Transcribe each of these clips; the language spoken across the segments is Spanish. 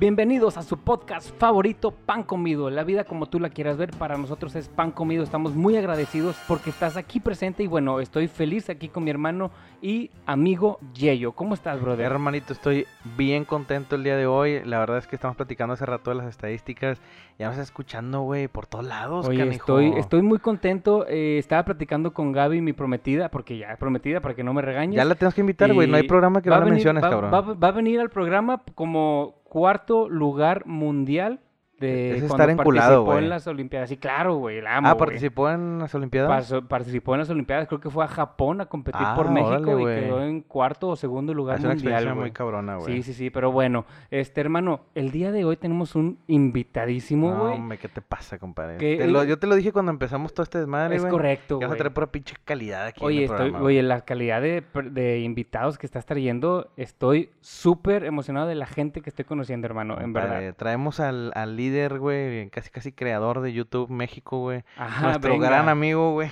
Bienvenidos a su podcast favorito, Pan Comido. La vida como tú la quieras ver, para nosotros es Pan Comido. Estamos muy agradecidos porque estás aquí presente y bueno, estoy feliz aquí con mi hermano y amigo Yeyo. ¿Cómo estás, brother? Hermanito, estoy bien contento el día de hoy. La verdad es que estamos platicando hace rato de las estadísticas. Ya nos está escuchando, güey, por todos lados, Oye, canijo. estoy, estoy muy contento. eh, estaba platicando con Gaby, mi prometida, porque ya prometida para que no me regañes. Ya la tenemos que invitar, güey. No hay programa que no la venir- menciones, va- cabrón. Va, va a venir al programa como cuarto lugar mundial de Es cuando estar enculado, participó güey. en las Olimpiadas. Sí, claro, güey, la amo, ah, güey. participó en las Olimpiadas. Paso- participó en las Olimpiadas, creo que fue a Japón a competir Ah, por México órale, y güey. quedó en cuarto o segundo lugar es una mundial, güey. muy cabrona, güey. Sí, sí, sí, pero bueno, este hermano, el día de hoy tenemos un invitadísimo, No, güey. hombre, ¿qué te pasa, compadre? Te lo- yo te lo dije cuando empezamos todo este desmadre, es güey. correcto, Que vas a güey. traer pura pinche calidad aquí Oye, en el estoy, programa, güey. oye, la calidad de, de invitados que estás trayendo, estoy súper emocionado de la gente que estoy conociendo, hermano, en verdad. Traemos al, al líder, güey, casi casi creador de YouTube México, güey. Ajá, Nuestro venga. gran amigo, güey.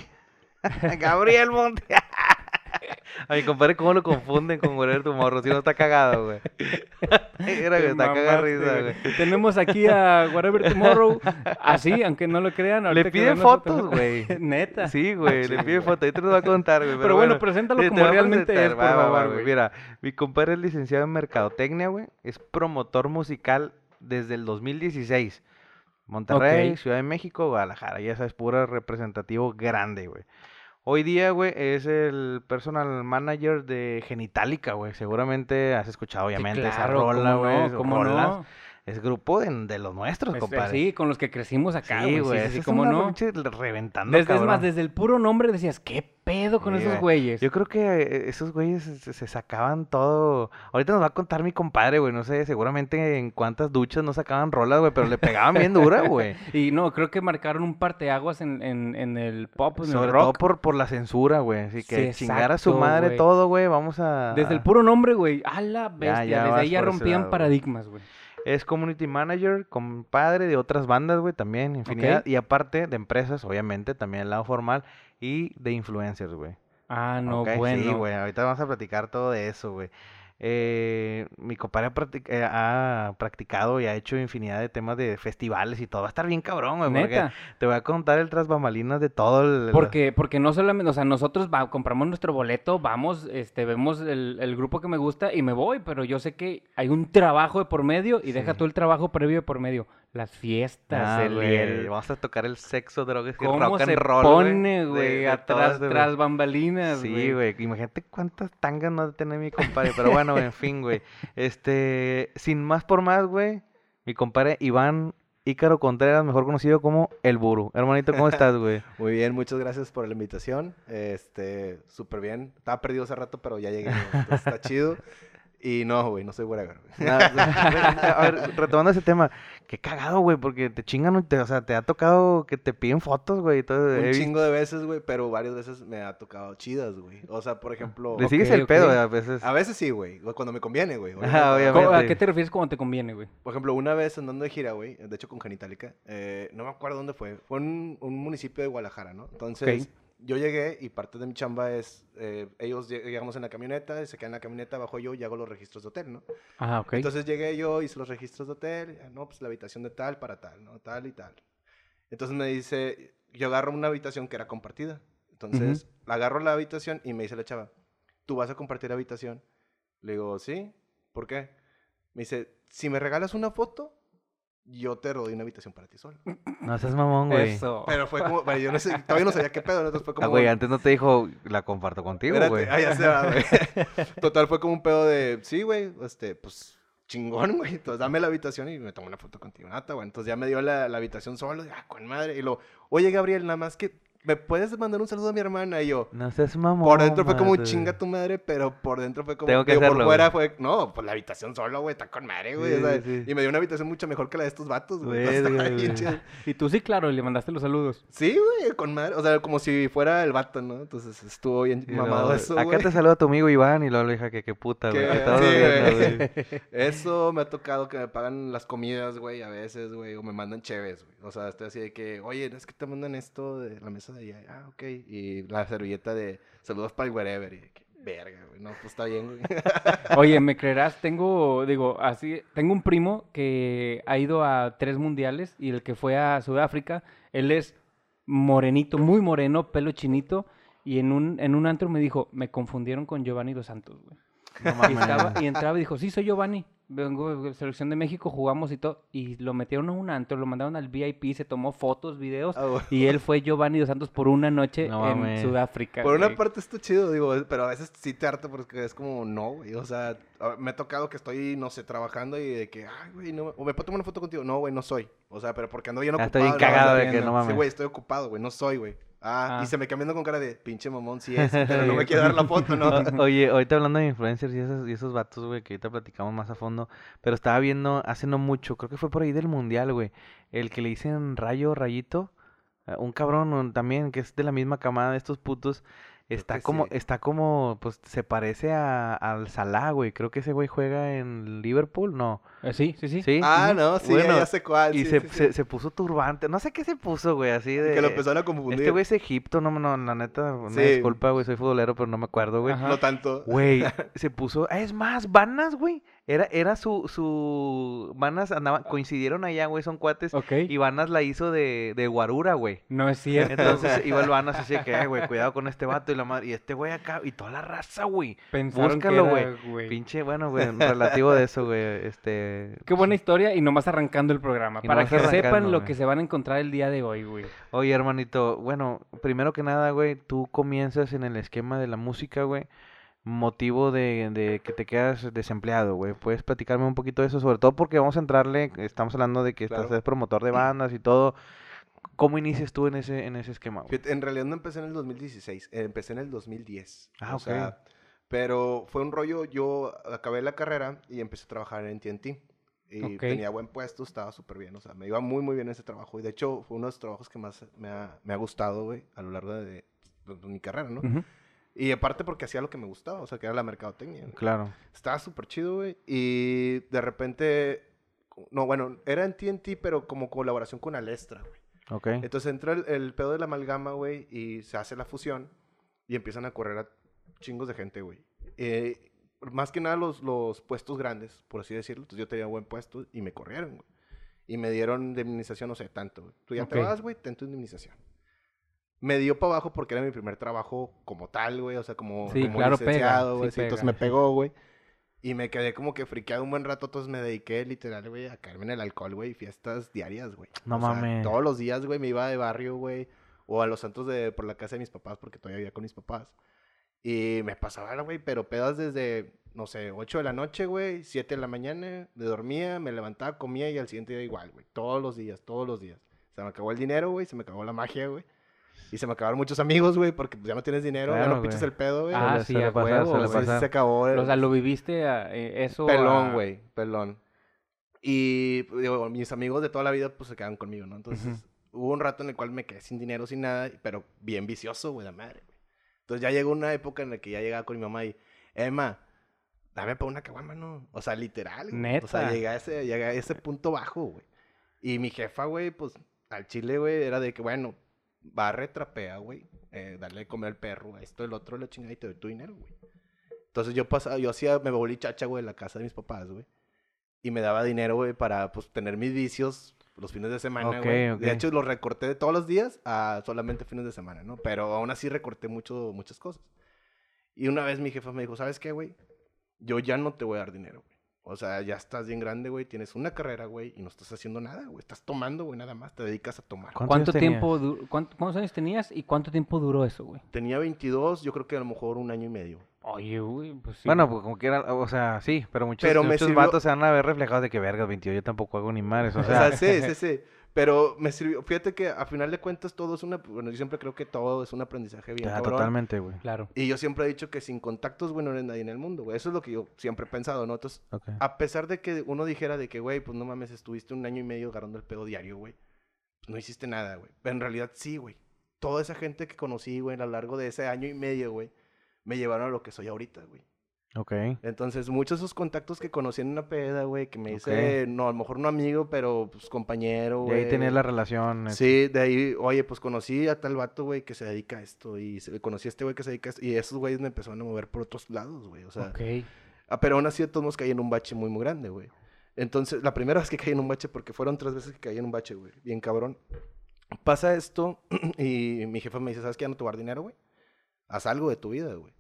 Gabriel Monte. Ay, compadre, ¿cómo lo confunden con Guerrero tu morro? Si no está cagado, güey. Te güey, está cagada risa, güey. Tenemos aquí a Whatever Tomorrow, así, aunque no lo crean. Le ahorita que pide vean nosotros- fotos, güey. Neta. Sí, güey, le pide Chinga. foto. Ahí te lo va a contar, güey. Pero bueno, preséntalo te- como voy a realmente es, por Va, va. Mira, mi compadre es licenciado en Mercadotecnia, güey. Es promotor musical desde el 2016. Monterrey. Ciudad de México, Guadalajara. Ya sabes, puro representativo grande, güey. Hoy día, güey, es el personal manager de Genitalica, güey. Seguramente has escuchado, Sí, obviamente, esa rola, ¿cómo güey. no? esas ¿Cómo rolas. no? Es grupo de, de los nuestros, Es- compadre. Sí, con los que crecimos acá, Sí, güey. güey. Sí, sí, esa sí, es cómo no. reventando, Desde, es más, desde el puro nombre decías, ¿qué pedo con Sí, esos güey. güeyes? Yo creo que eh, esos güeyes se, se sacaban todo. Ahorita nos va a contar mi compadre, güey. No sé, seguramente en cuántas duchas no sacaban rolas, güey, pero le pegaban bien dura, güey. Y no, creo que marcaron un parteaguas en, en, en el pop, en Sobre el todo rock. por, por la censura, güey. Así que Sí, chingar a su madre güey. todo, güey. Vamos a. Desde el puro nombre, güey. A la bestia. ya Desde ahí ya rompían lado, güey. paradigmas, güey. Es community manager, compadre de otras bandas, güey, también, infinidad. Y aparte de empresas, obviamente, también el lado formal. Y de influencers, güey. Ah, no, bueno. Sí, güey, ahorita vamos a platicar todo de eso, güey. Eh, mi compadre ha, practic- eh, ha practicado y ha hecho infinidad de temas de festivales y todo. Va a estar bien cabrón, güey, Neta. te voy a contar el tras bambalinas de todo el... Porque, porque no solamente, o sea, nosotros va- compramos nuestro boleto, vamos, este, vemos el, el grupo que me gusta y me voy, pero yo sé que hay un trabajo de por medio y deja todo el trabajo previo de por medio. Las fiestas, Ah, el, güey, el- Vamos a tocar el sexo, drogas y cómo rock se and roll, pone, de- güey, de todo atrás, ese, güey. bambalinas, Sí, güey. Imagínate cuántas tangas no ha de tener mi compadre. Pero bueno, en fin, güey. Este, sin más por más, güey. Mi compadre Iván Ícaro Contreras, mejor conocido como El Buru. Hermanito, ¿cómo estás, güey? Muy bien, muchas gracias por la invitación. Este, súper bien. Estaba perdido hace rato, pero ya llegué. entonces está chido. Y no, güey, no soy whatever, güey. A ver, retomando ese tema, qué cagado, güey, porque te chingan, te- o sea, te ha tocado que te piden fotos, güey, y todo. Un chingo de veces, güey, pero varias veces me ha tocado chidas, güey. O sea, por ejemplo, Le sigues el pedo, ok. a veces. a veces sí, güey, cuando me conviene, güey. Ah, obviamente. ¿Cómo- ¿A qué te refieres cuando te conviene, güey? Por ejemplo, una vez andando de gira, güey, de hecho con Genitalica, eh, no me acuerdo dónde fue, fue en un municipio de Guadalajara, ¿no? Entonces. Yo llegué y parte de mi chamba es, eh, ellos lleg- llegamos en la camioneta, se quedan en la camioneta, bajo yo y hago los registros de hotel, ¿no? Ah, ok. Entonces llegué yo, hice los registros de hotel, no, pues la habitación de tal para tal, ¿no? Tal y tal. Entonces me dice, yo agarro una habitación que era compartida. Entonces, agarro la habitación y me dice la chava, ¿tú vas a compartir habitación? Le digo, sí, ¿por qué? Me dice, si me regalas una foto, yo te doy una habitación para ti solo. No seas mamón, güey. Eso. Pero fue como, bueno, yo no sé, todavía no sabía qué pedo, entonces fue como... Ah, güey, antes no te dijo, la comparto contigo, Espérate, güey. ah, ya se va, güey. Total, fue como un pedo de, sí, güey, este, pues, chingón, güey. Entonces, dame la habitación y me tomo una foto contigo. Nata, güey. Entonces, ya me dio la, la habitación solo. y, Ah, con madre. Y lo, oye, Gabriel, nada más que, ¿me puedes mandar un saludo a mi hermana? Y yo, No seas mamón. por dentro fue como chinga tu madre, pero por dentro fue como. Tengo que digo, hacerlo, Por fuera güey. fue, no, pues la habitación solo, güey, está con madre, güey. Sí, o sea, sí. Y me dio una habitación mucho mejor que la de estos vatos, güey. Y tú sí, claro, y le mandaste los saludos. Sí, güey, con madre. O sea, como si fuera el vato, ¿no? Entonces estuvo bien Y mamado eso, Acá güey. te saluda tu amigo Iván y luego le dije que qué puta, güey. Eso me ha tocado que me pagan las comidas, güey, a veces, güey, o me mandan cheves, güey. O sea, estoy así de que, oye, es que te mandan esto de la mesa de allá. Ah, ok. Y la servilleta de saludos para el wherever. Y de que, Verga, güey. No, pues está bien, güey. Oye, ¿me creerás? Tengo, digo, así, tengo un primo que ha ido a tres mundiales y el que fue a Sudáfrica, él es morenito, muy moreno, pelo chinito, y en un, en un antro me dijo, me confundieron con Giovanni Dos Santos, güey. No Y, estaba- y entraba y dijo, sí, soy Giovanni. Vengo de selección de México, jugamos y todo. Y lo metieron a un antro, lo mandaron al VIP, se tomó fotos, videos. Ah. Y él fue Giovanni Dos Santos por una noche No en. Sudáfrica. Por una parte está chido, digo, pero a veces sí te harta porque es como, no, güey. O sea, me ha tocado que estoy, no sé, trabajando y de que, ay, güey, no, o me puedo tomar una foto contigo. No, güey, no soy. O sea, pero porque ando bien Ya ocupado. estoy bien cagado de que no mames. Sí, güey, estoy ocupado, güey, no soy, güey. Ah, Ah. y se me cambiando con cara de pinche mamón, sí es, pero no me quiere dar la foto, ¿no? O- Oye, ahorita hablando de influencers y esos, y esos vatos, güey, que ahorita platicamos más a fondo, pero estaba viendo hace no mucho, creo que fue por ahí del mundial, güey, el que le dicen Rayo, Rayito, eh, un cabrón un- también que es de la misma camada de estos putos, está como, sí. está como, pues se parece a, al Salah, güey, creo que ese güey juega en Liverpool, no, Eh, sí, sí, sí. sí. Ah, no, sí, Bueno, ya sé cuál. y sí, se, sí, sí. se, se puso turbante, no sé qué se puso, güey, así de... Que lo empezaron a confundir. Este güey es Egipto, no, no, la neta, una Sí. disculpa, güey, soy futbolero, pero no me acuerdo, güey. Ajá. No tanto. Güey, se puso. ah, Es más, Vanas, güey. Era, era su, su. Vanas andaban, coincidieron allá, güey, son cuates. Ok. Y Vanas la hizo de, de Guarura, güey. No es cierto. Entonces iba el Vanas así que, "Ay, güey, cuidado con este vato y la madre. Y este güey acá, y toda la raza, güey. Búscalo, güey. Pinche, bueno, güey, relativo de eso, güey. Este. Qué buena historia y nomás arrancando el programa. Y para que sepan lo que se van a encontrar el día de hoy, güey. Oye, hermanito, bueno, primero que nada, güey, tú comienzas en el esquema de la música, güey. Motivo de, de que te quedas desempleado, güey. ¿Puedes platicarme un poquito de eso? Sobre todo porque vamos a entrarle, estamos hablando de que estás Claro. es promotor de bandas y todo. ¿Cómo inicias tú en ese, en ese esquema, güey? En realidad no empecé en el 2016, eh, empecé en el 2010. Ah, o ok. sea, pero fue un rollo, yo acabé la carrera y empecé a trabajar en TNT. Y Ok. tenía buen puesto, estaba súper bien, o sea, me iba muy, muy bien ese trabajo. Y de hecho, fue uno de los trabajos que más me ha, me ha gustado, güey, a lo largo de, de mi carrera, ¿no? Ujú. Y aparte porque hacía lo que me gustaba, o sea, que era la mercadotecnia. Claro. Estaba súper chido, güey. Y de repente, no, bueno, era en TNT, pero como colaboración con Alestra, güey. Ok. Entonces entra el, el pedo de la amalgama, güey, y se hace la fusión y empiezan a correr a chingos de gente, güey. Eh, más que nada los, los puestos grandes, por así decirlo. Entonces yo tenía buen puesto y me corrieron, güey. Y me dieron indemnización, no sé, tanto, güey. Tú ya te Ok. vas, güey, ten tu indemnización. Me dio para abajo porque era mi primer trabajo como tal, güey. O sea, como, Sí, como claro, licenciado, sí güey. sí, entonces me pegó, güey. Y me quedé como que friqueado un buen rato. Entonces me dediqué literal, güey, a caerme en el alcohol, güey. Fiestas diarias, güey. No O sea, mames. todos los días, güey, me iba de barrio, güey. O a los santos de por la casa de mis papás, porque todavía vivía con mis papás. Y me pasaba, güey, pero pedas desde, no sé, 8 de la noche, güey, 7 de la mañana, me dormía, me levantaba, comía y al siguiente día igual, güey. Todos los días, todos los días. Se me acabó el dinero, güey, se me acabó la magia, güey. Y se me acabaron muchos amigos, güey, porque pues, ya no tienes dinero, ya Claro, no pinches el pedo, güey. Ah, sí, a pasar, huevo, sí, se acabó. el- O sea, lo viviste a- eh, eso. Pelón, a- güey, pelón. Y digo, mis amigos de toda la vida pues se quedan conmigo, ¿no? Entonces hubo un rato en el cual me quedé sin dinero, sin nada, pero bien vicioso, güey, la madre, güey. Entonces ya llegó una época en la que ya llegaba con mi mamá y, Emma, dame para una caguama, ¿no? O sea, literal. güey. O sea, Neta. llegué a ese, llegué a ese punto bajo, güey. Y mi jefa, güey, pues al chile, güey, era de que, bueno, barre, trapea, güey. eh, darle de comer al perro, esto, el otro, la chingada y te doy tu dinero, güey. Entonces yo pasaba, yo hacía, me volví chacha, güey, en la casa de mis papás, güey. Y me daba dinero, güey, para, pues, tener mis vicios los fines de semana, güey. De hecho, los recorté de todos los días a solamente fines de semana, ¿no? Pero aún así recorté mucho, muchas cosas. Y una vez mi jefa me dijo, ¿sabes qué, güey? Yo ya no te voy a dar dinero, güey. O sea, ya estás bien grande, güey. Tienes una carrera, güey, y no estás haciendo nada, güey. Estás tomando, güey, nada más. Te dedicas a tomar. ¿Cuántos ¿Cuánto años tenías? tiempo, cuánto- ¿Cuántos años tenías y cuánto tiempo duró eso, güey? Tenía 22, yo creo que a lo mejor un año y medio. Oye, güey, pues sí. Bueno, pues como quiera, o sea, sí, pero muchos, Pero muchos sirvió- vatos se van a ver reflejados de que verga, 22, yo tampoco hago ni madres, o O sea, sea, sí, sí, sí. Pero me sirvió. Fíjate que a final de cuentas todo es una. Bueno, yo siempre creo que todo es un aprendizaje bien. ya, cabrón. totalmente, güey. Claro. Y yo siempre he dicho que sin contactos, güey, no eres nadie en el mundo, güey. Eso es lo que yo siempre he pensado, ¿no? Entonces, a pesar de que uno dijera de que, güey, pues no mames, estuviste un año y medio agarrando el pedo diario, güey. Pues no hiciste nada, güey. Pero en realidad sí, güey. Toda esa gente que conocí, güey, a lo largo de ese año y medio, güey, me llevaron a lo que soy ahorita, güey. Ok. Entonces, muchos de esos contactos que conocí en una peda, güey, que me hice, no, a lo mejor no amigo, pero pues compañero, güey. ahí tenías la relación. este, Sí, de ahí, oye, pues conocí a tal vato, güey, que se dedica a esto. Y conocí a este güey que se dedica a esto. Y esos güeyes me empezaron a mover por otros lados, güey. O sea, Ok. ah, pero aún así de todos modos caí en un bache muy, muy grande, güey. Entonces, la primera vez que caí en un bache, porque fueron tres veces que caí en un bache, güey. Bien cabrón. Pasa esto y mi jefa me dice, ¿sabes qué? Ya no te voy a dar dinero, güey. Haz algo de tu vida, güey.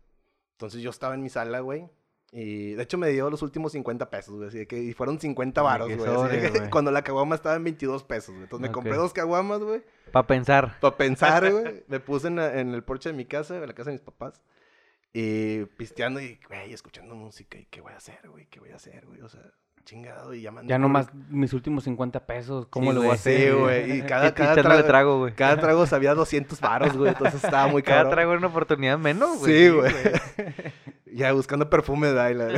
Entonces yo estaba en mi sala, güey. Y de hecho me dio los últimos 50 pesos, güey. Así de que y fueron 50 Ay, varos, güey. Cuando la caguama estaba en 22 pesos, güey. Entonces me compré dos caguamas, güey. Para pensar. Para pensar, güey. Me puse en, la- en el porche de mi casa, en la casa de mis papás. Y pisteando y, güey, escuchando música. ¿Y qué voy a hacer, güey? ¿Qué voy a hacer, güey? O sea, chingado y llamando. Ya nomás mis últimos 50 pesos, ¿cómo Sí, lo voy a hacer? Sí, güey. Y cada, Y cada, trago, trago, güey. cada trago sabía 200 varos, güey. Entonces estaba muy Cada caro. trago era una oportunidad menos, güey. Sí, güey. ya buscando perfume de baila.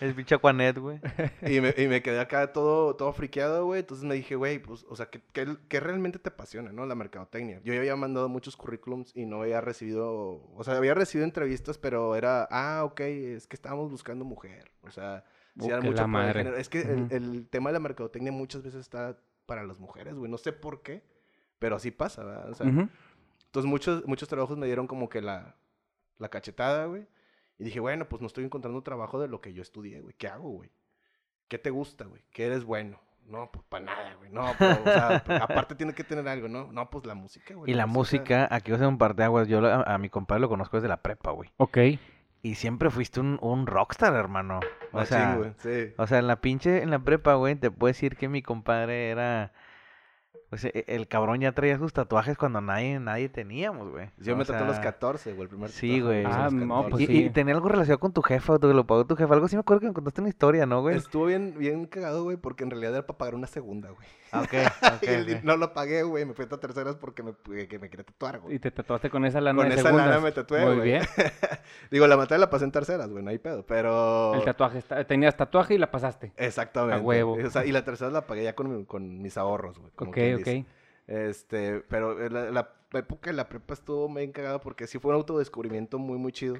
Es pinche Juanet, güey. Y me, y me quedé acá todo, todo friqueado, güey. Entonces me dije, güey, pues, o sea, ¿qué, qué, qué realmente te apasiona, no? La mercadotecnia. Yo ya había mandado muchos currículums y no había recibido, o sea, había recibido entrevistas, pero era, ah, ok, es que estábamos buscando mujer. O sea, sí Oh, mucho la madre. género. Es que el, el tema de la mercadotecnia muchas veces está para las mujeres, güey. No sé por qué, pero así pasa, ¿verdad? O sea, entonces muchos, muchos trabajos me dieron como que la, la cachetada, güey. Y dije, bueno, pues no estoy encontrando trabajo de lo que yo estudié, güey. ¿Qué hago, güey? ¿Qué te gusta, güey? ¿Qué eres bueno? No, pues para nada, güey. No, pero, o sea, pues, aparte tiene que tener algo, ¿no? No, pues la música, güey. Y la música, aquí voy a hacer un par de aguas. Yo la- a, mi compadre lo conozco desde la prepa, güey. Ok. Y siempre fuiste un, un rockstar, hermano. O Machín, sea, güey, sí. o sea, en la pinche, en la prepa, güey, te puedo decir que mi compadre era... O sea, e- el cabrón ya traía sus tatuajes cuando nadie, nadie teníamos, güey. Yo O me tatué a los sea, 14, güey, el primer sí, güey. Ah, no, 14. pues y, sí. y tenía algo relacionado con tu jefa, o te lo pagó tu jefa. Algo sí me acuerdo que me contaste una historia, ¿no, güey? Estuvo bien, bien cagado, güey, porque en realidad era para pagar una segunda, güey. Ah, Ok, ok, y el di- ok. no lo pagué, güey. Me fui a terceras porque me, que me quería tatuar, güey. Y te tatuaste con esa lana Con de esa lana me tatué, Muy güey. bien. Digo, la materia la pasé en terceras, güey, no hay pedo, pero... El tatuaje, está- tenías tatuaje y la pasaste. Exactamente. A huevo. O sea, y la tercera la pagué ya con, con mis ahorros, güey. como Ok, ok. Dice. Este, pero la, la época de la prepa estuvo bien cagada porque sí fue un autodescubrimiento muy, muy chido.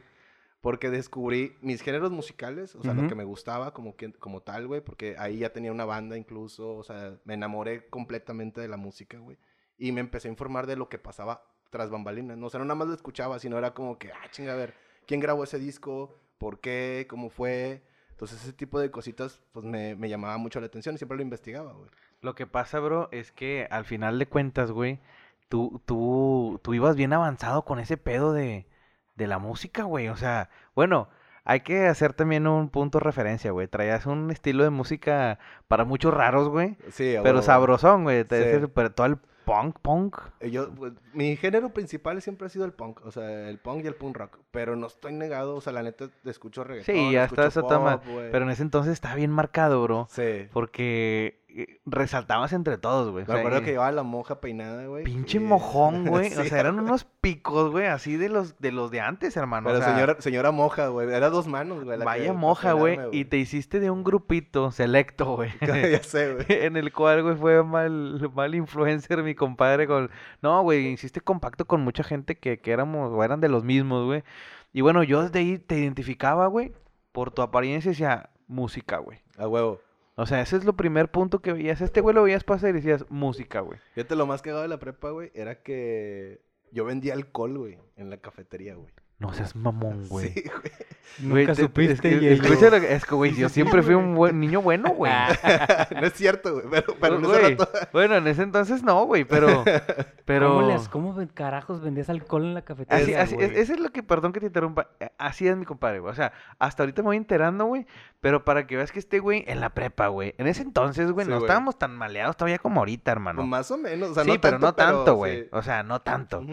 Porque descubrí mis géneros musicales, o sea, lo Ujú. que me gustaba como, que, como tal, güey, porque ahí ya tenía una banda incluso, o sea, me enamoré completamente de la música, güey. Y me empecé a informar de lo que pasaba tras bambalinas, ¿no? O sea, no nada más lo escuchaba, sino era como que, ah, chinga, a ver, ¿quién grabó ese disco? ¿Por qué? ¿Cómo fue? Entonces ese tipo de cositas, pues me, me llamaba mucho la atención y siempre lo investigaba, güey. Lo que pasa, bro, es que al final de cuentas, güey, tú, tú, tú ibas bien avanzado con ese pedo de, de la música, güey. O sea, bueno, hay que hacer también un punto de referencia, güey. Traías un estilo de música para muchos raros, güey, Sí, pero sabrosón, güey. Te Sí. pero todo el punk, punk. Eh, Yo, pues, mi género principal siempre ha sido el punk, o sea, el punk y el punk rock, pero no estoy negado, o sea, la neta, escucho reggaetón, Sí, ya está, eso. Pero en ese entonces estaba bien marcado, bro. Sí, Porque resaltabas entre todos, güey. o me sea, acuerdo y- que llevaba la monja peinada, güey. Pinche mojón, güey. O sea, eran unos picos, güey, así de los de los de antes, hermano. Pero o sea, señora, señora moja, güey, era dos manos, güey. que- Vaya moja, güey. Y te hiciste de un grupito selecto, güey. ya sé, güey. en el cual, güey, fue mal, mal influencer mi compadre con... No, güey, hiciste compacto con mucha gente que, que éramos, o eran de los mismos, güey. Y bueno, yo desde ahí te identificaba, güey, por tu apariencia y decía, música, güey. A huevo. O sea, ese es lo primer punto que veías. Este güey lo veías pasar y decías, música, güey. Fíjate, lo más cagado de la prepa, güey, era que yo vendía alcohol, güey, en la cafetería, güey. No seas mamón, güey. Sí, güey. Nunca te- supiste es que, y ello. escucha lo que- es que, güey, yo siempre fui un buen niño bueno, güey. no es cierto, güey, pero, pero en ese Güey, rato... Bueno, en ese entonces no, güey, pero... pero... ¿Cómo, les- cómo carajos vendías alcohol en la cafetería? Así, así, güey? es- eso es lo que, perdón que te interrumpa, eh, así es mi compadre, güey. O sea, hasta ahorita me voy enterando, güey, pero para que veas que este güey en la prepa, güey. En ese entonces, güey, Sí, no güey. estábamos tan maleados todavía como ahorita, hermano. Más o menos, o sea, sí, no pero tanto, no tanto, güey. sí. O sea, no tanto.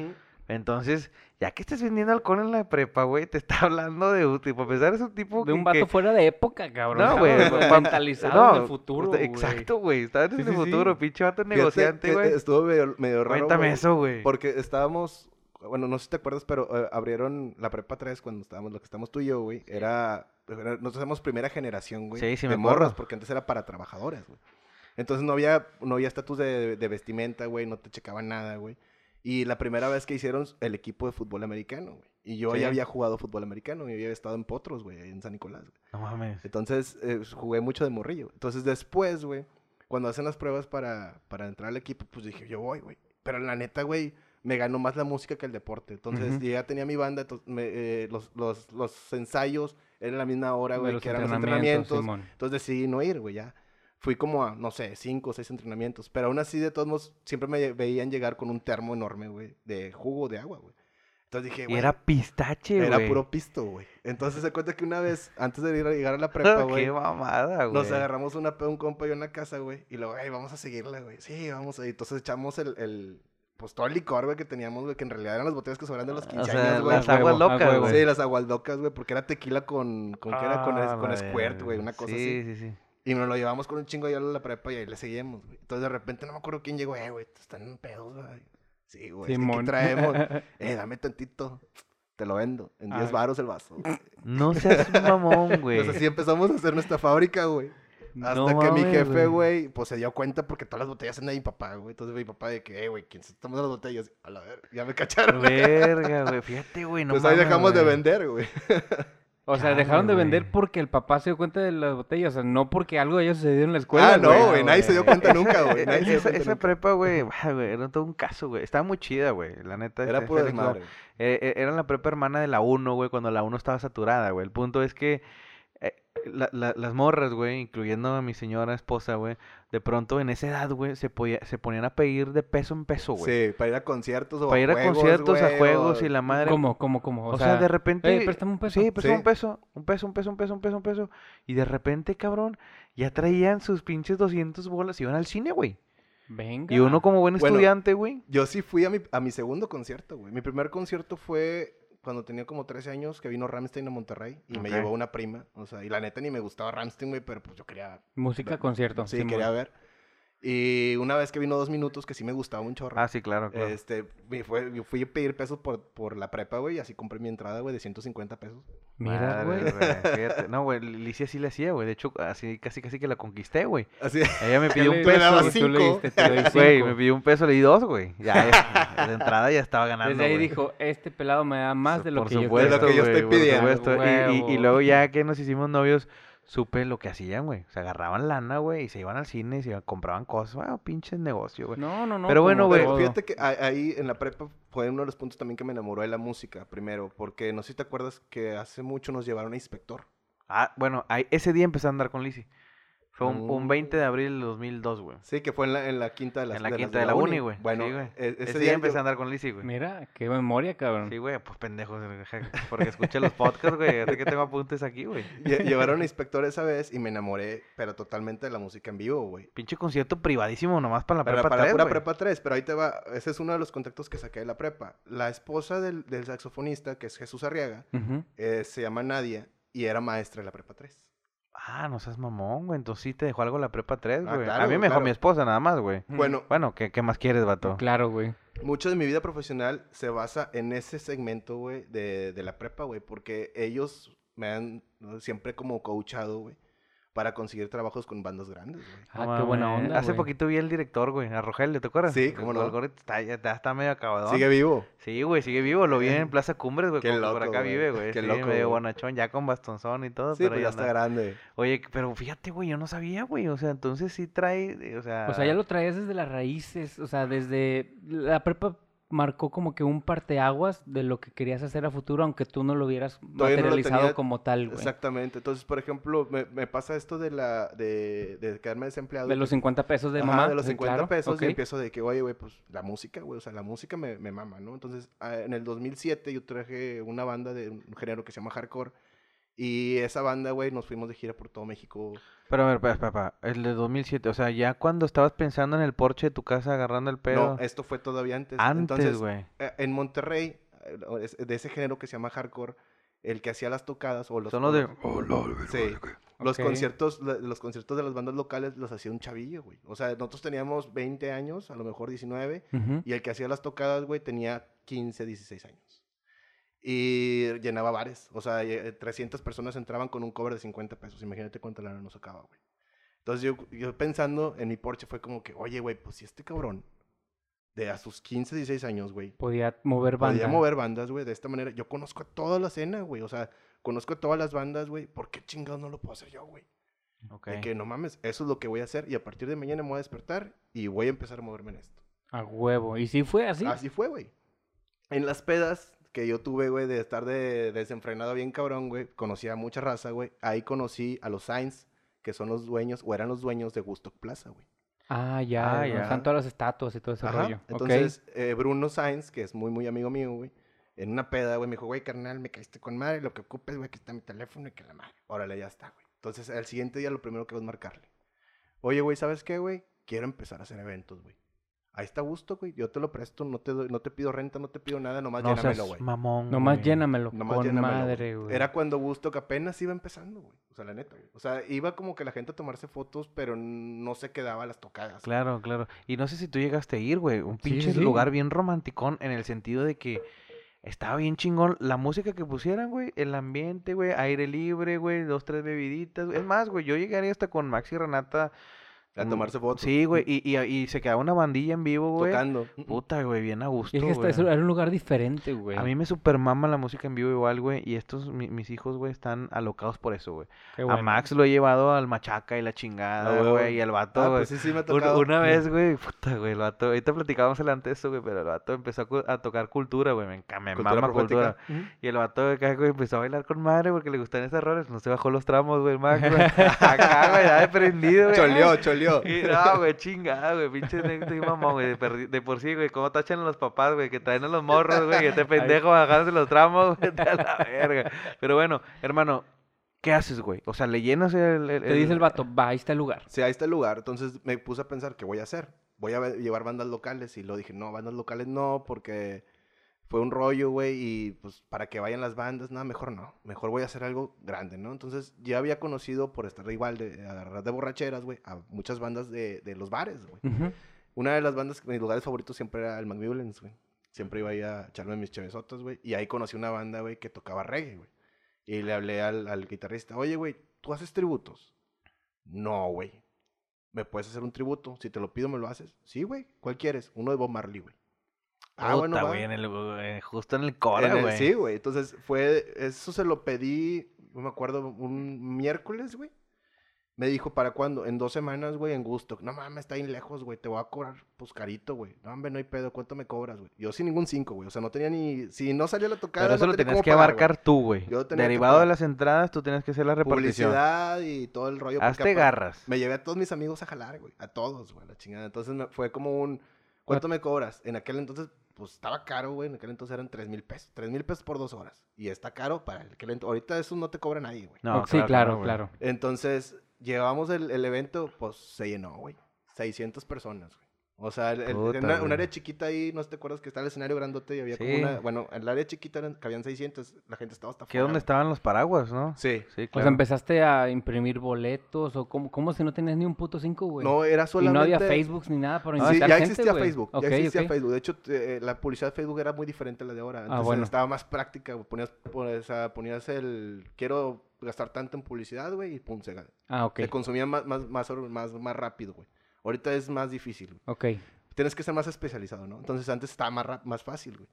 Entonces, ya que estés vendiendo alcohol en la prepa, güey, te está hablando de un tipo, a pesar es un tipo De un vato que- fuera de época, cabrón. No, güey. Estaba Mentalizado en el futuro, usted- güey. Exacto, güey. Estabas en Sí, el sí, sí. futuro, pinche vato negociante, güey. Estuvo medio, medio raro, Cuéntame eso, güey. Porque estábamos, bueno, no sé si te acuerdas, pero eh, abrieron la prepa 3 cuando estábamos, lo que estamos tú y yo, güey. Era, era- nosotros éramos primera generación, güey. Sí, sí, de me morras, porque antes era para trabajadores, güey. Entonces no había, no había estatus de, de vestimenta, güey, no te checaban nada, güey. Y la primera vez que hicieron el equipo de fútbol americano, güey. Y yo Sí. ya había jugado fútbol americano y había estado en Potros, güey, en San Nicolás. güey. No mames. Entonces, eh, jugué mucho de morrillo. Entonces, después, güey, cuando hacen las pruebas para, para entrar al equipo, pues dije, yo voy, güey. Pero la neta, güey, me ganó más la música que el deporte. Entonces, ya tenía mi banda, me, eh, los, los, los ensayos eran la misma hora, güey, que eran los entrenamientos, entrenamientos. Simón. Entonces decidí no ir, güey, ya. Fui como a, no sé, cinco o seis entrenamientos. Pero aún así, de todos modos, siempre me veían llegar con un termo enorme, güey, de jugo de agua, güey. Entonces dije, Y güey, era pistache, güey. era puro pisto, güey. Entonces se cuenta que una vez, antes de ir a llegar a la prepa, güey, Qué mamada, güey. nos agarramos una un compa y la casa, güey. Y luego, ay, vamos a seguirla, güey. Sí, vamos a ir. Entonces echamos el, el, pues todo el licor, güey, que teníamos, güey, que en realidad eran las botellas que sobran de los O 15 sea, años, güey. las aguas a locas, güey. Sí, las agualdocas, güey, porque era tequila con, con ¿qué era? Con, es- Ah, con la squirt, güey, una cosa sí, así. Sí, sí, Y nos lo llevamos con un chingo allá a la prepa y ahí le seguimos, güey. Entonces de repente no me acuerdo quién llegó, eh, güey, están en pedos, güey. Sí, güey. ¿qué traemos? eh, dame tantito, te lo vendo, en 10 Ah. varos el vaso. güey. No seas mamón, güey. Entonces así empezamos a hacer nuestra fábrica, güey. Hasta No que mi jefe, güey. pues se dio cuenta porque todas las botellas eran de mi papá, güey. Entonces mi papá de que, eh, güey, ¿quién se está tomando las botellas? A la ver, ya me cacharon. Verga, güey. Fíjate, güey. No pues ahí dejamos de vender, güey. O sea, Chale, dejaron de vender güey. porque el papá se dio cuenta de las botellas. O sea, no porque algo de ellos sucedió en la escuela. ah, no, güey. güey, nadie se dio cuenta nunca, güey. Nadie se dio Esa, esa nunca. prepa, güey, ah, güey, era todo un caso, güey. Estaba muy chida, güey. La neta. Era no. desmadre. Eh, eh, era la prepa hermana de la 1, güey, cuando la 1 estaba saturada, güey. El punto es que la- la- las morras, güey, incluyendo a mi señora esposa, güey, de pronto en esa edad, güey, se, podía- se ponían a pedir de peso en peso, güey. Sí, para ir a conciertos o Para ir a juegos, conciertos, a juegos o- y la madre. ¿Cómo, cómo, cómo? O, sea, de repente. "Ey, préstame un peso". Sí, préstame Sí. un peso. Un peso, un peso, un peso, un peso, un peso. Y de repente, cabrón, ya traían sus pinches 200 bolas y iban al cine, güey. Venga. Y uno como buen Bueno, estudiante, güey. Yo sí fui a mi, a mi segundo concierto, güey. Mi primer concierto fue cuando tenía como 13 años, que vino Ramstein a Monterrey y me llevó una prima. O sea, y la neta ni me gustaba Ramstein, güey, pero pues yo quería... Música, concierto. Sí, Simón. quería ver. Y una vez que vino dos minutos, que sí me gustaba un chorro. Ah, sí, claro, claro. Este, me fue, yo fui a pedir pesos por, por la prepa, güey, y así compré mi entrada, güey, de 150 pesos. Mira, güey. No, güey, Licia sí le hacía, güey. De hecho, así casi casi que la conquisté, güey. Así, Ella me ¿Qué pidió un tú le peso. güey. Tú le diste, te doy Güey, cinco. me pidió un peso, le di dos, güey. Ya, ya, de entrada ya estaba ganando. Desde ahí güey. dijo, este pelado me da más de lo Por que yo supuesto, De lo que yo güey, estoy por pidiendo. supuesto. Y- Y, y luego ya que nos hicimos novios, supe lo que hacían, güey. Se agarraban lana, güey, y se iban al cine y se iban- compraban cosas. Bueno, pinches negocio, güey. No, no, no. Pero bueno, güey, fíjate que ahí en la prepa fue uno de los puntos también que me enamoró de la música, primero, porque no sé si te acuerdas que hace mucho nos llevaron a inspector. Ah, bueno, ahí, ese día empecé a andar con Lizzy. Fue un, un Mm. 20 de abril del 2002, güey. Sí, que fue en la, en la quinta de la En la quinta de la uni, güey. Bueno, Sí, güey. e- Ese, ese, día día empecé yo- a andar con Lizzy, güey. Mira, qué memoria, cabrón. Sí, güey, pues pendejos. Porque escuché los podcasts, güey. Así que tengo apuntes aquí, güey. lle- llevaron a inspector esa vez y me enamoré, pero totalmente de la música en vivo, güey. Pinche concierto privadísimo nomás para la Para, prepa para 3, pura güey. prepa 3, pero ahí te va. Ese es uno de los contactos que saqué de la prepa. La esposa del, del saxofonista, que es Jesús Arriaga, eh, se llama Nadia y era maestra de la prepa 3. Ah, no seas mamón, güey. Entonces sí te dejó algo la prepa 3, Ah, güey. claro, a mí me dejó claro. mi esposa nada más, güey. Bueno, Bueno, ¿qué, qué más quieres, vato? Claro, güey. mucho de mi vida profesional se basa en ese segmento, güey, de, de la prepa, güey, porque ellos me han ¿no? siempre como coachado, güey, para conseguir trabajos con bandas grandes, güey. Ah, qué buena onda, Hace güey. poquito vi el director, güey, a Rogelio, ¿te acuerdas? Sí, cómo no. El gordo está, ya, está medio acabado. Sigue vivo. Sí, güey, sigue vivo. Lo vi en Plaza Cumbres, güey. Qué como que por loco, acá güey. vive, güey. Qué sí, loco, medio güey. bonachón, ya con bastonzón y todo. Sí, pero pero ahí ya está anda. grande. Oye, pero fíjate, güey, yo no sabía, güey. O sea, entonces sí trae, o sea... O sea, ya lo traías desde las raíces, o sea, desde la prepa marcó como que un parteaguas de lo que querías hacer a futuro, aunque tú no lo hubieras no lo materializado tenía como tal, güey. Exactamente. Entonces, por ejemplo, me, me pasa esto de la de, de quedarme desempleado. De los que- 50 pesos de Ajá, mamá. de los sí, 50 claro, pesos ok. y empiezo de que, oye, güey, pues la música, güey, o sea, la música me, me mama, ¿no? Entonces, ah, en el 2007 yo traje una banda de un género que se llama hardcore y esa banda, güey, nos fuimos de gira por todo México. Pero a ver, espera, el de 2007, o sea, ya cuando estabas pensando en el porche de tu casa agarrando el pedo... No, esto fue todavía antes. Antes, güey. eh, en Monterrey, eh, de ese género que se llama hardcore, el que hacía las tocadas o los... Son los de... Sí. Los conciertos, los conciertos de las bandas locales los hacía un chavillo, güey. O sea, nosotros teníamos 20 años, a lo mejor 19, Ujú. y el que hacía las tocadas, güey, tenía 15, 16 años. Y llenaba bares. O sea, eh, 300 personas entraban con un cover de 50 pesos. Imagínate cuánta lana nos sacaba, güey. Entonces yo, yo pensando en mi Porsche fue como que, oye, güey, pues si este cabrón de a sus 15, 16 años, güey. Podía mover banda. Podía mover bandas, güey, de esta manera. Yo conozco a toda la escena, güey. O sea, conozco a todas las bandas, güey. ¿Por qué chingados no lo puedo hacer yo, güey? Ok. De que no mames, eso es lo que voy a hacer y a partir de mañana me voy a despertar y voy a empezar a moverme en esto. A huevo. ¿Y si fue así? Así fue, güey. En las pedas que yo tuve, güey, de estar de desenfrenado bien cabrón, güey, conocí a mucha raza, güey. Ahí conocí a los Sainz, que son los dueños, o eran los dueños de Gusto Plaza, güey. Ah, ya. Ah, ya. Están todas las estatuas y todo ese Ajá. rollo. Entonces, eh, Bruno Sainz, que es muy, muy amigo mío, güey, en una peda, güey, me dijo, güey, carnal, me caíste con madre, lo que ocupes, güey, que está mi teléfono y que la madre. Órale, ya está, güey. Entonces, al siguiente día lo primero que hago es marcarle. Oye, güey, ¿sabes qué, güey? Quiero empezar a hacer eventos, güey. Ahí está a gusto, güey. Yo te lo presto, no te, doy- no te pido renta, no te pido nada, nomás No llénamelo, seas güey. mamón, Nomás güey. llénamelo. Nomás con llénamelo, güey. madre, güey. Era cuando Gusto que apenas iba empezando, güey. O sea, la neta, güey. O sea, iba como que la gente a tomarse fotos, pero no se quedaba a las tocadas. Claro, claro. Y no sé si tú llegaste a ir, güey. Un pinche sí. lugar bien romanticón en el sentido de que estaba bien chingón la música que pusieran, güey. El ambiente, güey. Aire libre, güey. Dos, tres bebiditas. Es más, güey. Yo llegaría hasta con Max y Renata. A mm, tomarse fotos. Sí, güey. Y, y, y se quedaba una bandilla en vivo, güey. Tocando. Puta, güey. Bien a gusto, Y es que güey. eso era un lugar diferente, güey. A mí me super mama la música en vivo igual, güey. Y estos, mi- mis hijos, güey, están alocados por eso, güey. Qué A. Max lo he llevado al machaca y la chingada, huevo. güey. Y el vato, Ah, güey. pues sí, sí me ha tocado. Una vez, güey, puta, güey, el vato, ahorita platicábamos delante de eso, güey, pero el vato empezó a, a tocar cultura, güey, me, enca- me Cultura mama cultura. Y el vato acá, güey, empezó a bailar con madre porque le gustan esas roles, no se bajó los tramos, güey, el Max, güey. Acá, güey, ya de prendido, güey. Choleó, choleó. Y no, güey, chingada, güey, pinche negro y mamón, güey, de, por sí, güey, cómo tachan a los papás, güey, que traen a los morros, güey, y este pendejo bajándose los tramos, güey, de a la verga. Pero bueno, hermano, ¿qué haces, güey? O sea, le llenas el... el- Te dice el vato, va, ahí está el lugar. Sí, ahí está el lugar. Entonces me puse a pensar, ¿qué voy a hacer? Voy a llevar bandas locales. Y lo dije, no, bandas locales no, porque fue un rollo, güey. Y pues para que vayan las bandas, nada, mejor no. Mejor voy a hacer algo grande, ¿no? Entonces ya había conocido, por estar igual de agarrar de borracheras, güey, a muchas bandas de, de los bares, güey. Una de las bandas, mis lugares favoritos siempre era el McMillans, güey. Siempre iba ahí a echarme mis chevesotas, güey. Y ahí conocí una banda, güey, que tocaba reggae, güey. Y le hablé al, al guitarrista, oye, güey, ¿tú haces tributos? No, güey. ¿Me puedes hacer un tributo? Si te lo pido, ¿me lo haces? Sí, güey. ¿Cuál quieres? Uno de Bob Marley, güey. Ah, bueno, va. güey, en el, eh, justo en el cora, güey. sí, güey. Entonces fue, eso se lo pedí, no me acuerdo, un miércoles, güey. Me dijo, ¿para cuándo? En dos semanas, güey, en gusto. No mames, está bien lejos, güey. Te voy a cobrar, pues, carito, güey. No, hombre, no hay pedo. ¿Cuánto me cobras, güey? Yo sin ningún cinco, güey. O sea, no tenía ni... Si no salía la tocada, Pero eso no lo tenía tenías que pagar, abarcar tú, güey. Derivado de las entradas, tú tenías que hacer la repartición. Publicidad y todo el rollo. Hazte garras. Me llevé a todos mis amigos a jalar, güey. A todos, güey, la chingada. Entonces fue como un... ¿Cuánto me cobras? En aquel entonces, pues estaba caro, güey. En aquel entonces eran tres mil pesos. Tres mil pesos por dos horas. Y está caro para aquel entonces. Ahorita eso no te cobra nadie, güey. No, sí, claro, güey. claro. Entonces, llevamos el, el evento, pues se llenó, güey. 600 personas, güey. O sea, el- el- Puta, en una- un área chiquita ahí, no sé te acuerdas que está el escenario grandote y había como Sí. una. Bueno, en el área chiquita eran, cabían 600, la gente estaba hasta Que afuera, donde estaban los paraguas, ¿no? Sí. Sí, O claro. sea, empezaste a imprimir boletos o cómo, cómo si no tenías ni un puto cinco, güey. No, era y solamente. no había Facebook ni nada para Sí, invitar ya gente, existía. Facebook. Ok, ya existía ok. Facebook. De hecho, te- eh, la publicidad de Facebook era muy diferente a la de ahora. Entonces, bueno. estaba más práctica. güey. Ponías, ponías, o ponías el. Quiero gastar tanto en publicidad, güey, y pum, se, Ah, ok. se consumía más, más, más, más, más rápido, güey. Ahorita es más difícil. güey. Ok. tienes que ser más especializado, ¿no? Entonces antes estaba más, más fácil, güey.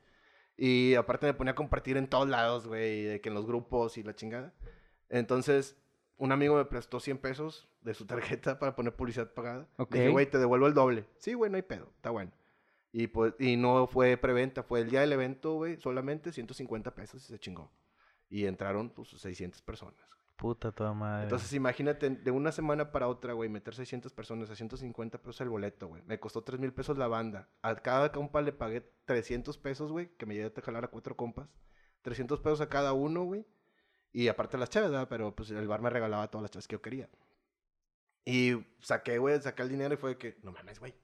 Y aparte me ponía a compartir en todos lados, güey, de que en los grupos y la chingada. Entonces, un amigo me prestó 100 pesos de su tarjeta para poner publicidad pagada. Ok. Dije, güey, te devuelvo el doble. Sí, güey, no hay pedo, está bueno. Y pues, y no fue preventa, fue el día del evento, güey, solamente 150 pesos y se chingó. Y entraron, pues, 600 personas. Puta toda madre. Entonces, imagínate, de una semana para otra, güey, meter 600 personas a 150 pesos el boleto, güey. Me costó 3 mil pesos la banda. A cada compa le pagué 300 pesos, güey, que me llevé a jalar a cuatro compas. 300 pesos a cada uno, güey. Y aparte las chaves, ¿verdad? Pero pues el bar me regalaba todas las chaves que yo quería. Y saqué, güey, saqué el dinero y fue que, no mames, güey.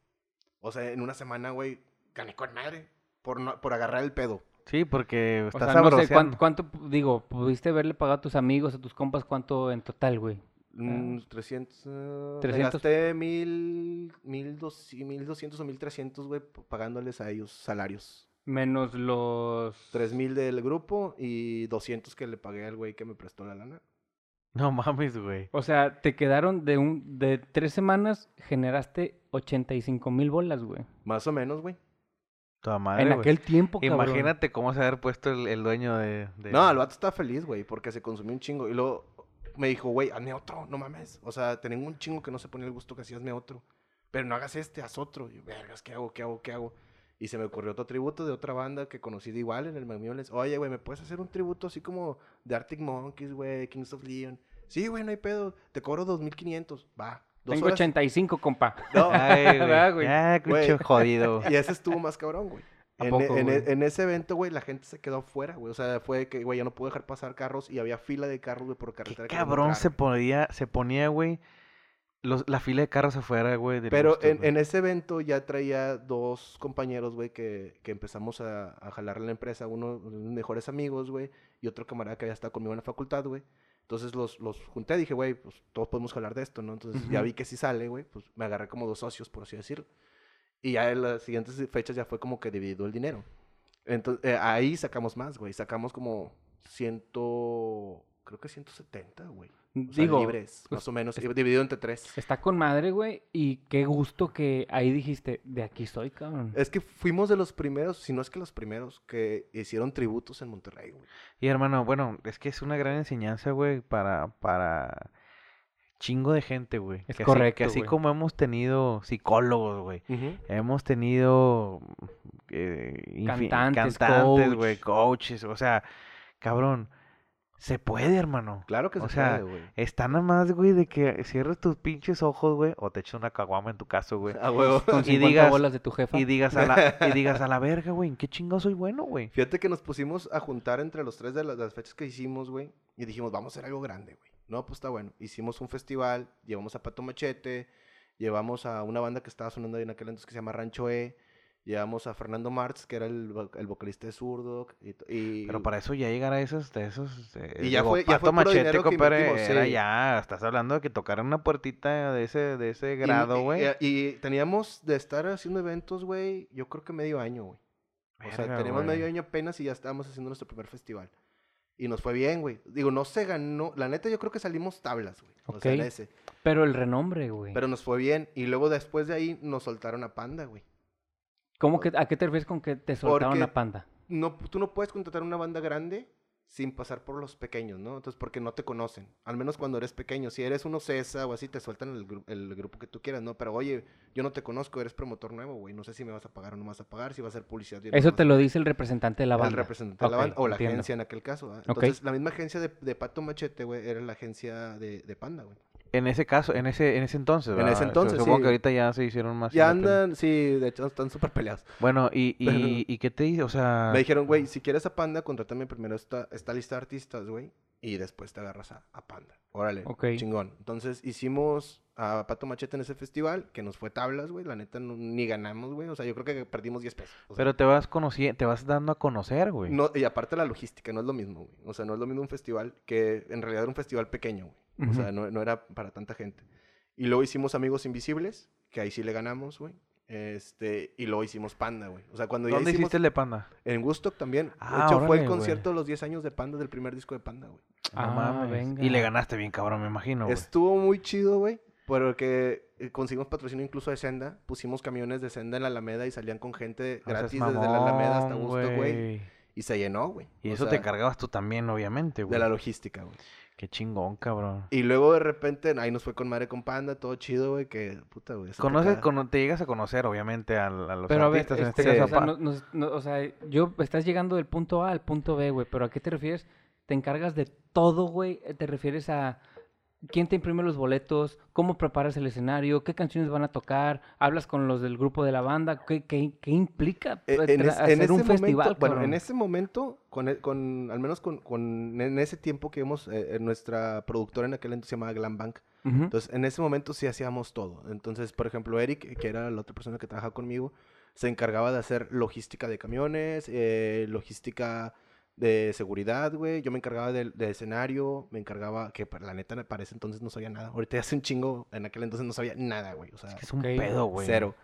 O sea, en una semana, güey, gané con madre. Por, no- por agarrar el pedo. Sí, porque O está sea, no sé. ¿cuánto, cuánto, digo, pudiste haberle pagado a tus amigos, a tus compas, cuánto en total, güey? Mm, 300. eh, 300. Me gasté mil, mil, dos, y mil doscientos o mil trescientos, güey, p- pagándoles a ellos salarios. Menos los... Tres mil del grupo y 200 que le pagué al güey que me prestó la lana. No mames, güey. O sea, te quedaron de un de tres semanas, generaste 85 mil bolas, güey. Más o menos, güey. Toda madre, en aquel tiempo, cabrón. Imagínate cómo se haber puesto el, el dueño de, de- No, el vato está feliz, güey, porque se consumió un chingo. Y luego me dijo, güey, hazme otro, no mames. O sea, tenía un chingo que no se ponía el gusto que así, hazme otro. Pero no hagas este, haz otro. Y yo, vergas, ¿qué hago, qué hago, qué hago? Y se me ocurrió otro tributo de otra banda que conocí de igual en el Magmioles. Oye, güey, ¿me puedes hacer un tributo así como de Arctic Monkeys, güey, Kings of Leon? Sí, güey, no hay pedo. Te cobro 2.500. Va. Tengo horas. 85, compa. No, Ay, ¿Verdad, güey. Ah, Güey. jodido. y ese estuvo más cabrón, güey. ¿A En, poco, en- güey? en ese evento, güey, la gente se quedó afuera, güey. O sea, fue que, güey, ya no pude dejar pasar carros y había fila de carros, güey, por Qué carretera. queriendo cabrón se ponía, se ponía, güey. los- La fila de carros afuera, güey. Pero Gusto, en, güey. en ese evento ya traía dos compañeros, güey, que, que empezamos a, a jalar en la empresa. Uno de mis mejores amigos, güey, y otro camarada que había estado conmigo en la facultad, güey. Entonces los, los junté, dije, güey, pues todos podemos jalar de esto, ¿no? Entonces ya vi que si sale, güey, pues me agarré como dos socios, por así decirlo. Y ya en las siguientes fechas ya fue como que dividido el dinero. Entonces ahí sacamos más, güey. Sacamos como ciento, creo que 170, güey. O sea, Digo, libres, pues, más o menos, es- dividido entre tres. está con madre, güey. Y qué gusto que ahí dijiste, de aquí soy, cabrón. Es que fuimos de los primeros, si no es que los primeros, que hicieron tributos en Monterrey, güey. Y hermano, bueno, es que es una gran enseñanza, güey, para, para chingo de gente, güey. Es que así- correcto, que así como hemos tenido psicólogos, güey. Hemos tenido eh, Cantantes, coach. güey, coaches, o sea, cabrón, se puede, hermano. Claro que O se sea, puede, güey. Está nada más, güey, de que cierres tus pinches ojos, güey, o te eches una caguama en tu caso, güey. A huevo. Con y 50 digas- bolas de tu jefa. Y digas a la, y digas a la verga, güey, ¿en qué chingo soy bueno, güey? Fíjate que nos pusimos a juntar entre los tres de las, de las fechas que hicimos, güey. Y dijimos, vamos a hacer algo grande, güey. No, pues está bueno. Hicimos un festival, llevamos a Pato Machete, llevamos a una banda que estaba sonando ahí en aquel entonces que se llama Rancho E. Llevamos a Fernando Martz, que era el, el vocalista de Zurdo. Y, Pero para eso ya llegar a esos, de esos, eh, Y ya digo, fue- ya Pato fue Machete, compadre, era sí. ya, estás hablando de que tocaran una puertita de ese, de ese grado, y- güey. Y, y teníamos de estar haciendo eventos, güey, yo creo que medio año, güey. O sea, Verga, tenemos güey. medio año apenas y ya estábamos haciendo nuestro primer festival. Y nos fue bien, güey. Digo, no se ganó. La neta, yo creo que salimos tablas, güey. O sea, ese. Pero el renombre, güey. Pero nos fue bien. Y luego después de ahí nos soltaron a Panda, güey. ¿Cómo que, ¿A qué te refieres con que te soltaron Porque- a panda? No, tú no puedes contratar una banda grande sin pasar por los pequeños, ¿no? Entonces, porque no te conocen. Al menos cuando eres pequeño. Si eres uno CESA o así, te sueltan el, gru- el grupo que tú quieras, ¿no? Pero oye, yo no te conozco, eres promotor nuevo, güey. No sé si me vas a pagar o no me vas a pagar, si va a ser publicidad. no Eso vas te lo dice el representante de la banda. El representante de la banda, o la entiendo. agencia en aquel caso. Entonces, la misma agencia de, de Pato Machete, güey, era la agencia de, de Panda, güey. En ese caso, en ese, en ese entonces, En ¿verdad? ese Su- entonces, Supongo sí. que ahorita ya se hicieron más. Ya andan, sí, de hecho están súper peleados. Bueno, y, y, Pero- y qué te dice, o sea... Me dijeron, güey, si quieres a Panda, contrátame primero esta, esta lista de artistas, güey, y después te agarras a, a Panda. Órale, Ok. chingón. Entonces hicimos a Pato Machete en ese festival, que nos fue tablas, güey. La neta, no- ni ganamos, güey. O sea, yo creo que perdimos 10 pesos. O sea, Pero te vas conociendo, te vas dando a conocer, güey. no, y aparte la logística, no es lo mismo, güey. O sea, no es lo mismo un festival que en realidad era un festival pequeño, güey. O sea, no, no era para tanta gente. Y luego hicimos Amigos Invisibles, que ahí sí le ganamos, güey. Este, y luego hicimos Panda, güey. O sea, cuando ya ¿Dónde hicimos... hiciste el de Panda? En Woodstock también. Ah, de hecho, fue el concierto de los 10 años de Panda, del primer disco de Panda, güey. No Ah, mames. venga. Y le ganaste bien, cabrón, me imagino, güey. Estuvo muy chido, güey. Porque eh, conseguimos patrocinio incluso de Senda. Pusimos camiones de Senda en la Alameda y salían con gente gratis desde la Alameda hasta Woodstock, güey. Y se llenó, güey. Y O eso te sea, encargabas tú también, obviamente, güey. De la logística, güey. Qué chingón, cabrón. Y luego de repente, ahí nos fue con madre con Panda, todo chido, güey. Que puta, güey. Conoces, cono- te llegas a conocer, obviamente, al- a, los Pero a ver, artistas, en este, este o caso, sea, a Pa- no- no- no- o sea, yo estás llegando del punto A al punto B, güey, pero ¿a qué te refieres? ¿Te encargas de todo, güey? ¿Te refieres a quién te imprime los boletos? ¿Cómo preparas el escenario? ¿Qué canciones van a tocar? ¿Hablas con los del grupo de la banda? ¿Qué, qué, qué implica Eh, pues, en, en ese un momento, festival? bueno, en ese momento, con, el- con al menos con, con- en ese tiempo que vimos, eh, nuestra productora en aquel entonces se llamaba Glam Bank. Entonces, en ese momento sí hacíamos todo. Entonces, por ejemplo, Eric, que era la otra persona que trabajaba conmigo, se encargaba de hacer logística de camiones, eh, logística de seguridad, güey. Yo me encargaba del de escenario, me encargaba, que para la neta para ese entonces no sabía nada. Ahorita hace un chingo, en aquel entonces no sabía nada, güey. O sea, Es que es un pedo, güey. cero.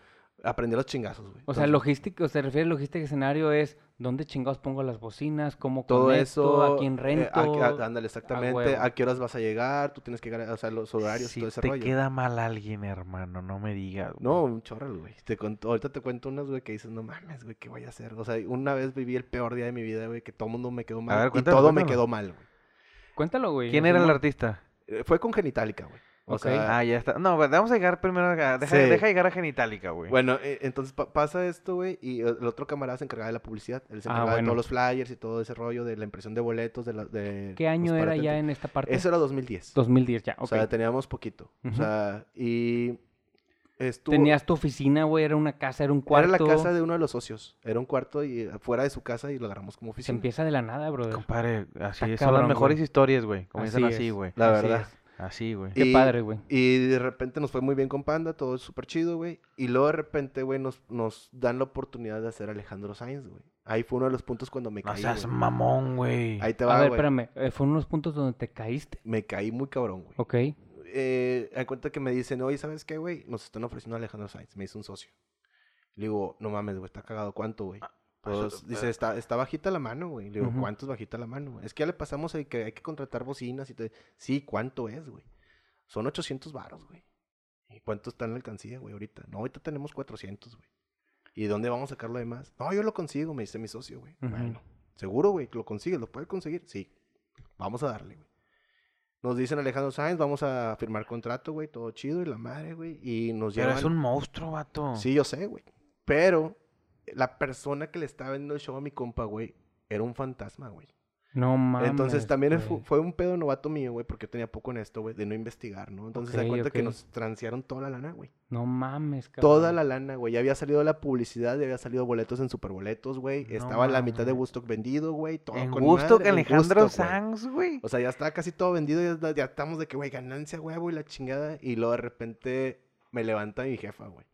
Aprendí los chingazos, güey. O sea, logística, se refiere a logística de escenario es dónde chingados pongo las bocinas, cómo todo conecto, eso. a quién eh, rento. a- a- ándale, exactamente. huevo. A, qué horas vas a llegar? Tú tienes que llegar, o sea, los horarios y Si todo ese te rollo. queda mal alguien, hermano, no me digas. güey. No, un chorral, güey. Te cuento, ahorita te cuento unas, güey, que dices, no mames, güey, ¿qué voy a hacer? O sea, una vez viví el peor día de mi vida, güey, que todo el mundo me quedó mal. ver, y cuéntalo, todo me quedó mal, güey. Cuéntalo, güey. ¿Quién era el artista? Eh, Fue con Genitalica, güey. O sea, Ah, ya está. No, vamos a llegar primero a... Deja, Sí. deja llegar a Genitalica, güey. Bueno, eh, entonces pa- pasa esto, güey, y el otro camarada se encargaba de la publicidad. Él se Ah, encargaba de todos los flyers y todo ese rollo de la impresión de boletos, de la... De, ¿Qué año era ya en esta parte? Eso era 2010. 2010 ya, O ok. sea, teníamos poquito. O sea, y estuvo... Tenías tu oficina, güey, era una casa, era un cuarto. Era la casa de uno de los socios. Era un cuarto y eh, fuera de su casa y lo agarramos como Se oficina. empieza de la nada, brother. Compadre, así Está son cabrón, las mejores historias, güey. Comienzan Así güey. La Así verdad. es. Así, güey. Qué padre, güey. Y de repente nos fue muy bien con Panda, todo es súper chido, güey. Y luego de repente, güey, nos, nos dan la oportunidad de hacer Alejandro Sainz, güey. Ahí fue uno de los puntos cuando me No caí, seas güey. mamón, güey. Ahí te A va, ver, güey. espérame. eh, ¿Fueron unos puntos donde te caíste? Me caí muy cabrón, güey. Ok. Eh, hay cuenta que me dicen, oye, ¿sabes qué, güey? Nos están ofreciendo a Alejandro Sainz. Me dice un socio. Le digo, no mames, güey, está cagado. ¿Cuánto, güey? Pues, dice, está, está bajita la mano, güey. Le digo, Ujú. ¿cuánto es bajita la mano? Es que ya le pasamos el que hay que contratar bocinas y te... Sí, ¿cuánto es, güey? Son 800 varos, güey. ¿Y cuánto está en la alcancía, güey, ahorita? No, ahorita tenemos 400, güey. ¿Y dónde vamos a sacar lo demás? No, yo lo consigo, me dice mi socio, güey. Bueno, ¿seguro, güey? que ¿Lo consigues? ¿Lo puedes conseguir? Sí. Vamos a darle, güey. Nos dicen Alejandro Sáenz, vamos a firmar contrato, güey, todo chido y la madre, güey. Y nos Pero llevan... es un monstruo, vato. Sí, yo sé, güey. Pero la persona que le estaba viendo el show a mi compa, güey, era un fantasma, güey. No mames. Entonces también fu- güey. fue un pedo novato mío, güey, porque yo tenía poco en esto, güey, de no investigar, ¿no? Entonces se da cuenta que nos transearon toda la lana, güey. No mames, cabrón. Toda la lana, güey. Ya había salido la publicidad, ya había salido boletos en superboletos, güey. No Estaba la mitad de. Woodstock vendido, güey. Todo En con madre, Alejandro Woodstock, güey. Sanz, güey. O sea, ya estaba casi todo vendido, ya, ya estamos de que, güey, ganancia, huevo y la chingada. Y luego de repente me levanta mi jefa, güey.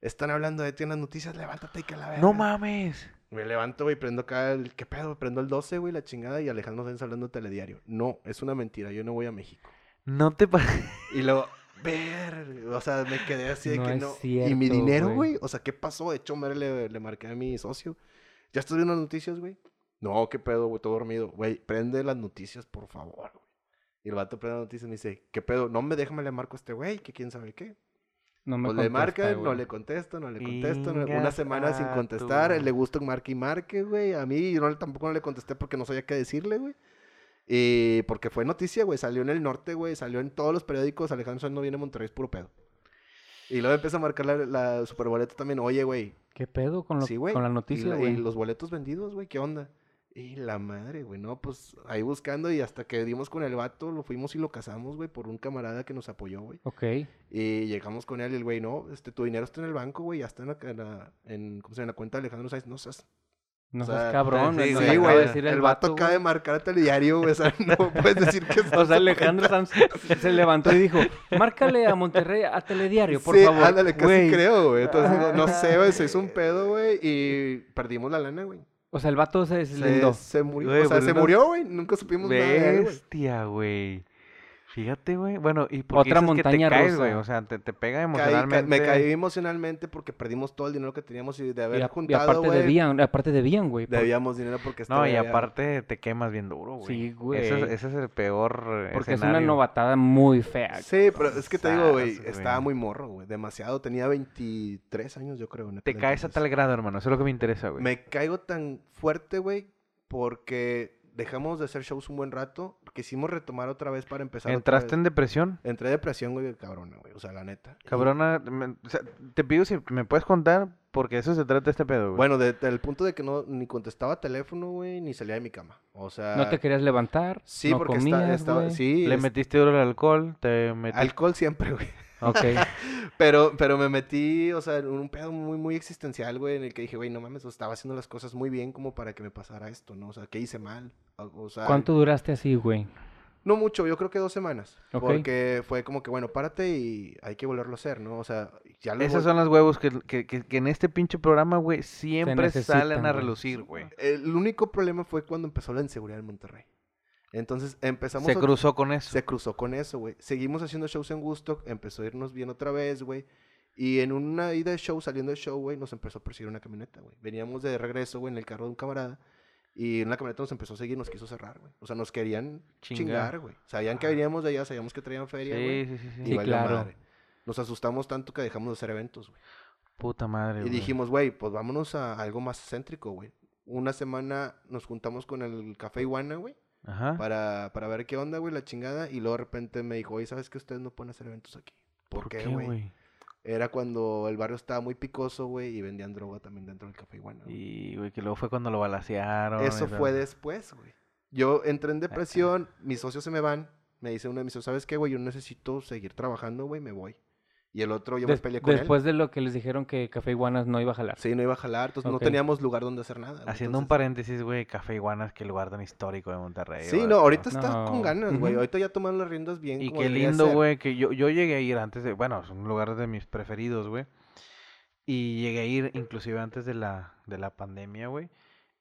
Están hablando de ti en las noticias, levántate y que la verga. No mames. Me levanto, güey, prendo acá el... ¿Qué pedo? Prendo el 12, güey, la chingada. Y Alejandro Sáenz hablando de telediario. No, es una mentira, yo no voy a México. No te pa- Y luego, ver, o sea, me quedé así de No que no. y mi dinero, güey. güey. O sea, ¿qué pasó? De hecho, madre, le, le marqué a mi socio. ¿Ya estás viendo las noticias, güey? No, qué pedo, güey, todo dormido. Güey, prende las noticias, por favor, güey. Y el vato prende las noticias y me dice, ¿qué pedo? No me déjame le marco a este güey, que quién sabe qué. No me Pues le contesta, marca, no güey. le contesto, no le contesto. no- Una semana sin contestar. Le gusta un marque y marque, güey. A mí yo no, le- tampoco no le contesté porque no sabía qué decirle, güey. Y porque fue noticia, güey. Salió en el norte, güey. Salió en todos los periódicos. Alejandro Sanz no viene a Monterrey, es puro pedo. Y luego empieza a marcar la, la superboleta también. Oye, güey. ¿Qué pedo con, lo, Sí, güey. con la y noticia, la- güey? Y, los boletos vendidos, güey. ¿Qué onda? Y la madre, güey. No, pues ahí buscando y hasta que dimos con el vato, lo fuimos y lo casamos, güey, por un camarada que nos apoyó, güey. Ok. Y llegamos con él y el güey, no, este, tu dinero está en el banco, güey, ya está en la, en la- en, ¿cómo se llama? en la cuenta de Alejandro Sáenz. No seas... No O seas sea, cabrón. sí, acaba de güey. decir El, vato acaba de marcar a telediario, güey. O sea, no puedes decir que O sea, Alejandro Sanz se levantó y dijo, márcale a Monterrey a Telediario, por sí, favor. ándale, casi Güey. creo, güey. Entonces, no, no sé, güey, se hizo un pedo, güey, y perdimos la lana, güey. O sea, el vato se Se, deslindó. se murió, Güey, o sea, se no- murió, güey. Nunca supimos nada de él, güey. Bestia, güey. Fíjate, güey. Bueno, y por Otra montaña te caes, rusa. güey. O sea, te, te pega Caí- ca- emocionalmente. me caí emocionalmente porque perdimos todo el dinero que teníamos y de Y, haber y juntado, aparte güey. debían, aparte debían, güey. por- Debíamos dinero porque No, y estaba ya- aparte te quemas bien duro, güey. Sí, güey. Ese, es- ese es el peor eh, Porque es una novatada muy fea. Sí, pero es que te digo, güey, estaba muy morro, güey. Demasiado. Tenía 23 años, yo creo. Te caes a tal grado, hermano. Eso es lo que me interesa, güey. Me caigo tan fuerte, güey, porque dejamos de hacer shows un buen rato. Quisimos retomar otra vez para empezar. otra ¿Entraste en depresión? Entré en depresión, güey, cabrona, güey. O sea, la neta. Y, Cabrona, me- o sea, te pido si me puedes contar porque eso se trata este pedo, güey. Bueno, desde el punto de que no ni contestaba teléfono, güey, ni salía de mi cama. O sea. No te querías levantar, Sí, no porque comías, estaba. güey. Sí. Le es- metiste duro al alcohol, te metiste... Alcohol siempre, güey. Ok. Pero, pero me metí, o sea, en un pedo muy, muy existencial, güey, en el que dije, güey, no mames, o estaba haciendo las cosas muy bien como para que me pasara esto, ¿no? O sea, ¿qué hice mal? O, o sea, ¿Cuánto duraste así, güey? No mucho, yo creo que dos semanas. Porque fue como que, bueno, párate y hay que volverlo a hacer, ¿no? O sea, ya lo Esos son los huevos que, que, que- que en este pinche programa, güey, siempre necesitan, salen a relucir, güey. El único problema fue cuando empezó la inseguridad en Monterrey. Entonces empezamos Se a- cruzó con eso. Se cruzó con eso, güey. Seguimos haciendo shows en Woodstock, empezó a irnos bien otra vez, güey. Y en una ida de show, saliendo del show, güey, nos empezó a perseguir una camioneta, güey. Veníamos de regreso, güey, en el carro de un camarada. Y una camioneta nos empezó a seguir, nos quiso cerrar, güey. O sea, nos querían Chingar. güey. Sabían que veníamos de allá, sabíamos que traían feria, güey. Sí, sí, sí, sí. y Sí, claro. madre. Nos asustamos tanto que dejamos de hacer eventos, güey. Puta madre, Y güey. dijimos, güey, pues vámonos a algo más céntrico, güey. Una semana nos juntamos con el Café Iguana, güey, Ajá. para, para ver qué onda, güey, la chingada. Y luego de repente me dijo, oye, ¿sabes que ustedes no pueden hacer eventos aquí? ¿Por, qué, güey? Era cuando el barrio estaba muy picoso, güey, y vendían droga también dentro del Café Iguana. Y, güey, que luego fue cuando lo balacearon. Eso fue después, güey. Yo entré en depresión, mis socios se me van. Me dice uno de mis socios, ¿sabes qué, güey? Yo necesito seguir trabajando, güey, me voy. Y el otro, yo me Des- peleé con él. después de lo que les dijeron que Café Iguanas no iba a jalar. Sí, no iba a jalar, entonces no teníamos lugar donde hacer nada. güey. Haciendo un paréntesis, güey, Café Iguanas, que lugar tan histórico de Monterrey. Sí, no, ahorita está No. con ganas, güey. Ahorita ya toman las riendas bien. Y como qué lindo, güey, que yo, yo llegué a ir antes de, bueno, es un lugar de mis preferidos, güey. Y llegué a ir inclusive antes de la, de la pandemia, güey.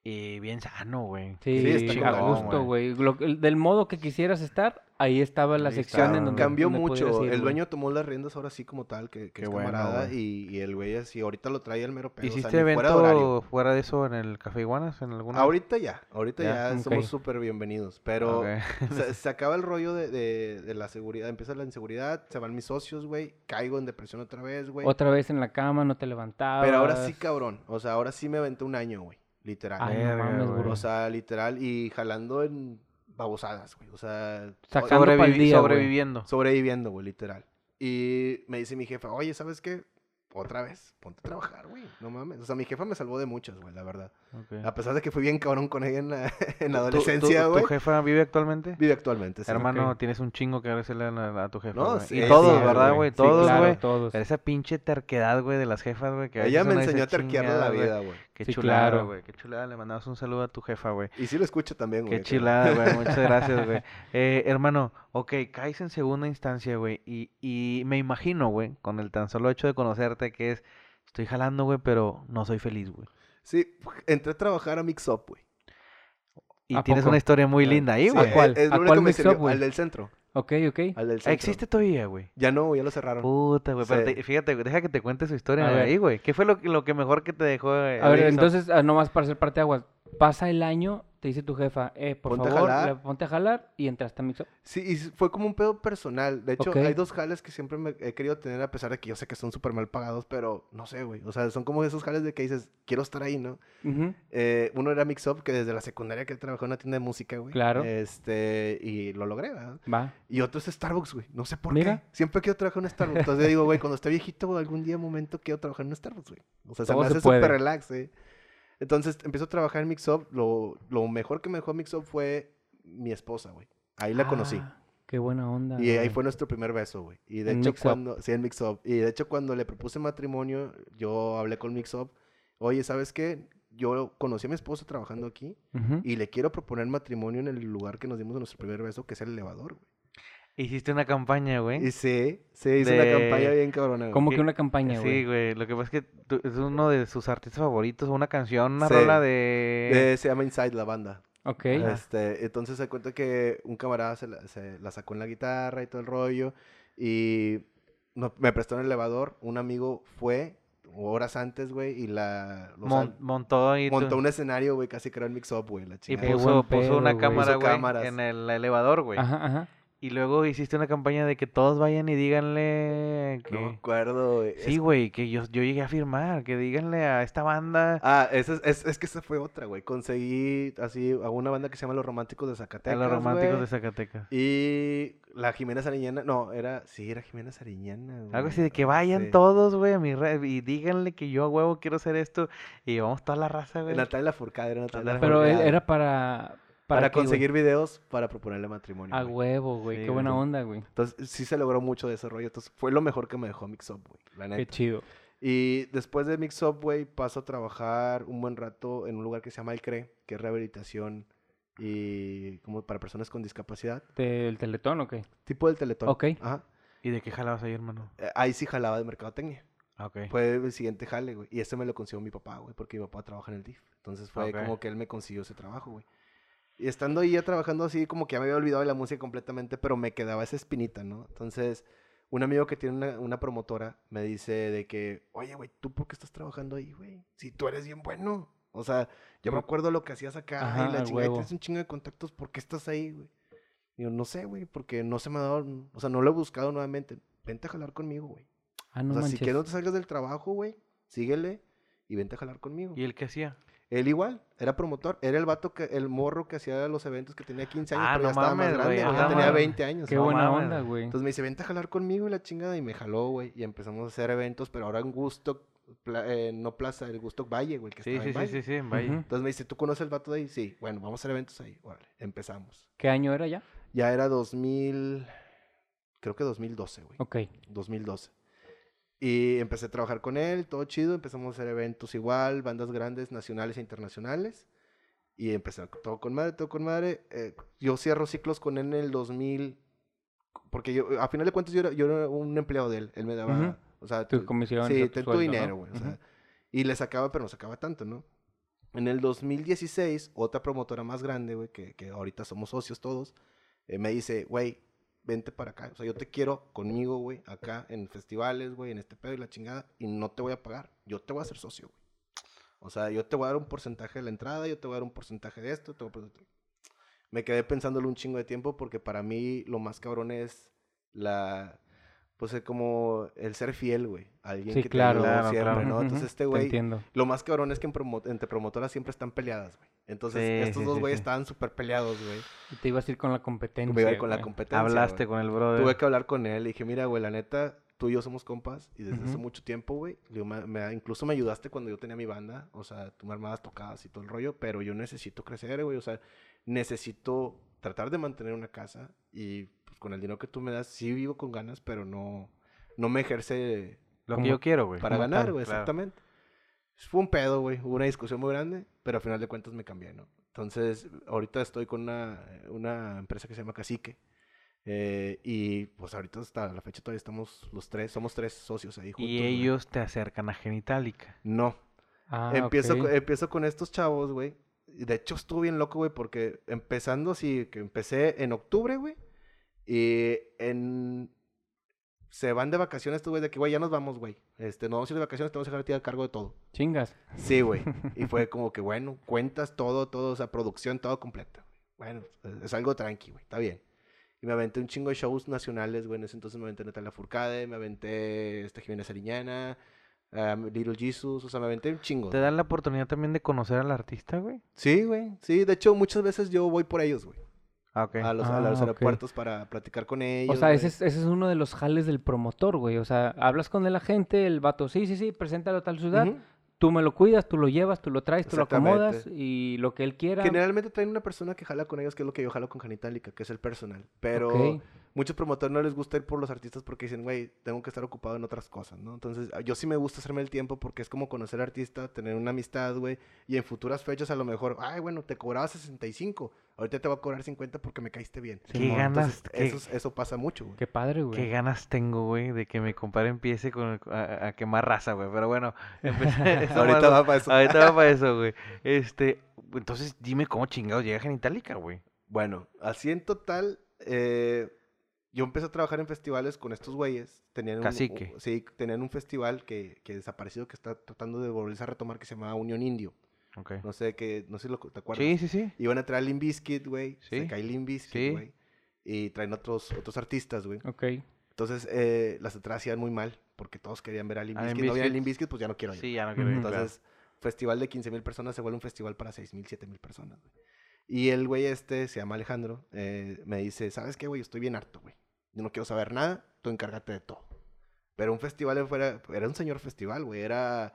Y bien sano, güey. Sí, Sí, está a gusto, güey. Del modo que quisieras estar, ahí estaba la Ahí sección estaba. en donde Cambió donde mucho. ir, el dueño tomó las riendas ahora sí como tal, que, que es bueno, camarada. güey. y, y el güey así, ahorita lo trae el mero pedo. o sea, ¿Hiciste evento fuera de horario. fuera de eso en el Café Iguanas? ¿En alguna? Ahorita ya, ahorita Ya, somos súper bienvenidos. Pero se, se acaba el rollo de, de- de la seguridad, empieza la inseguridad, se van mis socios, güey. Caigo en depresión otra vez, güey. Otra vez en la cama, no te levantabas. Pero ahora sí, cabrón. O sea, ahora sí me aventé un año, güey. Literal. Ay, no Verga, mames, güey. bro. O sea, literal. Y jalando en babosadas, güey. O sea, sobreviviendo. sobreviviendo, güey, literal. Y me dice mi jefa, oye, ¿sabes qué? Otra vez, ponte a trabajar, güey. No mames. O sea, mi jefa me salvó de muchas, güey, la verdad. A pesar de que fui bien cabrón con ella en la, en la ¿Tu- tu- adolescencia, tu, güey. jefa vive actualmente? Vive actualmente, sí. Hermano, tienes un chingo que agradecerle a, a tu jefa, No, sí, y todos, sí, ¿verdad, güey? Sí, Todos, claro, güey. todos. Esa pinche terquedad, güey, de las jefas, güey. Ella me enseñó a terquearle la vida, güey. Qué Sí, chulada, claro. güey. Qué chulada. Le mandamos un saludo a tu jefa, güey. Y sí lo escucho también, güey. Qué chulada, güey. Muchas gracias, güey. Eh, hermano, ok, caes en segunda instancia, güey. Y, y me imagino, güey, con el tan solo hecho de conocerte, que es, estoy jalando, güey, pero no soy feliz, güey. Sí, entré a trabajar a Mix Up, güey. Y ¿A tienes poco? una historia muy linda ahí, Sí, güey. ¿A cuál? Es ¿A cuál que me Mix Up, sirvió. güey? Al del centro. Ok, ok. Al del centro. ¿Existe todavía, güey? Ya no, ya lo cerraron. Puta, güey. pero Sí. te- fíjate, deja que te cuente su historia A de ver. ahí, güey. ¿Qué fue lo, que- lo que mejor que te dejó? eh, A ver, entonces, ah, nomás para ser parte de aguas. Pasa el año, te dice tu jefa, eh, por Ponte a favor, jalar. le- ponte a jalar y entraste a Mix Up. Sí, y fue como un pedo personal. De hecho, hay dos jales que siempre me he querido tener, a pesar de que yo sé que son súper mal pagados, pero no sé, güey. O sea, son como esos jales de que dices, quiero estar ahí, ¿no? Eh, uno era Mix Up, que desde la secundaria que trabajó en una tienda de música, güey. Claro. Este, y lo logré, ¿verdad? Va. Y otro es Starbucks, güey. No sé por Mira. qué. Siempre quiero trabajar en un Starbucks. Entonces digo, güey, cuando esté viejito, algún día, momento, quiero trabajar en un Starbucks, güey. O sea, se me hace súper relax, eh. Entonces empiezo a trabajar en Mix Up. Lo, lo mejor que me dejó Mix Up fue mi esposa, güey. Ahí la conocí. Ah, Qué buena onda. Y ahí fue nuestro primer beso, güey. Y de En hecho, Up. cuando. Sí, en Mix Up. Y de hecho, cuando le propuse matrimonio, yo hablé con Mix Up. Oye, ¿sabes qué? Yo conocí a mi esposa trabajando aquí y le quiero proponer matrimonio en el lugar que nos dimos en nuestro primer beso, que es el elevador, güey. Hiciste una campaña, güey. Y sí, sí, hice una De- campaña bien cabrona, güey. Como que- una campaña, güey. Sí, güey. Lo que pasa es que tú- es uno de sus artistas favoritos, una canción, una Sí. rola de... Se llama Inside la banda. Ok. Este, entonces se cuenta que un camarada se la, se la sacó en la guitarra y todo el rollo. Y no- me prestó en el elevador. Un amigo fue horas antes, güey, y la... Mon- montó y... montó tú- un escenario, güey, casi creó el mix-up, güey, la Y chingada. Qué puso, una cámara, güey, cámaras. en el elevador, güey. Ajá, ajá. Y luego hiciste una campaña de que todos vayan y díganle que... No me acuerdo, güey. Sí, Es- güey, que yo, yo llegué a firmar, que díganle a esta banda, Ah, esa es, es, es que esa fue otra, güey. Conseguí así a una banda que se llama Los Románticos de a Zacatecas, los románticos güey. de Zacatecas. Y la Jimena Sariñana, no, era, sí, era Jimena Sariñana, Algo güey. así de que vayan Sí. todos, güey, a mi red y díganle que yo a huevo quiero hacer esto y vamos toda la raza, güey. Natalia Lafourcade, era Natalia Pero era para... para, qué, güey? conseguir videos para proponerle matrimonio. A güey. huevo, güey. Sí, Qué buena güey. onda, güey. Entonces, sí se logró mucho de ese rollo. Entonces, fue lo mejor que me dejó Mix Up, güey. La Qué neta. chido. Y después de Mix Up, güey, paso a trabajar un buen rato en un lugar que se llama El CRE, que es rehabilitación y como para personas con discapacidad. ¿Del Teletón o qué? Tipo del Teletón. Ok. Ajá. ¿Y de qué jalabas ahí, hermano? Eh, Ahí sí jalaba de mercadotecnia. Ah, ok. Fue el siguiente jale, güey. Y este me lo consiguió mi papá, güey, porque mi papá trabaja en el DIF. Entonces fue Ok. como que él me consiguió ese trabajo, güey. Y estando ahí ya trabajando así, como que ya me había olvidado de la música completamente, pero me quedaba esa espinita, ¿no? Entonces, Un amigo que tiene una, una promotora me dice de que, oye, güey, ¿tú por qué estás trabajando ahí, güey? Si tú eres bien bueno. O sea, yo me acuerdo lo que hacías acá Ajá, y la chingada, tienes un chingo de contactos, ¿por qué estás ahí, güey? Y yo, no sé, güey, porque no se me ha dado, o sea, no lo he buscado nuevamente. Vente a jalar conmigo, güey. Ah, no o sea, manches. si quieres no te salgas del trabajo, güey, síguele y vente a jalar conmigo. ¿Y el qué hacía? Él igual, era promotor, era el vato que, el morro que hacía los eventos que tenía 15 años, Ah, pero no ya estaba mames, más grande, ah, ya tenía mames. 20 años. Qué No buena mames. onda, güey. Entonces me dice, vente a jalar conmigo y la chingada, y me jaló, güey, y empezamos a hacer eventos, pero ahora en Gusto, pla- eh, no Plaza, el Gusto Valle, güey, que Sí, estaba sí, en sí, Valle. sí, sí, en Valle. Entonces me dice, ¿tú conoces el vato de ahí? Sí, bueno, vamos a hacer eventos ahí. Órale, empezamos. ¿Qué año era ya? Ya era 2000, creo que 2012, güey. Ok. 2012. Y empecé a trabajar con él, todo chido. Empezamos a hacer eventos igual, bandas grandes, nacionales e internacionales. Y empecé todo con madre, todo con madre. Eh, yo cierro ciclos con él en el 2000. Porque yo, a final de cuentas, yo era, yo era un empleado de él. Él me daba. Ujú. O sea, Tu comisión. Sí, tu tu sueldo, ¿no? dinero, güey. o sea, y le sacaba, pero no sacaba tanto, ¿no? En el 2016, otra promotora más grande, güey, que, que ahorita somos socios todos, eh, me dice, güey, vente para acá. O sea, yo te quiero conmigo, güey, acá en festivales, güey, en este pedo y la chingada, y no te voy a pagar. Yo te voy a hacer socio, güey. O sea, yo te voy a dar un porcentaje de la entrada, yo te voy a dar un porcentaje de esto, te voy a Me quedé pensándolo un chingo de tiempo porque para mí lo más cabrón es la... Pues es como el ser fiel, güey. Alguien Sí, que claro. te Claro, siempre, claro. ¿no? Entonces este te güey... Lo más cabrón es que en promo- entre promotoras siempre están peleadas, güey. Entonces, Sí, estos sí, dos güeyes sí. estaban súper peleados, güey. Y te ibas a ir con la competencia. Me iba a ir con la competencia. Hablaste con el brother. Tuve que hablar con él. Le dije, mira, güey, la neta, tú y yo somos compas. Y desde hace mucho tiempo, güey. incluso me ayudaste cuando yo tenía mi banda. O sea, tú me armabas tocadas y todo el rollo. Pero yo necesito crecer, güey. O sea, necesito tratar de mantener una casa. Y pues, con el dinero que tú me das, sí vivo con ganas, pero no, no me ejerce Lo que yo quiero, güey. para ganar, güey, claro. exactamente. Fue un pedo, güey. Hubo una discusión muy grande, pero al final de cuentas me cambié, ¿no? Entonces, ahorita estoy con una, una empresa que se llama Cacique. eh, y pues ahorita hasta la fecha todavía estamos los tres, somos tres socios ahí juntos. Y ellos te acercan a Genitalica. No. Ah, empiezo, empiezo con estos chavos, güey. De hecho, estuvo bien loco, güey, porque empezando así, que empecé en octubre, güey. Y en... Se van de vacaciones estos güey de que, güey, ya nos vamos, güey. Este, nos vamos a ir de vacaciones, te vamos a dejar a ti a cargo de todo. Chingas. Sí, güey. Y fue como que, bueno, cuentas todo, todo, o sea, producción, todo completa. güey. Bueno, es- es algo tranqui, güey, está bien. Y me aventé un chingo de shows nacionales, güey. En ese entonces me aventé Natalia Furcade, me aventé este, Jimena Sariñana, um, Little Jesus, o sea, me aventé un chingo. ¿Te dan la oportunidad también de conocer al artista, güey? Sí, güey. Sí, de hecho, muchas veces yo voy por ellos, güey. Ah. A los, a Ah, los aeropuertos para platicar con ellos. O sea, ese es, ese es uno de los jales del promotor, güey. O sea, hablas con el agente, el vato, sí, sí, sí, preséntalo a tal ciudad. Tú me lo cuidas, tú lo llevas, tú lo traes, tú lo acomodas y lo que él quiera. Generalmente traen una persona que jala con ellos, que es lo que yo jalo con Genitalica, que es el personal. Pero. Muchos promotores no les gusta ir por los artistas porque dicen, güey, tengo que estar ocupado en otras cosas, ¿no? Entonces, yo sí me gusta hacerme el tiempo porque es como conocer al artista, tener una amistad, güey, y en futuras fechas a lo mejor, ay, bueno, te cobraba 65, ahorita te voy a cobrar 50 porque me caíste bien. Qué ganas, Entonces, qué, eso, es- eso pasa mucho, güey. Qué padre, güey. qué ganas tengo, güey, de que mi compadre empiece con, a, a quemar raza, güey. Pero bueno, eso Ahorita va para eso. Ahorita va para eso, güey. Este, entonces dime cómo chingados llega Genitalica, güey. Bueno, así en total, eh, yo empecé a trabajar en festivales con estos güeyes. Tenían un, Cacique. u- sí, tenían un festival que, que desaparecido, que está tratando de volverse a retomar, que se llamaba Unión Indio. Ok. No sé qué, no sé si lo, te acuerdas. Sí, sí, sí. Iban a traer Limp Bizkit, güey. Se Sí. cae Limp Bizkit, Sí. güey. Y traen otros, otros artistas, güey. Ok. Entonces, eh, las entradas iban muy mal, porque todos querían ver a Limp A Limp Bizkit. No Bizkit. Limp Bizkit, pues ya no quiero ir. Sí, ya no quiero ir. Claro. Entonces, festival de 15 mil personas se vuelve un festival para 6 mil, 7 mil personas. güey. Y el güey este, se llama Alejandro, eh, me dice, ¿sabes qué, güey? Estoy bien harto, güey. Yo no quiero saber nada, tú encárgate de todo. Pero un festival fuera, era un señor festival, güey. Era,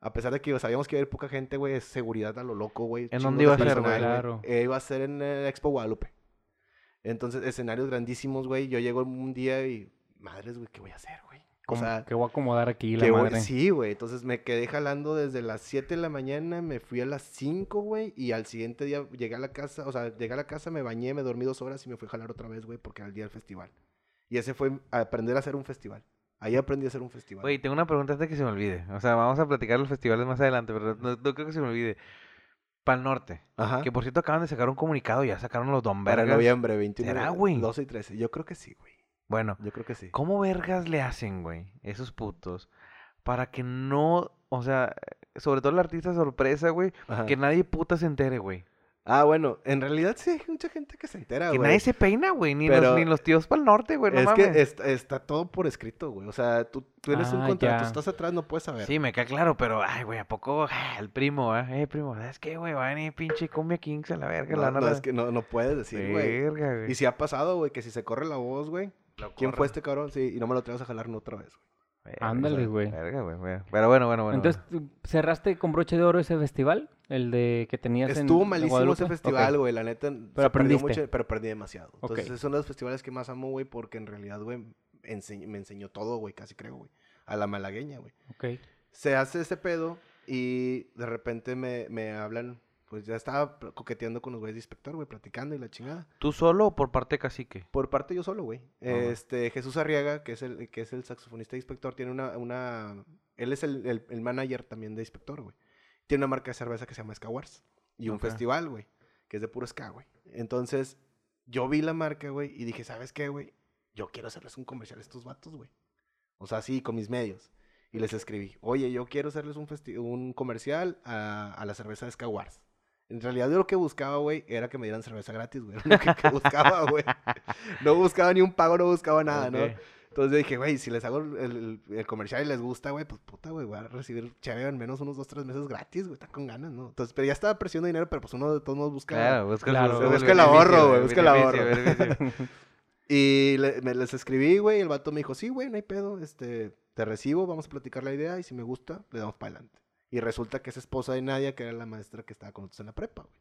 a pesar de que sabíamos que iba a haber poca gente, güey, es seguridad a lo loco, güey. ¿En dónde de iba a ser? Claro. Eh, iba a ser en eh, Expo Guadalupe. Entonces, escenarios grandísimos, güey. Yo llego un día y, madres, güey, ¿qué voy a hacer, güey? O sea, que voy a acomodar aquí la voy- madre. sí, güey. Entonces me quedé jalando desde las 7 de la mañana, me fui a las 5, güey, y al siguiente día llegué a la casa, o sea, llegué a la casa, me bañé, me dormí dos horas y me fui a jalar otra vez, güey, porque era el día del festival. Y ese fue aprender a hacer un festival. Ahí aprendí a hacer un festival. Güey, tengo una pregunta antes de que se me olvide. O sea, vamos a platicar los festivales más adelante, pero no, no creo que se me olvide. Pal Norte. Ajá. Que por cierto acaban de sacar un comunicado, ya sacaron los Don Para Vergas. noviembre, 21, ¿Será, güey? 12 y 13. Yo creo que sí, güey. Bueno, Yo creo que sí. ¿cómo vergas le hacen, güey, esos putos, para que no, o sea, sobre todo el artista sorpresa, güey, Ajá. que nadie puta se entere, güey? Ah, bueno, en realidad sí hay mucha gente que se entera, Que güey. nadie se peina, güey, ni, Pero- los, ni los tíos para el norte, güey, no es mames. que está, está todo por escrito, güey. O sea, tú, tú eres un Ah, contrato, ya. estás atrás, no puedes saber. Sí, me queda claro, pero, ay, güey, ¿a poco el primo, eh? Eh, primo, ¿sabes qué, güey? Va a venir pinche cumbia Kings a la verga, no, la no, nada. es que no, no puedes decir, güey. Verga, güey. Y si ha pasado, güey, que si se corre la voz, güey. ¿Quién fue este cabrón? Sí, y no me lo traigas a jalar no otra vez, güey. Ándale, güey. Verga, güey, güey. Pero bueno, bueno, bueno. Entonces, ¿tú ¿cerraste con broche de oro ese festival? El de que tenías en Estuvo malísimo Guadalupe? ese festival, güey. La neta, aprendiste. mucho, pero perdí demasiado. Entonces, es uno de los festivales que más amo, güey, porque en realidad, güey, ense- me enseñó todo, güey, casi creo, güey. A la malagueña, güey. Ok. Se hace ese pedo y de repente me, me hablan, pues ya estaba coqueteando con los güeyes de inspector, güey, platicando y la chingada. ¿Tú solo o por parte de cacique? Por parte yo solo, güey. Ah. Este, Jesús Arriaga, que es el, que es el saxofonista de inspector, tiene una, una, él es el, el, el manager también de inspector, güey. Tiene una marca de cerveza que se llama Ska Wars. Y un festival, güey, que es de puro ska, güey. Entonces, yo vi la marca, güey, y dije, ¿sabes qué, güey? Yo quiero hacerles un comercial a estos vatos, güey. O sea, sí, con mis medios. Y les escribí, oye, yo quiero hacerles un, un comercial a, a la cerveza de Ska Wars. En realidad yo lo que buscaba, güey, era que me dieran cerveza gratis, güey. Lo que, que buscaba, güey. No buscaba ni un pago, no buscaba nada, ¿no? Entonces yo dije, güey, si les hago el, el- comercial y les gusta, güey, pues puta, güey, voy a recibir chévere al menos unos dos, tres meses gratis, güey, están con ganas, ¿no? Entonces, pero ya estaba presionando dinero, pero pues uno de todos modos busca. Claro, busca, Claro, el, busca el ahorro, güey, busca el ahorro. ahorro. Y le- me les escribí, güey, y el vato me dijo, sí, güey, no hay pedo, este, te recibo, vamos a platicar la idea y si me gusta, le damos para adelante. Y resulta que es esposa de Nadia, que era la maestra que estaba con nosotros en la prepa, güey.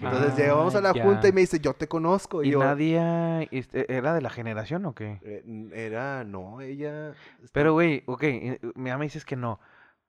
Entonces Ah, llegamos a la ya. junta y me dice, yo te conozco. Y, ¿Y yo, nadie este, era de la generación o qué? eh, era, no, ella... está- Pero, güey, ok, eh, ya me dices que no.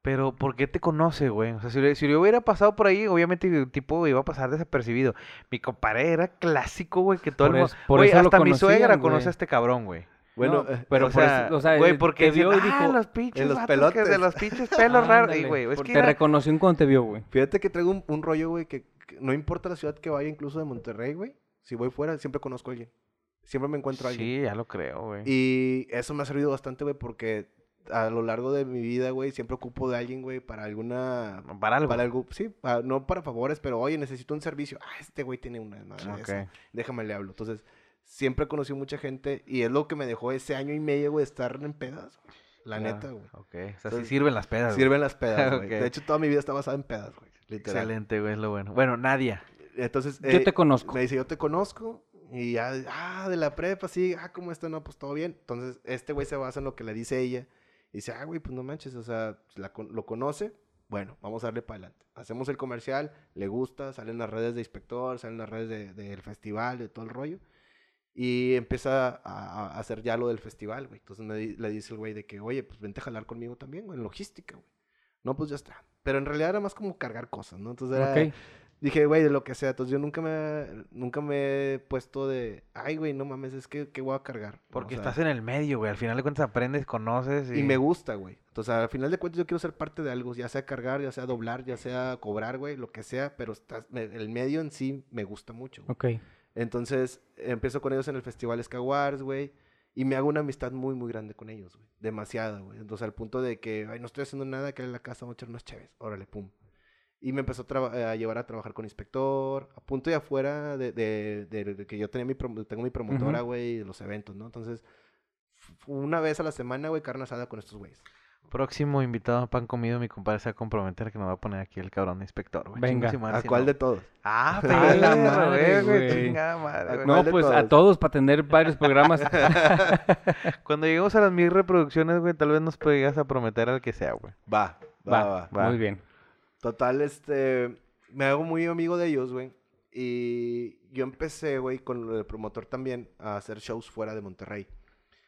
Pero, ¿por qué te conoce, güey? O sea, si, si yo hubiera pasado por ahí, obviamente el tipo iba a pasar desapercibido. Mi compadre era clásico, güey, que todo Por el mundo... por Güey, eso lo hasta mi suegra güey. conoce a este cabrón, güey. Bueno, No, eh, pero o por sea, eso, o sea, güey, él porque te vio y "Ah, dijo, los pinches los vatos que pelotes". de los pinches pelos raros. Y, Ándale, güey, es porque que te era- reconoció en cuando te vio, güey. Fíjate que traigo un, un rollo, güey, que, que no importa la ciudad que vaya, incluso de Monterrey, güey. Si voy fuera, siempre conozco a alguien. Siempre me encuentro a alguien. Sí, ya lo creo, güey. Y eso me ha servido bastante, güey, porque a lo largo de mi vida, güey, siempre ocupo de alguien, güey, para alguna... Para algo. Para algo, sí, no para favores, pero oye, necesito un servicio. Ah, este güey tiene una madre de Ok. eso. Déjame le hablo. Entonces, siempre conocí mucha gente y es lo que me dejó ese año y medio, güey, estar en pedas. güey. La neta, güey. Ok, o sea, sí Entonces, sirven las pedas. güey. Sirven las pedas, güey. De hecho, toda mi vida está basada en pedas, güey. Literal. Excelente, güey, es lo bueno. Bueno, Nadia. Entonces, Yo eh, te conozco. me dice, yo te conozco. Y ya, ah, de la prepa, sí, ah, ¿cómo está? No, pues todo bien. Entonces, este güey se basa en lo que le dice ella. Y dice, ah, güey, pues no manches, o sea, la con- lo conoce. Bueno, vamos a darle para adelante. Hacemos el comercial, le gusta, salen las redes de inspector, salen las redes de- del festival, de todo el rollo. Y empieza a, a hacer ya lo del festival, güey. Entonces me di- le dice el güey de que, oye, pues vente a jalar conmigo también, güey, en logística, güey. No, pues ya está. Pero en realidad era más como cargar cosas, ¿no? Entonces era. Dije, güey, de lo que sea. Entonces yo nunca me, nunca me he puesto de, ay, güey, no mames, es que, que voy a cargar. Porque O sea, estás en el medio, güey. Al final de cuentas aprendes, conoces y... Y me gusta, güey. Entonces al final de cuentas yo quiero ser parte de algo, ya sea cargar, ya sea doblar, ya sea cobrar, güey, lo que sea, pero estás, me- el medio en sí me gusta mucho. güey. Ok. Entonces empiezo con ellos en el festival Ska Wars, güey. Y me hago una amistad muy, muy grande con ellos, güey. Demasiada, güey. Entonces al punto de que, ay, no estoy haciendo nada, que en la casa vamos a echar unas chéves. Órale, pum. Y me empezó a, traba- a llevar a trabajar con inspector, a punto y afuera de, de- de- de que yo tenía mi tengo mi promotora, güey, de los eventos, ¿no? Entonces, una vez a la semana, güey, carne asada con estos güeyes. Próximo invitado a pan comido, mi compadre se va a comprometer que nos va a poner aquí el cabrón inspector, güey. Venga. ¿A si cuál no. de todos? Ah, A la madre, güey, güey, güey. chingada madre, ¿A güey. cuál No, pues a todos? todos para tener varios programas. Cuando lleguemos a las mil reproducciones, güey, tal vez nos podrías a prometer al que sea, güey. Va, va, va. va. Muy bien. Total, este, me hago muy amigo de ellos, güey. Y yo empecé, güey, con el promotor también a hacer shows fuera de Monterrey.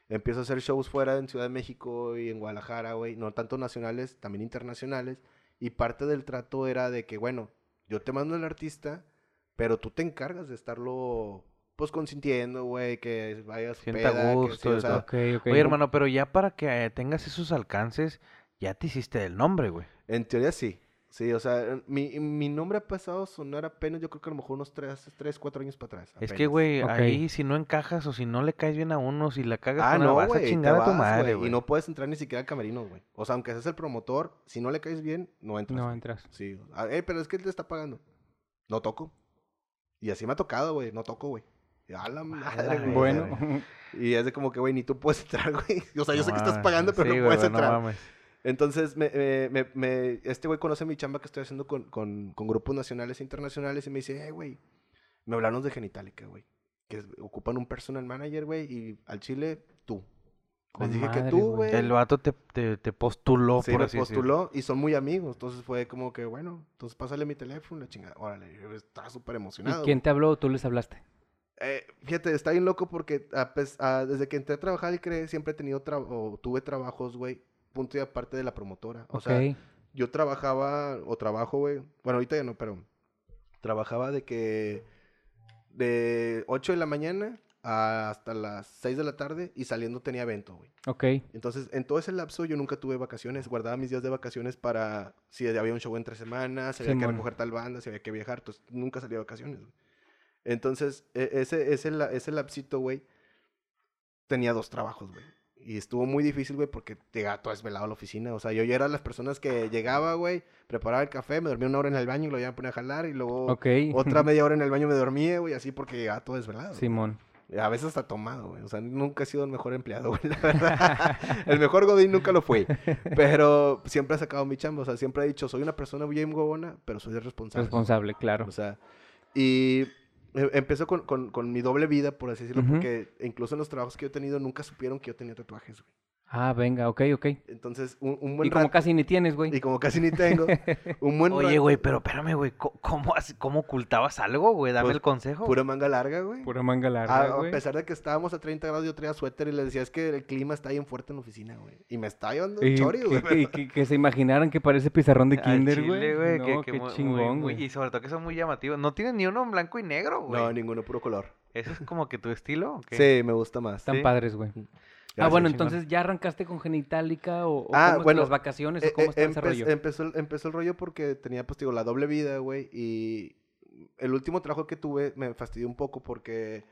Empiezo a hacer shows fuera en Ciudad de México y en Guadalajara, güey. No tanto nacionales, también internacionales. Y parte del trato era de que, bueno, yo te mando al artista, pero tú te encargas de estarlo, pues, consintiendo, güey, que vaya a su Sienta peda, que gusto sí, o y sea, todo. Ok, ok. Oye, hermano, pero ya para que eh, tengas esos alcances, ya te hiciste el nombre, güey. En teoría sí. Sí, o sea, mi, mi nombre ha pasado a sonar apenas, yo creo que a lo mejor unos 3, tres 4 años para atrás. Es que, güey, ahí si no encajas o si no le caes bien a uno, si la cagas Ah, con la no, vas güey. a chingar a tu madre, güey. Y no puedes entrar ni siquiera al camerino, güey. O sea, aunque seas el promotor, si no le caes bien, no entras. No entras. Sí. Ah, eh, pero es que él te está pagando. No toco. Y así me ha tocado, güey. No toco, güey. A la madre, güey. Bueno, Y es de como que, güey, ni tú puedes entrar, güey. O sea, yo sé que estás pagando, pero Sí, no puedes no entrar. mames. Entonces, me, me- me- me- este güey conoce mi chamba que estoy haciendo con, con- con grupos nacionales e internacionales y me dice, eh, güey, me hablaron de Genitalica, güey. Que ocupan un personal manager, güey, y al chile, tú. Les dije madre, que tú, güey. El vato te, te, te postuló, Sí, por me así decirlo. postuló y son muy amigos. Entonces fue como que, bueno, entonces pásale mi teléfono, la chingada. Órale, yo estaba súper ¿Y emocionado. quién te habló o tú les hablaste? Eh, fíjate, está bien loco porque a pes- a- desde que entré a trabajar y creé, siempre he tenido tra- o tuve trabajos, güey, punto y aparte de la promotora. O sea, yo trabajaba o trabajo, güey. Bueno, ahorita ya no, pero trabajaba de que de 8 de la mañana hasta las 6 de la tarde y saliendo tenía evento, güey. ok. Entonces, en todo ese lapso yo nunca tuve vacaciones, guardaba mis días de vacaciones para si había un show entre semanas, si había que recoger tal banda, si había que viajar, entonces nunca salía de vacaciones, güey. Entonces, e- ese, ese, ese lapsito, güey, tenía dos trabajos, güey. Y estuvo muy difícil, güey, porque llegaba todo desvelado a la oficina. O sea, yo ya era las personas que llegaba, güey, preparaba el café, me dormía una hora en el baño y lo iba a poner a jalar. Y luego otra media hora en el baño me dormía, güey, así porque llegaba todo desvelado. Simón. A veces hasta tomado, güey. O sea, nunca he sido el mejor empleado, güey, la verdad. el mejor Godín nunca lo fui. Pero siempre he sacado mi chamba. O sea, siempre he dicho, soy una persona bien huevona, pero soy responsable. Responsable, claro. O sea, y eh, empezó con, con, con mi doble vida, por así decirlo, porque incluso en los trabajos que yo he tenido nunca supieron que yo tenía tatuajes, güey. Ah, venga, ok, ok. Entonces, un, un buen Y como rato- casi ni tienes, güey. y como casi ni tengo, un buen Oye, rato- güey, pero espérame, güey. ¿Cómo, cómo, ocultabas algo, güey? Dame Pues, el consejo. Pura manga larga, güey. Pura manga A, larga, a güey. pesar de que estábamos a 30 grados, yo traía suéter y le decía, es que el clima está bien fuerte en la oficina, güey. Y me está llevando Y un chori, güey. que- que- que se imaginaran que parece pizarrón de kinder, chile, güey. que- No, que qué muy- chingón, güey. Y sobre todo que son muy llamativos. No tienes ni uno en blanco y negro, güey. No, ninguno, puro color. ¿Eso es como que tu estilo o qué? Sí, me gusta más. Están sí. padres, güey. Ah, bueno, chingón. entonces ya arrancaste con Genitalica o, o Ah, cómo bueno, las vacaciones o Eh, cómo eh, está ese empe- rollo. empezó, el- empezó el rollo porque tenía, pues, digo, la doble vida, güey. Y el último trabajo que tuve me fastidió un poco porque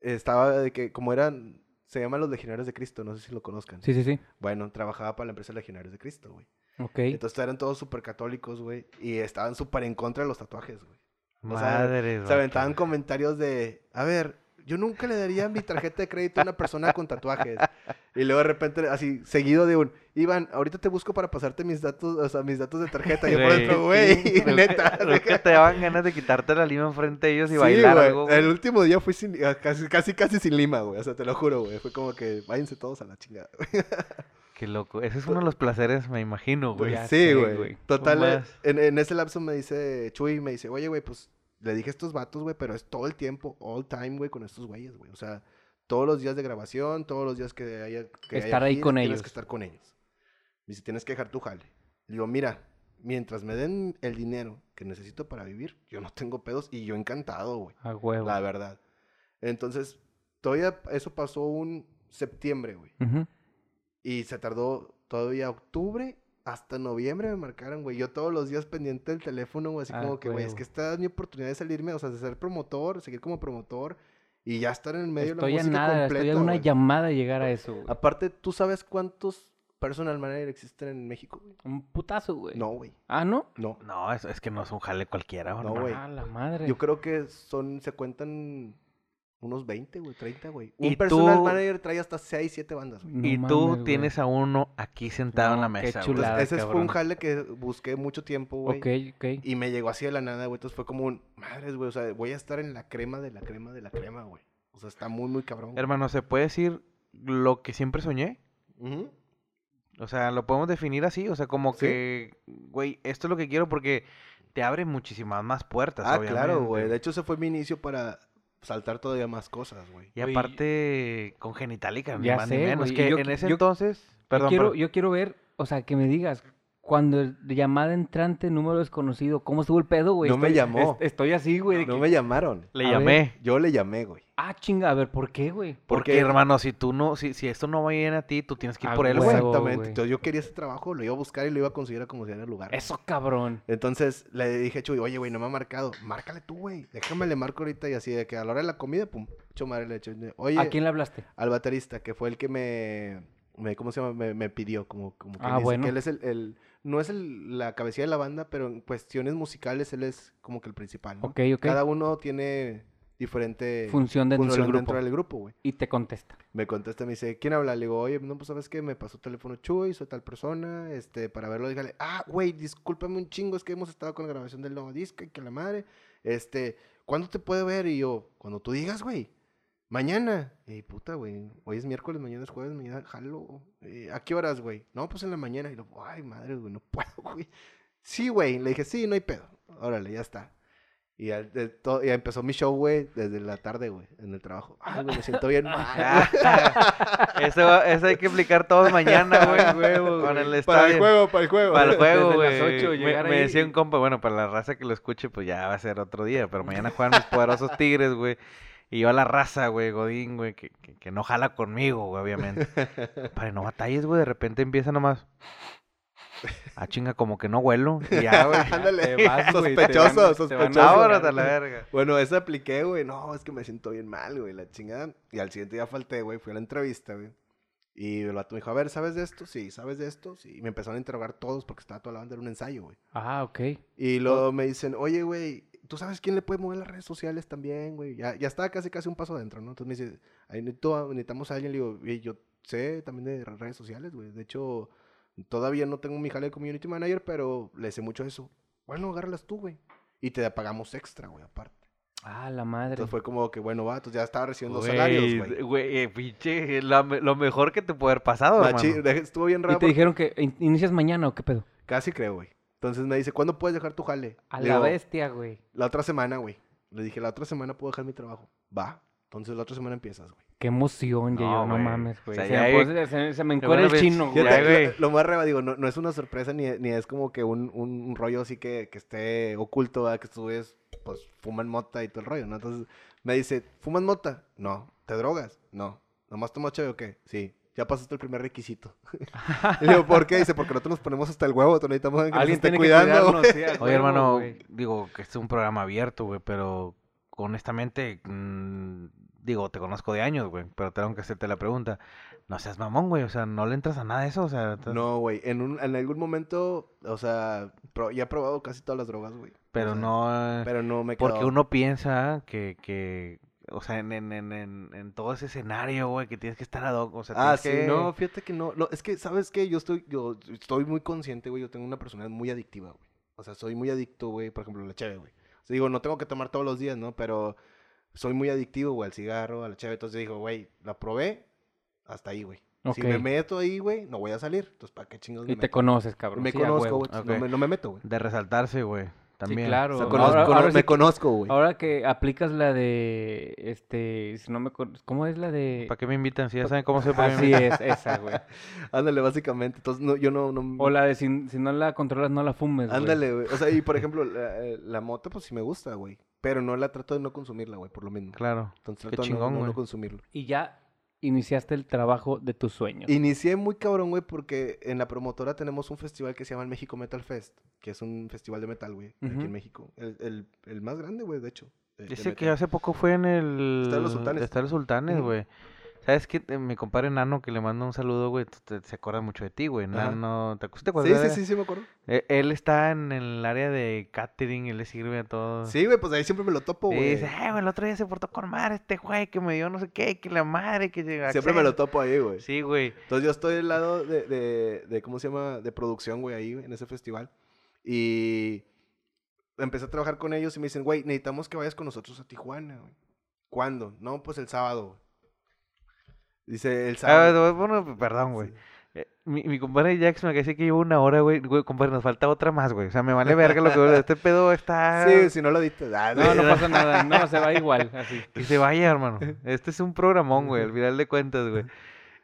estaba de que, como eran, se llaman los Legionarios de Cristo, no sé si lo conozcan. Sí, sí, sí. Bueno, trabajaba para la empresa Legionarios de Cristo, güey. Ok. Entonces eran todos súper católicos, güey. Y estaban súper en contra de los tatuajes, güey. O sea, Madre, Se aventaban comentarios de, a ver, yo nunca le daría mi tarjeta de crédito a una persona con tatuajes. Y luego de repente, así, seguido de un, Iván, ahorita te busco para pasarte mis datos, o sea, mis datos de tarjeta. Y yo por dentro, güey, neta. Es que te daban ganas de quitarte la lima enfrente de ellos y Sí, bailar algo. El último día fui sin, ah, casi, casi, casi sin lima, güey. O sea, te lo juro, güey. Fue como que váyanse todos a la chingada, güey. Qué loco. Ese es uno de los placeres, me imagino, güey. Ya sí, güey. Total, en, en ese lapso me dice Chuy, me dice, oye, güey, pues le dije a estos vatos, güey, pero es todo el tiempo, all time, güey, con estos güeyes, güey. O sea, todos los días de grabación, todos los días que haya que haya Estar ahí gira, con tienes ellos. que estar con ellos. Me dice, tienes que dejar tu jale. Le digo, mira, mientras me den el dinero que necesito para vivir, yo no tengo pedos y yo encantado, güey. A huevo. La verdad. Entonces, todavía eso pasó un septiembre, güey. Ujú. Y se tardó todavía octubre hasta noviembre me marcaron, güey. Yo todos los días pendiente del teléfono, güey. Así Ah, como que, güey, es que esta es mi oportunidad de salirme, o sea, de ser promotor, seguir como promotor y ya estar en el medio Estoy de la música nada, completa, estoy a una güey. llamada de llegar a eso, güey. Aparte, ¿tú sabes cuántos personal manager existen en México, güey? Un putazo, güey. No, güey. Ah, ¿no? No. No, es, es que no es un jale cualquiera, No, hermano. güey. Ah, la madre. Yo creo que son, se cuentan unos 20, güey, 30, güey. ¿Y Un personal tú- manager trae hasta 6, 7 bandas, güey. No y mames, tú güey. tienes a uno aquí sentado en la qué mesa. güey. chulada. Entonces, ese fue un jale que busqué mucho tiempo, güey. Ok, ok. Y me llegó así de la nada, güey. Entonces fue como un, madres, güey. O sea, voy a estar en la crema de la crema de la crema, güey. O sea, está muy, muy cabrón. güey. Hermano, ¿se puede decir lo que siempre soñé? O sea, lo podemos definir así. O sea, como Sí. que, güey, esto es lo que quiero porque te abre muchísimas más puertas. Ah, claro, güey. De hecho, ese fue mi inicio para saltar todavía más cosas, güey. Y aparte, con genitalica, ni más ni menos. güey, Que yo en ese yo- entonces. Yo Perdón, quiero, perdón. yo quiero ver, o sea, que me digas Cuando el- llamada entrante, número desconocido, ¿cómo estuvo el pedo, güey? No me llamó. es- estoy así, güey. No que- me llamaron. Le A llamé. Yo le llamé, güey. Ah, chinga, a ver, ¿por qué, güey? Porque, hermano, si tú no, si, si esto no va bien a ti, tú tienes que ir Ah, por él, güey. Exactamente. güey. Entonces yo quería ese trabajo, lo iba a buscar y lo iba a conseguir a como si era el lugar. Eso, cabrón. Entonces le dije a Chuy, oye, güey, no me ha marcado. Márcale tú, güey. Déjame le marco ahorita y así de que a la hora de la comida, pum, hecho madre le. Oye, ¿A quién le hablaste? al baterista, que fue el que me, me ¿cómo se llama? Me, me pidió, como, como que Ah, bueno. que él es el, el- no es el, la cabecilla de la banda, pero en cuestiones musicales él es como que el principal, ¿no? Ok, ok. Cada uno tiene diferente Función dentro función del grupo. dentro del grupo, güey. Y te contesta. Me contesta, me dice, ¿quién habla? Le digo, oye, no, pues, ¿sabes qué? Me pasó teléfono Chuy, soy tal persona, este, para verlo, dígale, ah, güey, discúlpame un chingo, es que hemos estado con la grabación del nuevo disco y que la madre, este, ¿cuándo te puedo ver? Y yo, cuando tú digas, güey, mañana. Y puta, güey, hoy es miércoles, mañana es jueves, mañana jalo. Eh, ¿A qué horas, güey? No, pues en la mañana. Y yo, ay, madre, güey, no puedo, güey. Sí, güey, le dije, sí, no hay pedo. Órale, ya está. Y ya, de to- ya empezó mi show, güey, desde la tarde, güey, en el trabajo. Ay, güey, me siento bien mal. eso, va- eso hay que explicar todo mañana, güey. Con güey. el Para el estadio. juego, para el juego. Para el juego, güey. las ocho, Me- me, decía un compa, bueno, para la raza que lo escuche, pues ya va a ser otro día. Pero mañana juegan mis poderosos tigres, güey. Y yo a la raza, güey, Godín, güey, que, que, que no jala conmigo, güey, obviamente. Para no batalles, güey, de repente empieza nomás. Ah, chinga, como que no huelo. Y ya, güey. Ándale, sospechoso, sospechoso. A la güey. verga. Bueno, esa apliqué, güey. No, es que me siento bien mal, güey, la chingada. Y al siguiente día falté, güey. Fui a la entrevista, güey. Y el vato me dijo, a ver, ¿sabes de esto? Sí, ¿sabes de esto? Sí. Y me empezaron a interrogar todos porque estaba toda la banda en un ensayo, güey. Ah, ok. Y luego me dicen, oye, güey, ¿tú sabes quién le puede mover las redes sociales también, güey? Ya, ya estaba casi, casi un paso adentro, ¿no? Entonces me dice, ahí necesitamos a alguien. Le digo, "Oye, yo sé también de re- redes sociales, güey. De hecho, todavía no tengo mi jale de community manager, pero le sé mucho eso. Bueno, agárralas tú, güey. Y te pagamos extra, güey, aparte. Ah, la madre. Entonces fue como que, bueno, va, entonces ya estaba recibiendo Güey, salarios, güey. Güey, eh, pinche, lo, me- lo mejor que te puede haber pasado, Machi- hermano. estuvo bien ¿Y raro. te porque- dijeron que in- inicias mañana o qué pedo? Casi creo, güey. Entonces me dice, ¿cuándo puedes dejar tu jale? A Le la digo, bestia, güey. La otra semana, güey. Le dije, la otra semana puedo dejar mi trabajo. Va. Entonces la otra semana empiezas, güey. Qué emoción, No, Yayo, no mames, güey. O sea, se, ya me hay- se- se me el chino, güey. Lo, lo más reba, digo, no, no es una sorpresa ni, ni es como que un, un, un rollo así que, que esté oculto, ¿verdad? que tú ves, pues fuman mota y todo el rollo, ¿no? Entonces me dice, ¿fumas mota? No. ¿Te drogas? No. ¿Nomás tomas chévere o qué? Sí. Ya pasaste el primer requisito. le digo, ¿por qué? Dice, porque nosotros nos ponemos hasta el huevo, necesitamos a alguien que nos esté tiene cuidando. que cuidarnos, sí, a Oye, hermano, digo que este es un programa abierto, güey, pero honestamente, mm, digo, te conozco de años, güey, pero tengo que hacerte la pregunta. No seas mamón, güey, o sea, no le entras a nada de eso, o sea, estás- No, güey. En, un, en algún momento, o sea, pro- ya he probado casi todas las drogas, güey. O pero sea, no, Pero no me porque quedó- uno piensa que, que, o sea, en, en, en, en, en todo ese escenario, güey, que tienes que estar ad hoc, o sea, Ah, sí, que... no, fíjate que no, no, es que, ¿sabes qué? Yo estoy, yo estoy muy consciente, güey, yo tengo una personalidad muy adictiva, güey. O sea, soy muy adicto, güey, por ejemplo, a la cheve, güey. O sea, digo, no tengo que tomar todos los días, ¿no? Pero soy muy adictivo, güey, al cigarro, a la cheve. Entonces digo, güey, la probé, hasta ahí, güey. Si me meto ahí, güey, no voy a salir. Entonces, ¿para qué chingados me Y te meto? conoces, cabrón. Me sí, conozco, güey, me, no me meto, güey. De resaltarse, güey, también. claro. O sea, Ahora- conozco- ahora cono- sí me conozco, güey. Ahora que aplicas la de, este, si no me, con- ¿cómo es la de? ¿Para qué me invitan? Si ya saben cómo se puede Así es, esa, güey. Ándale, básicamente. Entonces, no, yo no... no O la de si, si no la controlas, no la fumes, güey. Ándale, güey. O sea, y por ejemplo, la, la moto, pues sí me gusta, güey. Pero no la trato de no consumirla, güey, por lo mismo. Claro. Entonces Qué trato de no- chingón, no, no consumirlo. Y ya iniciaste el trabajo de tus sueños. Inicié muy cabrón, güey, porque en la promotora tenemos un festival que se llama el México Metal Fest, que es un festival de metal, güey, aquí en México. El, el, el más grande, güey, de hecho. de- de Ese que hace poco fue en el... Está en los Sultanes. Está en los Sultanes, güey. ¿Sabes qué? Eh, Mi compadre Nano, que le mando un saludo, güey, se acuerda mucho de ti, güey. Nano, ¿te, acu- te Sí, acuerdas? sí, de- sí, sí, me acuerdo. Eh, Él está en el área de catering, él le sirve a todos. Sí, güey, pues ahí siempre me lo topo, Y güey. dice, eh, güey, el otro día se portó con madre este güey que me dio no sé qué, que la madre, que llega. Siempre me lo topo ahí, güey. Sí, güey. Entonces yo estoy del lado de, de, de, ¿cómo se llama? De producción, güey, ahí, en ese festival. Y empecé a trabajar con ellos y me dicen, güey, necesitamos que vayas con nosotros a Tijuana, güey. ¿Cuándo? No, pues el sábado, güey. Dice, el Ah, sábado. bueno, perdón, güey. Sí. Eh, mi, mi compadre Jax me dice que lleva una hora, güey. Güey, compadre, nos falta otra más, güey. O sea, me vale verga lo que este pedo está. Sí, si no lo diste. Ah, No, no pasa nada, no, se va igual, así. Que se vaya, hermano. Este es un programón, güey, al final de cuentas, güey.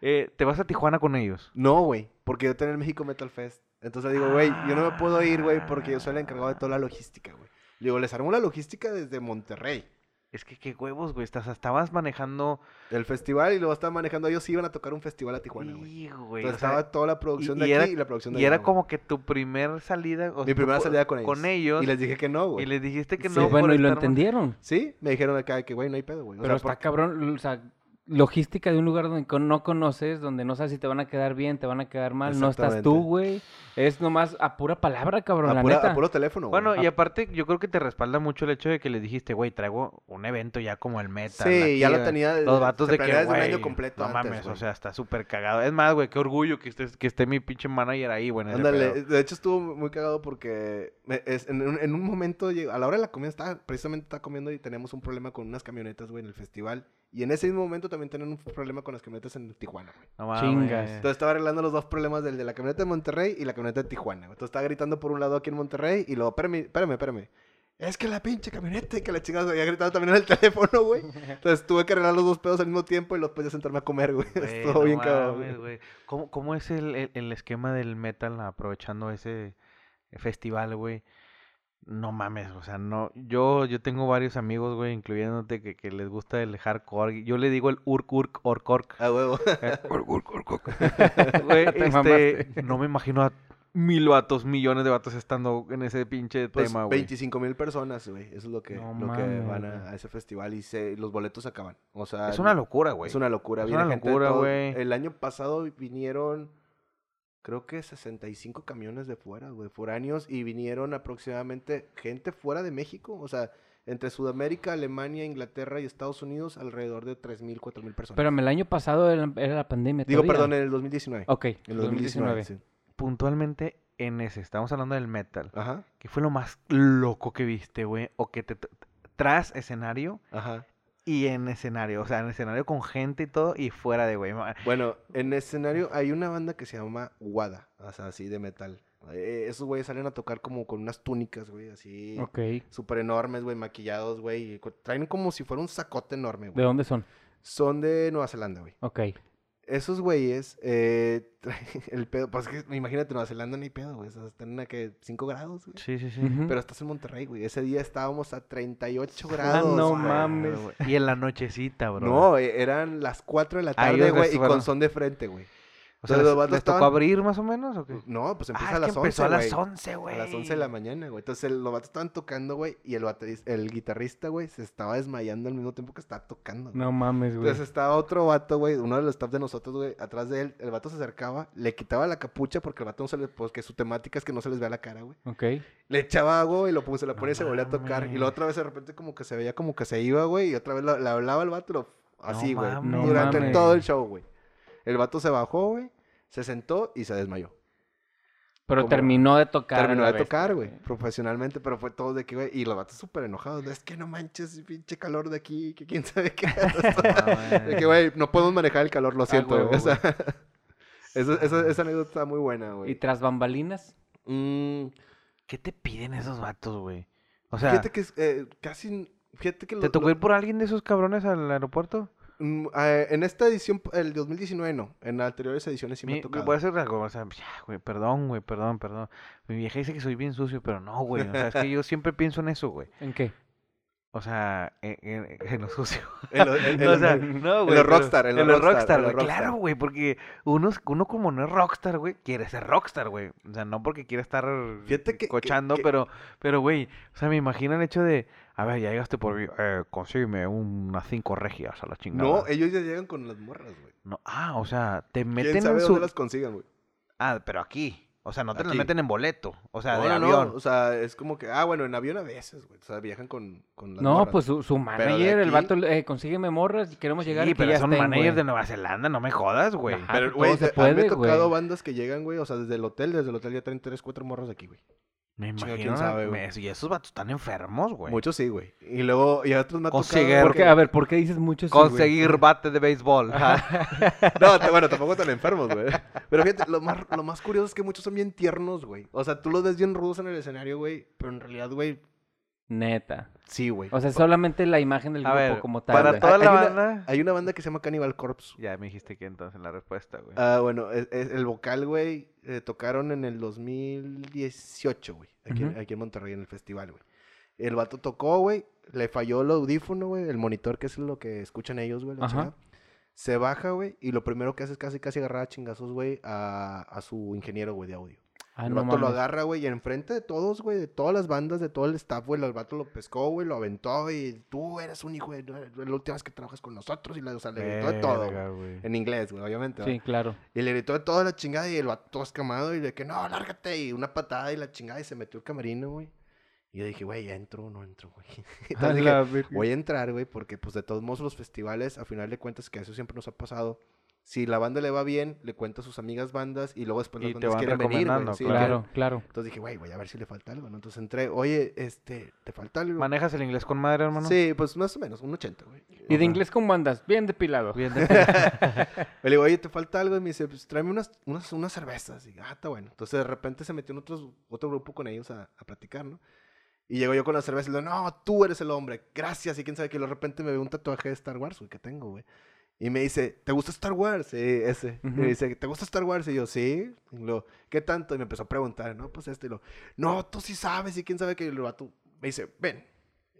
Eh, ¿Te vas a Tijuana con ellos? No, güey, porque yo tenía el México Metal Fest Entonces digo, güey, yo no me puedo ir, güey, porque yo soy el encargado de toda la logística, güey. Digo, les armó la logística desde Monterrey. Es que qué huevos, güey. Estás, estabas manejando. El festival y luego estaban manejando. Ellos iban a tocar un festival a Tijuana, güey. Hijo, güey. Entonces sea, estaba toda la producción y- de y aquí era- y la producción de y allá, era güey. como que tu primer salida. o Mi primera salida con ellos. Con ellos. Y les dije que no, güey. y les dijiste que Sí, no. Sí, bueno, y lo entendieron. Sí, me dijeron acá que, güey, no hay pedo, güey. O Pero sea, está porque- cabrón, o sea, logística de un lugar donde no conoces, donde no sabes si te van a quedar bien, te van a quedar mal, no estás tú, güey. Es nomás a pura palabra, cabrón, a, la pura- neta. a puro teléfono, güey. Bueno, y Ah. aparte, yo creo que te respalda mucho el hecho de que les dijiste, güey, traigo un evento ya como el metal. Sí, aquí, ya lo tenía desde- Los vatos de que, desde un año completo no antes, mames, o sea, está súper cagado. Es más, güey, qué orgullo que esté, que esté mi pinche manager ahí, güey. Ándale, de hecho estuvo muy cagado porque me- es- en, un, en un momento, a la hora de la comida, estaba, precisamente estaba comiendo y teníamos un problema con unas camionetas, güey, en el festival. Y en ese mismo momento también tenían un problema con las camionetas en Tijuana, güey. No mames. Chingas. Entonces estaba arreglando los dos problemas del de la camioneta de Monterrey y la camioneta de Tijuana. güey. Entonces estaba gritando por un lado aquí en Monterrey y luego, espérame, espérame, espérame. Es que la pinche camioneta y que la chingada había gritado también en el teléfono, güey. Entonces tuve que arreglar los dos pedos al mismo tiempo y después de sentarme a comer, güey. Estuvo no bien cabrón. güey. ¿Cómo, cómo es el, el- el esquema del metal aprovechando ese festival, güey? No mames, o sea, no. Yo, yo tengo varios amigos, güey, incluyéndote, que, que les gusta el hardcore. Yo le digo el urk, urk, ork, ork. A huevo. Güey, Te este, mamaste. no me imagino a mil vatos, millones de vatos estando en ese pinche Pues tema, güey. 25 mil personas, güey. Eso es lo que, No lo que van güey. a, a ese festival y se, los boletos acaban. O sea, Es una locura, güey. Es una locura. Es viene una locura, todo- güey. El año pasado vinieron, creo que 65 camiones de fuera, güey, foráneos. Y vinieron aproximadamente gente fuera de México. O sea, entre Sudamérica, Alemania, Inglaterra y Estados Unidos, alrededor de 3.000, 4.000 personas. Espérame, el año pasado era, la pandemia Digo, todavía. perdón, en el 2019. Ok, En el 2019, sí. Puntualmente en ese, estamos hablando del metal. Ajá, ¿Qué fue lo más loco que viste, güey? O que te tras escenario ajá. Y en escenario. O sea, en escenario con gente y todo y fuera de, güey. Bueno, en escenario hay una banda que se llama Wada, o sea, así de metal. Eh, esos güeyes salen a tocar como con unas túnicas, güey, así Ok. súper enormes, güey, maquillados, güey. Traen como si fuera un sacote enorme, ¿De güey. dónde son? Son de Nueva Zelanda, güey. Ok. Esos güeyes, eh, el pedo, pues es que imagínate, Nueva Zelanda ni pedo, güey. O sea, están a que 5 grados, güey. Sí, sí, sí. Pero estás en Monterrey, güey. Ese día estábamos a 38 Ah, grados. no güey. mames. Y en la nochecita, bro. No, eh, eran las 4 de la Ah, tarde, güey, y con son de frente, güey. O sea, Entonces, ¿les, los vatos les tocó estaban- abrir más o menos o qué? No, pues empieza Ah, a las que 11, empezó a las güey. 11, güey. A las 11 de la mañana, güey. Entonces el- los vatos estaban tocando, güey, y el, el guitarrista, güey, se estaba desmayando al mismo tiempo que estaba tocando. güey. No mames, güey. Entonces estaba otro vato, güey, uno de los staff de nosotros, güey, atrás de él. El vato se acercaba, le quitaba la capucha porque el vato no se le, pues que su temática es que no se les vea la cara, güey. Ok. Le echaba agua, güey, lo puse, la No ponía y se volvía a tocar. Y la otra vez de repente como que se veía como que se iba, güey, y otra vez le hablaba al vato, lo- así, güey. mames. No durante mames. todo el show, güey. El vato se bajó, güey, se sentó y se desmayó. Pero Como- terminó de tocar. Terminó de tocar, güey, profesionalmente, pero fue todo de que, güey, y los vatos súper enojados. Es que no manches, pinche calor de aquí, que quién sabe qué. de que, güey, no podemos manejar el calor, lo siento, huevo, güey. O sea, eso- esa anécdota está muy buena, ¿Y güey. tras bambalinas? Mm, ¿Qué te piden esos vatos, güey? O sea, fíjate que es, eh, casi, fíjate que... ¿te lo- tocó lo- ir por alguien de esos cabrones al aeropuerto? Mm, eh, en esta edición, el 2019 no, en anteriores ediciones sí me Mi- ha tocado. voy a hacer algo, o sea, ya, güey, perdón, güey, perdón, perdón. Mi vieja dice que soy bien sucio, pero no, güey. O sea, es que yo siempre pienso en eso, güey. ¿En qué? O sea, en, en- en lo sucio. En lo- en- en- o sea, en- no, en güey. los pero- rockstar, en en los los rockstar, rockstar, en güey. rockstar. Claro, güey, porque uno, uno como no es rockstar, güey, quiere ser rockstar, güey. O sea, no porque quiera estar Fíjate que- que- cochando, que- pero, pero, güey, o sea, me imagino el hecho de, a ver, ya llegaste por eh, consígueme unas cinco regias a la chingada. No, ellos ya llegan con las morras, güey. No, ah, o sea, te ¿Quién meten sabe en dónde las consigan, güey? Ah, pero aquí. O sea, no te las meten en boleto. O sea, no, de no, no, avión. O sea, es como que, ah, bueno, en avión a veces, güey. O sea, viajan con, con las No, morras. pues su, manager, el vato, eh, consígueme morras y queremos llegar Sí, y que pero ya son estén, managers güey. de Nueva Zelanda, no me jodas, güey. Ajá. Pero, güey, se mí me puede, ha tocado bandas que llegan, güey, o sea, desde el hotel, desde el hotel ya traen tres, cuatro morros de aquí, güey. Me imagino. quién sabe, me- güey. y esos vatos están enfermos, güey. Muchos sí, güey. Y luego, y a otros me ha Conseguir- tocado... ¿Por qué? A ver, ¿por qué dices mucho sí, güey? Conseguir bate de béisbol. No, t- bueno, tampoco tan enfermos, güey. Pero fíjate, lo más, lo más curioso es que muchos son bien tiernos, güey. O sea, tú los ves bien rudos en el escenario, güey. Pero en realidad, güey, Neta. Sí, güey. O sea, solamente la imagen del A grupo ver, como tal. para güey. toda Hay la una- banda. Hay una banda que se llama Cannibal Corpse. Ya me dijiste que entonces la respuesta, güey. Ah, bueno, es- es- el vocal, güey, eh, tocaron en el 2018, güey, aquí, aquí en Monterrey, en el festival, güey. El vato tocó, güey, le falló el audífono, güey, el monitor, que es lo que escuchan ellos, güey, la. Se baja, güey, y lo primero que hace es casi, casi agarrar a chingazos, güey, a, a su ingeniero, güey, de audio. Ah, el no vato lo agarra, güey, y enfrente de todos, güey, de todas las bandas, de todo el staff, güey, el vato lo pescó, güey, lo aventó, y tú eres un hijo de... La última vez que trabajas con nosotros, y la, o sea, le gritó de todo, güey. Verga, güey. En inglés, güey, obviamente. Sí, claro. Y le gritó de toda la chingada y el vato todo escamado y de que no, lárgate. Y una patada y la chingada y se metió el camarino, güey. Y yo dije, güey, ¿ya entro o no entro, güey? Entonces dije, voy a entrar, güey, porque pues de todos modos los festivales, a final de cuentas, que eso siempre nos ha pasado. Si la banda le va bien, le cuenta a sus amigas bandas y luego después Y las te bandas van quieren venir, güey. Sí, Claro, claro. Entonces dije, güey, voy a ver si le falta algo, ¿no? Entonces entré, oye, este, ¿te falta algo? ¿Manejas el inglés con madre, hermano? Sí, pues más o menos, un 80, güey. Y de inglés cómo andas? Bien depilado. Bien de- Le digo, oye, ¿te falta algo? Y me dice, pues tráeme unas, unas, unas cervezas. Y ah, está bueno. Entonces de repente se metió en otros, otro grupo con ellos a, a platicar, ¿no? Y llego yo con la cerveza y le digo, no, tú eres el hombre, gracias. Y quién sabe que de repente me ve un tatuaje de Star Wars, güey, que tengo, güey. Y me dice, ¿te gusta Star Wars? Sí, ese. Y me dice, ¿te gusta Star Wars? Y yo, sí. Y luego, ¿qué tanto? Y me empezó a preguntar, no, pues esto. Y lo, no, tú sí sabes. Y quién sabe que el vato me dice, ven.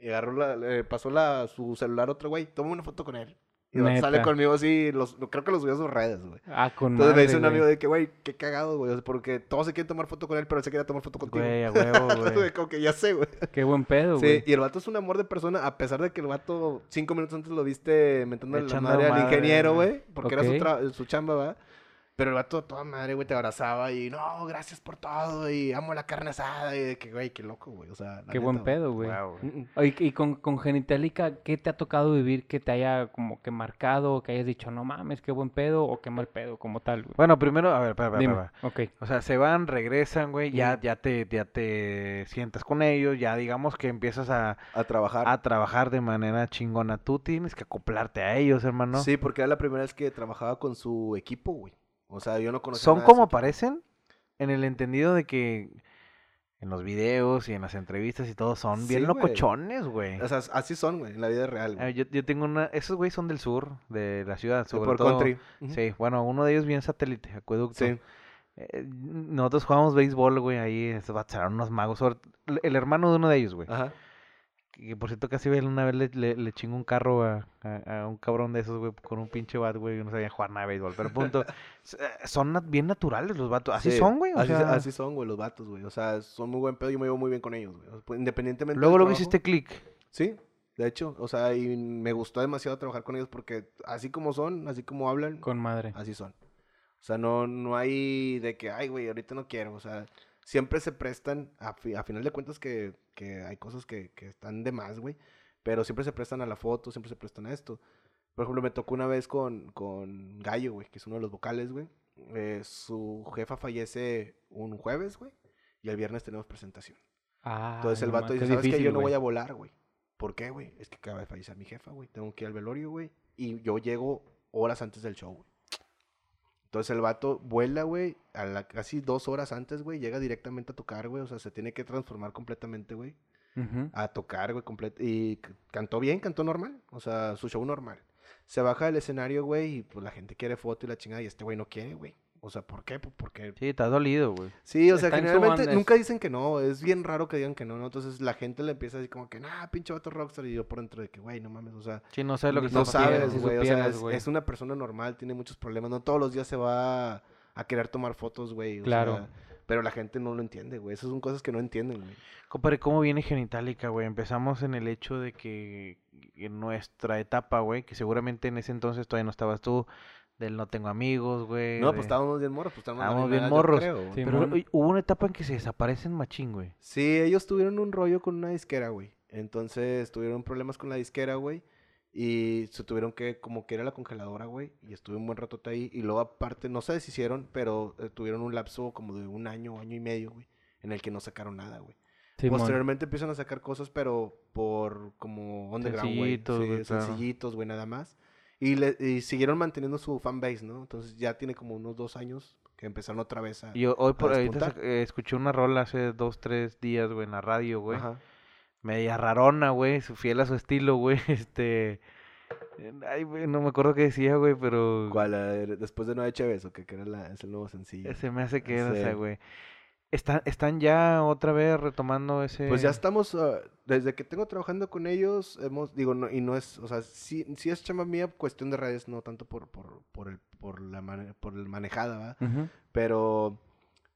Y agarró la, le pasó la, su celular a otro güey, toma una foto con él. Y Neta. sale conmigo así, los, creo que los subió a sus redes, güey. Ah, con Entonces me dice un amigo de que, güey, qué cagado, güey. porque todos se quieren tomar foto con él, pero él se quiere tomar foto contigo. Güey, a huevo, Güey, como que ya sé, güey. Qué buen pedo, Sí, güey. y el vato es un amor de persona, a pesar de que el vato cinco minutos antes lo viste mentando la madre al ingeniero, güey. Porque era su, su chamba, ¿verdad? Pero el vato, toda madre, güey, te abrazaba y, no, gracias por todo, y amo la carne asada, y de que, güey, qué loco, güey, o sea, la Qué buen pedo, güey. Güey. Mm, mm. Y con, con Genitalica, ¿qué te ha tocado vivir que te haya como que marcado, que hayas dicho, no mames, qué buen pedo o qué mal pedo como tal, güey? Bueno, primero, a ver, espera, espera, Dime. espera. Ok. O sea, se van, regresan, güey, ya, ya te, ya te sientas con ellos, ya digamos que empiezas a, A trabajar. a trabajar de manera chingona. Tú tienes que acoplarte a ellos, hermano. Sí, porque era la primera vez que trabajaba con su equipo, güey. O sea, yo no conocía Son nada como parecen, en el entendido de que en los videos y en las entrevistas y todo son Sí, bien güey. locochones, güey. O sea, así son, güey, en la vida real, Ah, güey. yo, yo tengo una, esos güeyes son del sur, de la ciudad, sobre por todo. country. Ujú. Sí, bueno, uno de ellos bien satélite, acueducto. Sí. Eh, nosotros jugábamos béisbol, güey, ahí vatos eran unos magos. sobre- el hermano de uno de ellos, güey. Ajá. Que por cierto, casi una vez le, le, le chingó un carro a, a- a un cabrón de esos, güey, con un pinche bat, güey, que no sabía jugar nada de béisbol. Pero punto, eh, son nat- bien naturales los vatos. Así Sí, son, güey. O así, sea, así son, güey, los vatos, güey. O sea, son muy buen pedo. Yo me llevo muy bien con ellos, güey. Independientemente. luego trabajo- hiciste clic. Sí, de hecho. O sea, y me gustó demasiado trabajar con ellos porque así como son, así como hablan, Con madre. así son. O sea, no, no hay de que, ay, güey, ahorita no quiero. O sea, siempre se prestan, a, fi- a final de cuentas que, que hay cosas que, que están de más, güey. Pero siempre se prestan a la foto, siempre se prestan a esto. Por ejemplo, me tocó una vez con, con Gallo, güey, que es uno de los vocales, güey. Eh, su jefa fallece un jueves, güey. Y el viernes tenemos presentación. Ah, Entonces el vato dice, ¿sabes qué? Yo difícil, no voy a volar, güey. ¿Por qué, güey? Es que acaba de fallecer mi jefa, güey. Tengo que ir al velorio, güey. Y yo llego horas antes del show, güey. Entonces el vato vuela, güey, a la, casi dos horas antes, güey. Llega directamente a tocar, güey. O sea, se tiene que transformar completamente, güey. A tocar, güey, completo. Y cantó bien, cantó normal. O sea, su show normal. Se baja del escenario, güey, y pues la gente quiere foto y la chingada. Y este güey no quiere, güey. O sea, ¿por qué? Pues porque Sí, te has dolido, güey. Sí, o sea, Está generalmente nunca dicen que no. Es bien raro que digan que no, ¿no? Entonces la gente le empieza así como que, nah, pinche vato rockstar. Y yo por dentro de que, güey, no mames, o sea, Sí, no sabes lo que no sabes, si güey. O sea, es, una persona normal, tiene muchos problemas. No todos los días se va a querer tomar fotos, güey. o Claro. sea, pero la gente no lo entiende, güey. Esas son cosas que no entienden, güey. Compadre, ¿cómo viene Genitalica, güey? Empezamos en el hecho de que en nuestra etapa, güey, que seguramente en ese entonces todavía no estabas tú, del no tengo amigos, güey. No, de- pues estábamos bien morros, pues estábamos, bien morros. creo. Sí. Pero hubo una etapa en que se desaparecen machín, güey. Sí, ellos tuvieron un rollo con una disquera, güey. Entonces tuvieron problemas con la disquera, güey. Y se tuvieron que, como que era la congeladora, güey. Y estuve un buen rato ahí. Y luego aparte, no se deshicieron, pero eh, tuvieron un lapso como de un año, año y medio, güey. En el que no sacaron nada, güey. Posteriormente empiezan a sacar cosas, pero por como underground, güey. Sencillitos, Sí, güey, claro. sencillitos, güey, nada más. Y, le, y siguieron manteniendo su fanbase, ¿no? Entonces ya tiene como unos dos años que empezaron otra vez a... Y yo hoy por ahorita eh, escuché una rola hace dos, tres días, güey, en la radio, güey. Ajá. media rarona, güey, su- fiel a su estilo, güey, este... Ay, güey, no me acuerdo qué decía, güey, pero... ¿Cuál? Después de No Echeves, o qué que era la- es el nuevo sencillo. Se me hace que era esa, güey. Están, están ya otra vez retomando ese... Pues ya estamos, ah, desde que tengo trabajando con ellos, hemos, digo, no, y no es, o sea, sí, sí es chamba mía, cuestión de redes, no tanto por, por, por el, por la mane- por el manejada, ¿va? Pero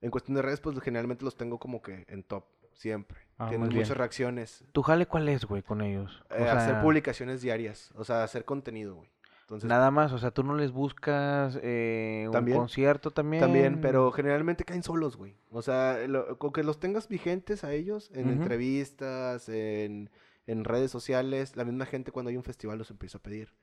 en cuestión de redes, pues generalmente los tengo como que en top, siempre. Ah, Tienen bien. muchas reacciones. ¿Tu jale cuál es, güey, con ellos? O Eh, hacer publicaciones diarias, o sea, hacer contenido, güey. Entonces, Nada más, o sea, tú no les buscas eh, un También. concierto también. También, pero generalmente caen solos, güey. O sea, lo- con que los tengas vigentes a ellos en entrevistas, en, en redes sociales, la misma gente cuando hay un festival los empieza a pedir.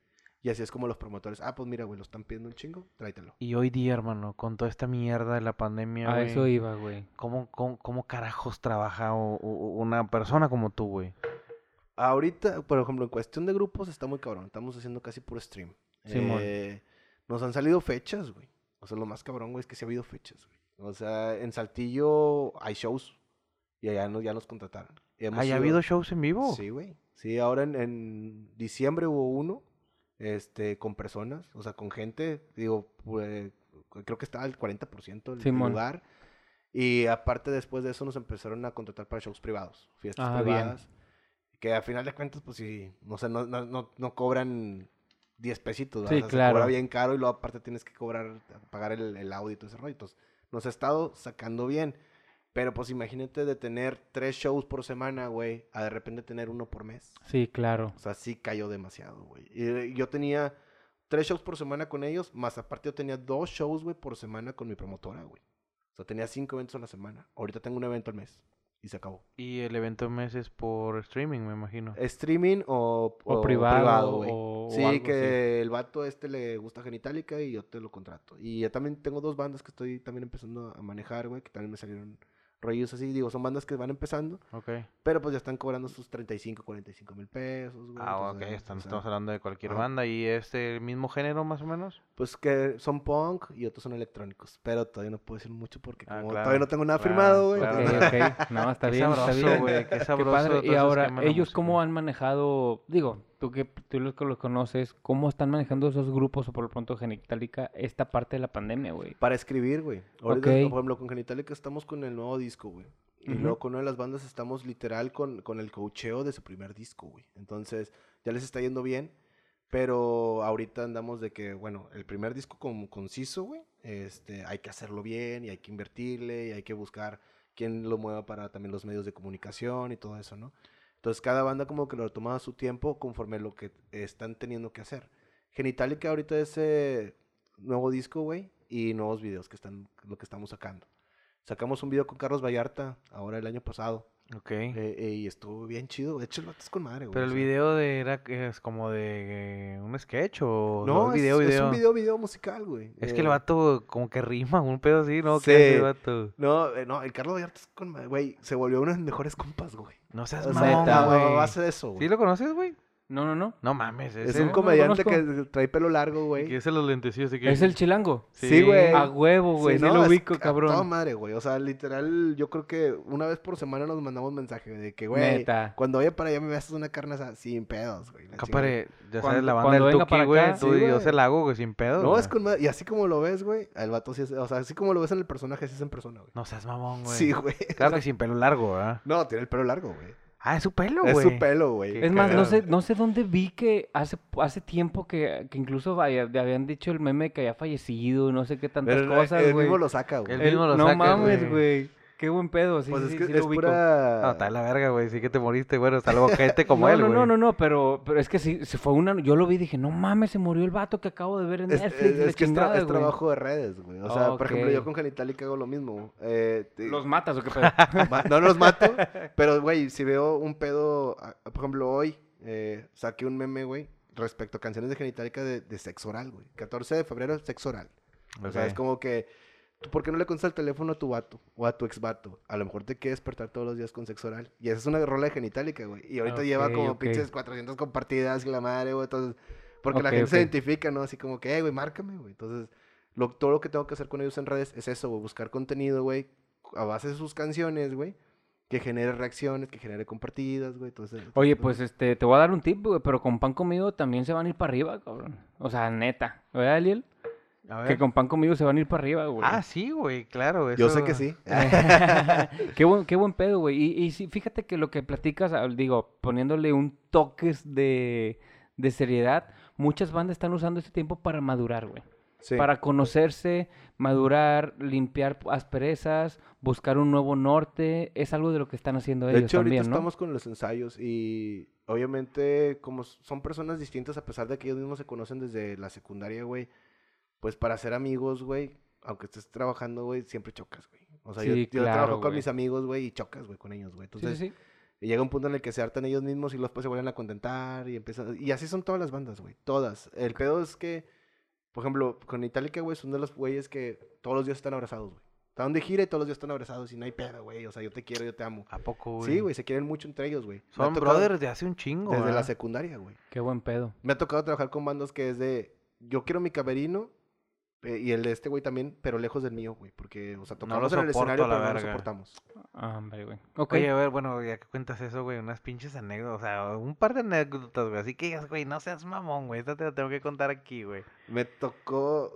Y así es como los promotores, ah, pues mira, güey, lo están pidiendo un chingo, tráetelo. Y hoy día, hermano, con toda esta mierda de la pandemia, A güey, eso iba, güey. ¿cómo, cómo, cómo carajos trabaja o- o- una persona como tú, güey? Ahorita, por ejemplo, en cuestión de grupos está muy cabrón. Estamos haciendo casi puro stream. Simón. Eh, nos han salido fechas, güey. O sea, lo más cabrón, güey, es que sí ha habido fechas, güey. O sea, en Saltillo hay shows. Y allá nos, ya nos contrataron. Y hemos ¿Hay ido- habido shows en vivo? Sí, güey. Sí, ahora en, en diciembre hubo uno, este, con personas, o sea, con gente, digo, pues, creo que estaba al 40% del Simón. lugar. Y aparte después de eso nos empezaron a contratar para shows privados, fiestas Ah, bien. Que a final de cuentas, pues sí, no sé, no, no, no, no cobran 10 pesitos, Sí, ¿verdad? O sea, claro. Se cobra bien caro y luego aparte tienes que cobrar, pagar el, el audio y todo ese rollo. Entonces, nos ha estado sacando bien. Pero pues imagínate de tener tres shows por semana, güey, a de repente tener uno por mes. Sí, claro. O sea, sí cayó demasiado, güey. Y yo tenía tres shows por semana con ellos, más aparte yo tenía dos shows, güey, por semana con mi promotora, güey. O sea, tenía cinco eventos a la semana. Ahorita tengo un evento al mes. Y se acabó. Y el evento mes es por streaming, me imagino. Streaming o, O privado, güey. o- o sí, algo que el vato este le gusta Genitalica y yo te lo contrato. Y yo también tengo dos bandas que estoy también empezando a manejar, güey, que también me salieron rollos así. Digo, son bandas que van empezando, Ok. pero pues ya están cobrando sus 35, 45 mil pesos, güey. Ah, ok, entonces, están- o sea, estamos hablando de cualquier banda. ¿Y es el mismo género, más o menos? Pues que son punk y otros son electrónicos. Pero todavía no puedo decir mucho porque Ah, como claro, todavía no tengo nada claro, firmado, güey. claro. Ok, entonces- ok. No, está Qué bien, está bien. qué Qué sabroso padre. todo Y ahora, ellos cómo han manejado, digo, tú que tú los que los conoces, ¿cómo están manejando esos grupos o por lo pronto Genitalica esta parte de la pandemia, güey? Para escribir, güey. Ahorita, Ok. por ejemplo, con Genitalica estamos con el nuevo disco, güey. Y luego con una de las bandas estamos literal con, con el coacheo de su primer disco, güey. Entonces, ya les está yendo bien. Pero ahorita andamos de que, bueno, el primer disco como conciso, güey. Este, hay que hacerlo bien y hay que invertirle y hay que buscar quién lo mueva para también los medios de comunicación y todo eso, ¿no? Entonces, cada banda como que lo toma a su tiempo conforme lo que están teniendo que hacer. Genitalica ahorita es eh, nuevo disco, güey, y nuevos videos que están, lo que estamos sacando. Sacamos un video con Carlos Vallarta ahora el año pasado. Ok. eh, eh, y estuvo bien chido. De hecho, el vato es con madre, güey. Pero el video de era es como de eh, un sketch o No, es, video, es video. un video, video musical, güey. Es que el vato como que rima, un pedo así, ¿no? ¿Qué hace Sí. el vato? No, no, el Carlos Vallarta es con madre, güey. Se volvió uno de mis mejores compas, güey. No seas O sea, mamón, a- a güey. de eso, güey. ¿Sí lo conoces, güey? No, no, no. No mames, Es un no comediante que trae pelo largo, güey. que es los lentecillos que Es el chilango. Sí, güey. A huevo, güey. Sí, Sí, no, lo ubico, cabrón. madre, güey. O sea, literal, yo creo que una vez por semana nos mandamos mensaje de que, güey, Neta. cuando vaya para allá me haces una carne asada sin pedos, güey. Capare, ya sabes, la banda del Tuki, güey. Tú sí, y yo se la hago, güey, sin pedo. No, es con. Y así como lo ves, güey, el vato sí es. O sea, así como lo ves en el personaje, así es en persona, güey. No seas mamón, güey. Sí, güey. Claro que sin pelo largo, ¿verdad? No, tiene el pelo largo, güey. Ah, es su pelo, Es güey. su pelo, güey. Es más, no sé, no sé dónde vi que hace, hace tiempo que, que incluso vaya- habían dicho el meme que había fallecido, no sé qué tantas Pero cosas, él güey. mismo lo saca, güey. Él mismo lo no saca, mames, güey. Qué buen pedo, sí, Pues sí, es que sí lo es ubico. pura. No, está de la verga, güey. Sí que te moriste, bueno, hasta luego gente como no, él, no, güey. no, no, no, pero, pero es que sí, se fue una, yo lo vi y dije, no mames, se murió el vato que acabo de ver en Es, Netflix, es- es que es, chingada, es trabajo de redes, güey. O sea, por ejemplo, yo con Genitalica hago lo mismo. Eh, te- ¿Los matas o qué pedo? No los mato, pero, güey, si veo un pedo, ah, por ejemplo, hoy eh, saqué un meme, güey, respecto a canciones de genitalica de, de sexo oral, güey. 14 de febrero, sexo oral. O sea, es como que, ¿tú ¿por qué no le contestas el teléfono a tu vato o a tu ex vato? A lo mejor te quiere despertar todos los días con sexo oral. Y esa es una rola de genitalica, güey. Y ahorita lleva como pinches 400 compartidas y la madre, güey. Entonces, porque la gente se identifica, ¿no? Así como que, eh, güey, márcame, güey. Entonces, lo, todo lo que tengo que hacer con ellos en redes es eso, güey. Buscar contenido, güey, a base de sus canciones, güey que genere reacciones, que genere compartidas, güey. Entonces, Oye, pues este, te voy a dar un tip, güey, pero con pan comido también se van a ir para arriba, cabrón. O sea, neta. ¿Verdad, Eliel? A Que con pan comido se van a ir para arriba, güey. Ah, sí, güey, claro. Yo sé que sí. qué, buen, qué buen pedo, güey. Y, y sí, fíjate que lo que platicas, ah, digo, poniéndole un toques de, de seriedad, muchas bandas están usando este tiempo para madurar, güey. Sí. Para conocerse, madurar, limpiar asperezas, buscar un nuevo norte. Es algo de lo que están haciendo De ellos hecho, ahorita también, ¿no? estamos con los ensayos y obviamente como son personas distintas a pesar de que ellos mismos se conocen desde la secundaria, güey, pues para ser amigos, güey, aunque estés trabajando, güey, siempre chocas, güey. O sea, yo, Sí, yo claro, trabajo con mis amigos, güey, y chocas, güey, con ellos, güey. Sí, Entonces, sí, sí. y llega un punto en el que se hartan ellos mismos y luego después se vuelven a contentar y empiezan... Y así son todas las bandas, güey, todas. El pedo es que, por ejemplo, con Itálica, güey, son de los güeyes que todos los días están abrazados, güey. Están de gira y todos los días están abrazados y no hay pedo, güey. O sea, yo te quiero, yo te amo. ¿A poco, güey? Sí, güey, se quieren mucho entre ellos, güey. Me ha Son tocado brothers de hace un chingo, Desde la ¿verdad? secundaria, güey. Qué buen pedo. Me ha tocado trabajar con bandas que es de, yo quiero mi camerino eh, y el de este güey también, pero lejos del mío, güey. Porque, o sea, No tocamos en el escenario, a la pero no lo verga. soportamos. Ah, hombre, güey. Oye, a ver, bueno, ya que cuentas eso, güey, unas pinches anécdotas, o sea, un par de anécdotas, güey, así que digas, güey, no seas mamón, güey, esta te la tengo que contar aquí, güey. Me tocó,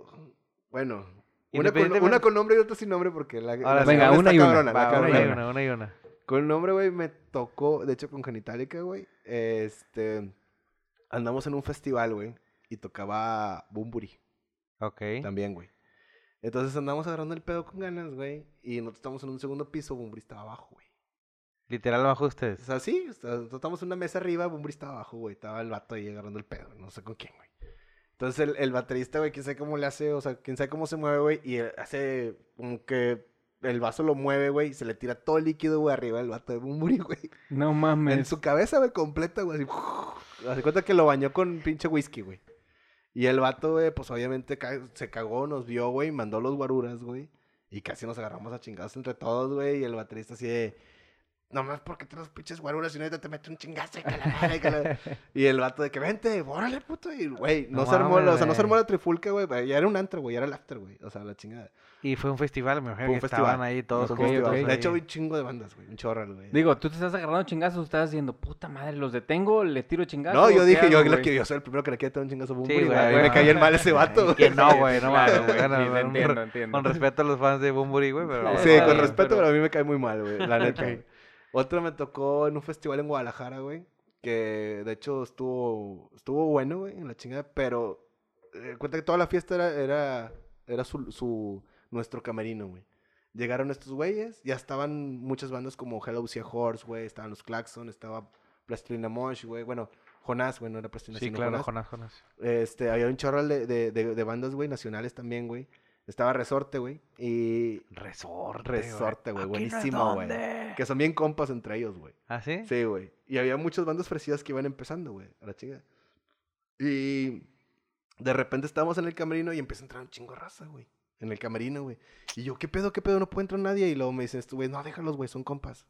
bueno, una con, una nombre y otra sin nombre porque la, Ahora la. Venga, una y una. cabrona, la Va, cabrona. una y una. una, una y una. Con nombre, güey, me tocó, de hecho, con Genitalica, güey, este, andamos en un festival, güey, y tocaba Bumburi. Ok. También, güey. Entonces andamos agarrando el pedo con ganas, güey. Y nosotros estamos en un segundo piso, Bumburi estaba abajo, güey. Literal abajo de O ustedes. sea, sí, nosotros estamos en una mesa arriba, Bumburi estaba abajo, güey. Estaba el vato ahí agarrando el pedo, no sé con quién, güey. Entonces el, el baterista, güey, quién sabe cómo le hace, o sea, quién sabe cómo se mueve, güey. Y hace como que el vaso lo mueve, güey, y se le tira todo el líquido, güey, arriba del vato de Bumburi, güey. No En mames. su cabeza, güey, completa, güey, así. Hace cuenta que lo bañó con pinche whisky, güey. Y el vato, güey, pues obviamente se cagó, nos vio, güey, mandó los guaruras, güey. Y casi nos agarramos a chingados entre todos, güey. Y el baterista así de. No más porque te los pinches guaruras y no te mete un chingazo y la que la-". Y el vato de que vente, órale, puto. Y, güey, no, No se armó, mames, o sea, no se armó la trifulca, güey. Ya era un antro, güey, ya era el after, güey. O sea, la chingada. Y fue un festival, me imagino Fue un que festival. estaban ahí todos Fue un ok, festival. ok. De hecho, vi un chingo de bandas, güey. Un chorro, güey. Digo, tú te estás agarrando chingazos, estás diciendo, puta madre, los detengo, le tiro chingazos. No, yo ¿qué dije, yo, hago, quiero- yo soy el primero que le quiere dar un chingazo a Bumburi, Sí, güey. güey, A mí me caía el mal ese vato, güey. Que no, güey, no mames. güey, entiendo, entiendo. Con respeto a los fans de Bumburi, güey, pero... Sí, con respeto, pero- pero... a mí me cae muy mal, güey. La neta. Otro me tocó en un festival en Guadalajara, güey. Que de hecho estuvo, estuvo bueno, güey, en la chingada. Pero eh, cuenta que toda la fiesta era, era, era su, su, nuestro camerino, güey. Llegaron estos güeyes, ya estaban muchas bandas como Hello Sea Horse, güey. Estaban los Claxon, estaba Plastilina Mosh, güey. Bueno, Jonás, güey, no era Plastilina, Sí, sino claro, Jonás. Jonás, Jonás. Este, había un chorro de, de, de, de bandas, güey, nacionales también, güey. Estaba Resorte, güey. Y Resorte, Resorte, güey, buenísimo, güey. que son bien compas entre ellos, güey. ¿Ah, sí? Sí, güey. Y había muchas bandas fresidas que iban empezando, güey, a la chinga. Y de repente estábamos en el camerino y empieza a entrar un chingo de raza, güey. En el camerino, güey. Y yo, ¿qué pedo, qué pedo? No puede entrar nadie. Y luego me dicen, güey, no, déjalos, güey, son compas.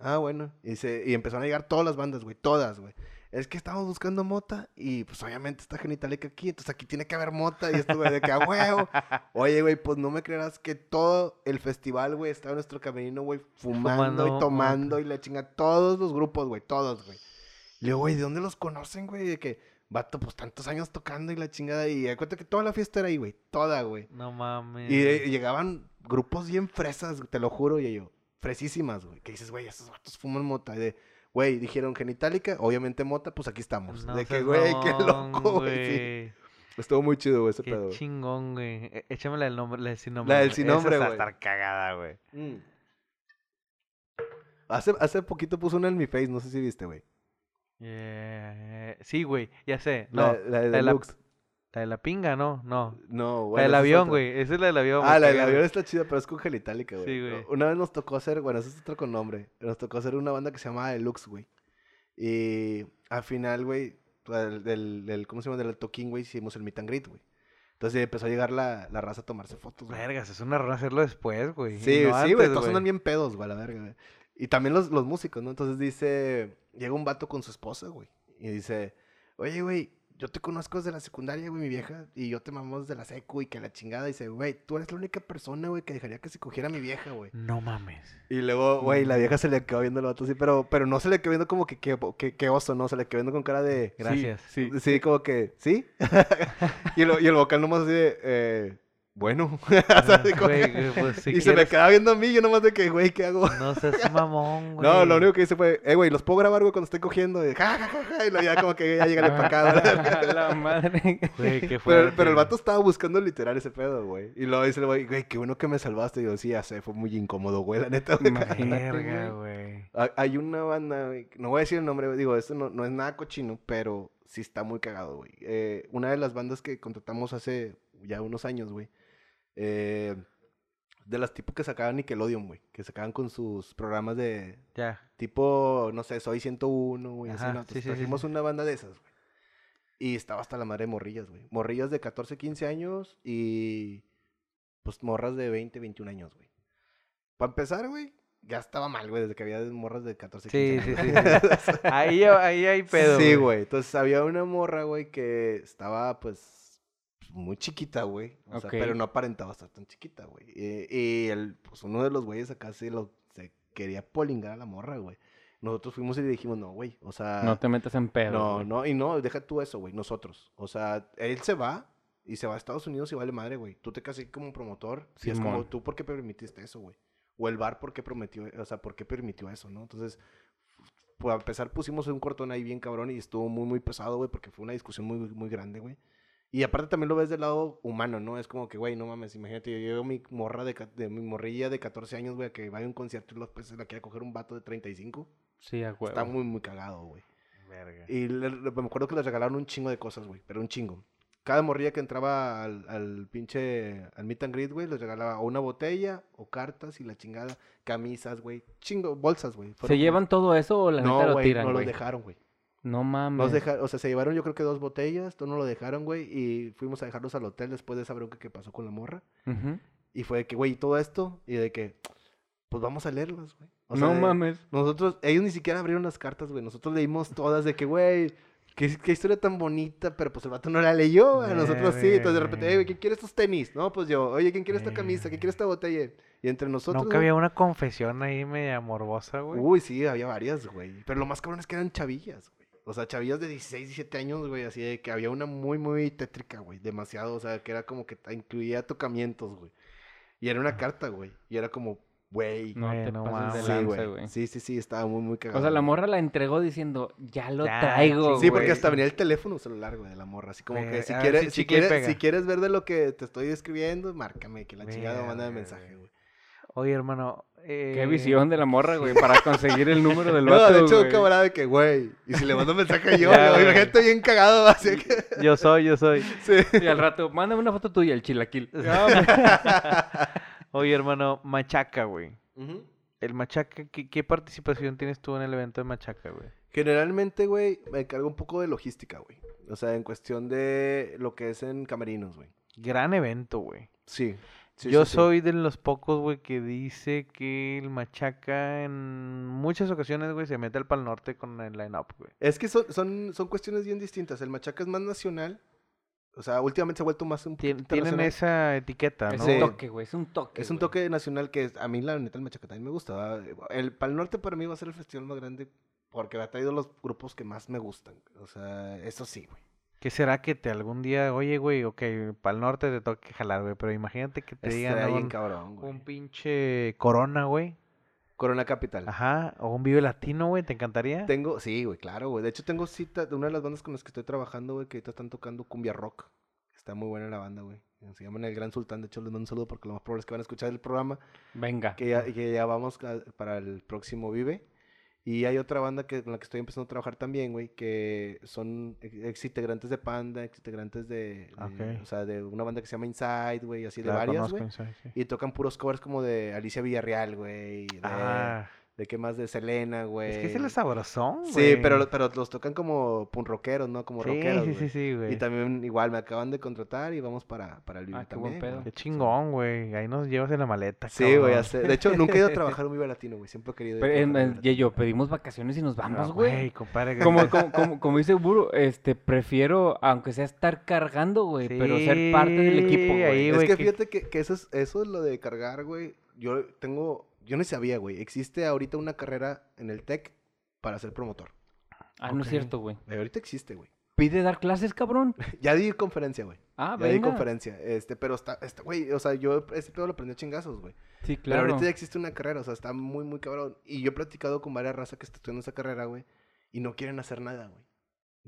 Ah, bueno. Y, se, y empezaron a llegar todas las bandas, güey, todas, güey. Es que estamos buscando mota y pues obviamente está Genitalica aquí, entonces aquí tiene que haber mota y esto, güey, de que a huevo. Oye, güey, pues no me creerás que todo el festival, güey, estaba en nuestro camerino, güey, fumando, Fumando y tomando y la chinga. Todos los grupos, güey, todos, güey. Y luego, güey, ¿de dónde los conocen, güey? De que, vato, pues tantos años tocando y la chingada. Y me cuenta que toda la fiesta era ahí, güey, toda, güey. No mames. Y, eh, llegaban grupos bien fresas, te lo juro, y yo, fresísimas, güey. Que dices, güey, estos vatos fuman mota. Y de, güey, dijeron genitálica, obviamente mota, pues aquí estamos. No de que, güey, qué loco, güey. sí. Estuvo muy chido, güey, ese Qué pedo. güey. chingón, güey. E- Échame la del nombre, la del sin nombre. La del sin nombre, güey. estar cagada, güey. Mm. Hace, hace poquito puso una en mi face, no sé si viste, güey. Eh, sí, güey, ya sé. La, No, la de la de la- Deluxe. La de la pinga, no, no. No, La bueno, del esa es avión, güey. Esa es la del avión. Ah, la del avión está chida, pero es con gelitálica, güey. Sí, güey. Una vez nos tocó hacer, bueno, eso es otro con nombre. Nos tocó hacer una banda que se llamaba Deluxe, güey. Y al final, güey, del, del, del- ¿cómo se llama? Del toquín, güey, hicimos el meet and greet, güey. Entonces empezó a llegar la, la raza a tomarse fotos, güey. Vergas, es una rola hacerlo después, güey. Sí, no sí, antes, güey, todos andan bien pedos, güey, la verga, güey. Y también los, los músicos, ¿no? Entonces dice, llega un vato con su esposa, güey. Y dice, oye, güey, yo te conozco desde la secundaria, güey, mi vieja, y yo te mamamos de la secu y que la chingada. Dice, güey, tú eres la única persona, güey, que dejaría que se cogiera mi vieja, güey. No mames. Y luego, güey, la vieja se le quedó viendo el vato así, pero, pero no se le quedó viendo como que qué oso, ¿no? Se le quedó viendo con cara de... Gracias. Sí, sí, como que, ¿sí? y, lo, y el vocal nomás así de... Eh, bueno. Pues, y se me quedaba viendo a mí, yo nomás de que, güey, ¿qué hago? No seas mamón, güey. No, lo único que hice fue, eh, güey, los puedo grabar, güey, cuando estoy cogiendo. Y, ja, ja, ja, y lo ya como que ya llega para acá. la madre. Güey, qué pero, pero, el vato estaba buscando literal ese pedo, güey. Y luego dice, güey, güey, qué bueno que me salvaste. Y yo, sí, ya sé, fue muy incómodo, güey, la neta. Imagínate, güey. Hay una banda, no voy a decir el nombre, digo, esto no, no es nada cochino, pero sí está muy cagado, güey. Eh, una de las bandas que contratamos hace ya unos años, güey eh, de las tipos que sacaban Nickelodeon, güey. Que sacaban con sus programas de. Ya. Tipo, no sé, Soy 101, güey. Así, ¿no? sí, trajimos una banda de esas, güey. Y estaba hasta la madre de morrillas, güey. Morrillas de 14, 15 años y. Pues morras de 20, 21 años, güey. Para empezar, güey, ya estaba mal, güey, desde que había morras de 14, 15 años. Sí, sí, sí. ahí, ahí hay pedo. Sí, güey. Entonces había una morra, güey, que estaba, pues muy chiquita, güey. O sea, pero no aparentaba estar tan chiquita, güey. Y, el, pues uno de los güeyes acá se lo se quería polingar a la morra, güey. Nosotros fuimos y le dijimos, no, güey, o sea... No te metas en pedo. No, no, y no, deja tú eso, güey, nosotros. O sea, él se va y se va a Estados Unidos y vale madre, güey. Tú te casas como promotor y es como, ¿tú por qué permitiste eso, güey? O el bar, ¿por qué prometió, o sea, por qué permitió eso, no? Entonces, pues a empezar pusimos un cortón ahí bien cabrón y estuvo muy, muy pesado, güey, porque fue una discusión muy, muy grande, güey. Y aparte también lo ves del lado humano, ¿no? Es como que, güey, no mames, imagínate, yo llevo mi morra de, de mi morrilla de 14 años, güey, que vaya a un concierto y después se la quiere coger un vato de 35. Sí, a Está muy, muy cagado, güey. Verga. Y me acuerdo que les regalaron un chingo de cosas, güey, pero un chingo. Cada morrilla que entraba al, al pinche, al meet and greet, güey, les regalaba una botella o cartas y la chingada, camisas, güey, chingo, bolsas, güey. ¿Se llevan todo eso o la no, neta lo tiran, No, lo dejaron, güey. No mames. Nos o sea, se llevaron yo creo que dos botellas, tú no lo dejaron, güey, y fuimos a dejarlos al hotel después de esa bronca que pasó con la morra. Y fue de que, güey, todo esto, y de que, pues vamos a leerlas, güey. no mames. Nosotros, ellos ni siquiera abrieron las cartas, güey. Nosotros leímos todas de que, güey, qué, qué, historia tan bonita, pero pues el vato no la leyó, a nosotros sí. Entonces de repente, güey, ¿quién quiere estos tenis? No, pues yo, oye, ¿quién quiere esta camisa? ¿Quién quiere esta botella? Y entre nosotros. Nunca había una confesión ahí media morbosa, güey. Uy, sí, había varias, güey. Pero lo más cabrón es que eran chavillas, güey. O sea, chavillas de 16, 17 años, güey, así de que había una muy, muy tétrica, güey. Demasiado, o sea, que era como que incluía tocamientos, güey. Y era una carta, güey. Y era como, güey. No te no pases de lanza, güey. Sí, sí, sí, estaba muy, muy cagado. O sea, la morra la entregó diciendo, ya lo traigo, güey. Sí, porque hasta venía el teléfono celular, güey, de la morra. Así como que si quieres, si, quieres, si quieres ver de lo que te estoy escribiendo, márcame, que la chingada manda de mensaje, güey. Oye, hermano, Qué visión de la morra, güey, para conseguir el número del vato, No, de hecho, un camarada de que, güey, y si le mando un mensaje yo, ya, güey, gente bien cagado, así que... Yo soy, yo soy. Sí. Y al rato, mándame una foto tuya, el chilaquil. Oye, hermano, Machaca, güey. El Machaca, ¿qué, participación tienes tú en el evento de Machaca, güey? Generalmente, güey, me encargo un poco de logística, güey. O sea, en cuestión de lo que es en camerinos, güey. Gran evento, güey. Sí. Yo soy de los pocos, güey, que dice que el Machaca en muchas ocasiones, güey, se mete al Pal Norte con el line-up, güey. Es que son, son, son cuestiones bien distintas. El Machaca es más nacional. O sea, últimamente se ha vuelto más un Tienen esa etiqueta, ¿no? Es un toque, güey, es un toque. Es un toque nacional que a mí, la neta, el Machaca también me gusta. El Pal Norte para mí va a ser el festival más grande porque ha traído los grupos que más me gustan. O sea, eso sí, güey. ¿Qué será que te algún día, oye, güey, ok, para el norte te toque jalar, güey, pero imagínate que te digan un, cabrón, un pinche Corona, güey. Corona Capital. Ajá, o un Vive Latino, güey, ¿te encantaría? Tengo, sí, güey, claro, güey. De hecho, tengo cita de una de las bandas con las que estoy trabajando, güey, que ahorita están tocando cumbia rock. Está muy buena la banda, güey. Se llaman El Gran Sultán. De hecho, les mando un saludo porque lo más probable es que van a escuchar el programa. Venga. Que ya, que ya vamos para el próximo Vive. Y hay otra banda que, con la que estoy empezando a trabajar también, güey, que son ex integrantes de Panda, ex integrantes de, o sea, de una banda que se llama Inside, güey, así de varias, güey. Y tocan puros covers como de Alicia Villarreal, güey, de, ah. ¿De qué más? De Selena, güey. Es que sí le sabrosón, güey. Sí, pero, pero los tocan como pun rockeros, ¿no? Como Sí, rockeros, sí, sí, sí, güey. Y también igual me acaban de contratar y vamos para, para el Vive Ah, qué buen también, pedo. Qué chingón, güey. Ahí nos llevas en la maleta, Sí, güey. De hecho, nunca he ido a trabajar un Vive Latino, güey. Siempre he querido ir a Pero, en- trabajar en en- Vive yo, pedimos vacaciones y nos vamos, güey. compadre. Como, como, como, como dice Buro, este, prefiero, aunque sea estar cargando, güey, pero ser parte del equipo, güey. ahí, Es que que- fíjate que, que eso, es, eso es lo de cargar, güey. Yo tengo... Yo no sabía, güey. Existe ahorita una carrera en el TEC para ser promotor. Ah, no es cierto, güey. Eh, Ahorita existe, güey. ¿Pide dar clases, cabrón? Ya di conferencia, güey. Ah, ya di conferencia. Este, pero está, está, güey, o sea, yo ese pedo lo aprendí a chingazos, güey. Sí, Pero claro. ahorita ya existe una carrera, o sea, está muy, muy cabrón. Y yo he platicado con varias razas que está estudiando esa carrera, güey. Y no quieren hacer nada, güey.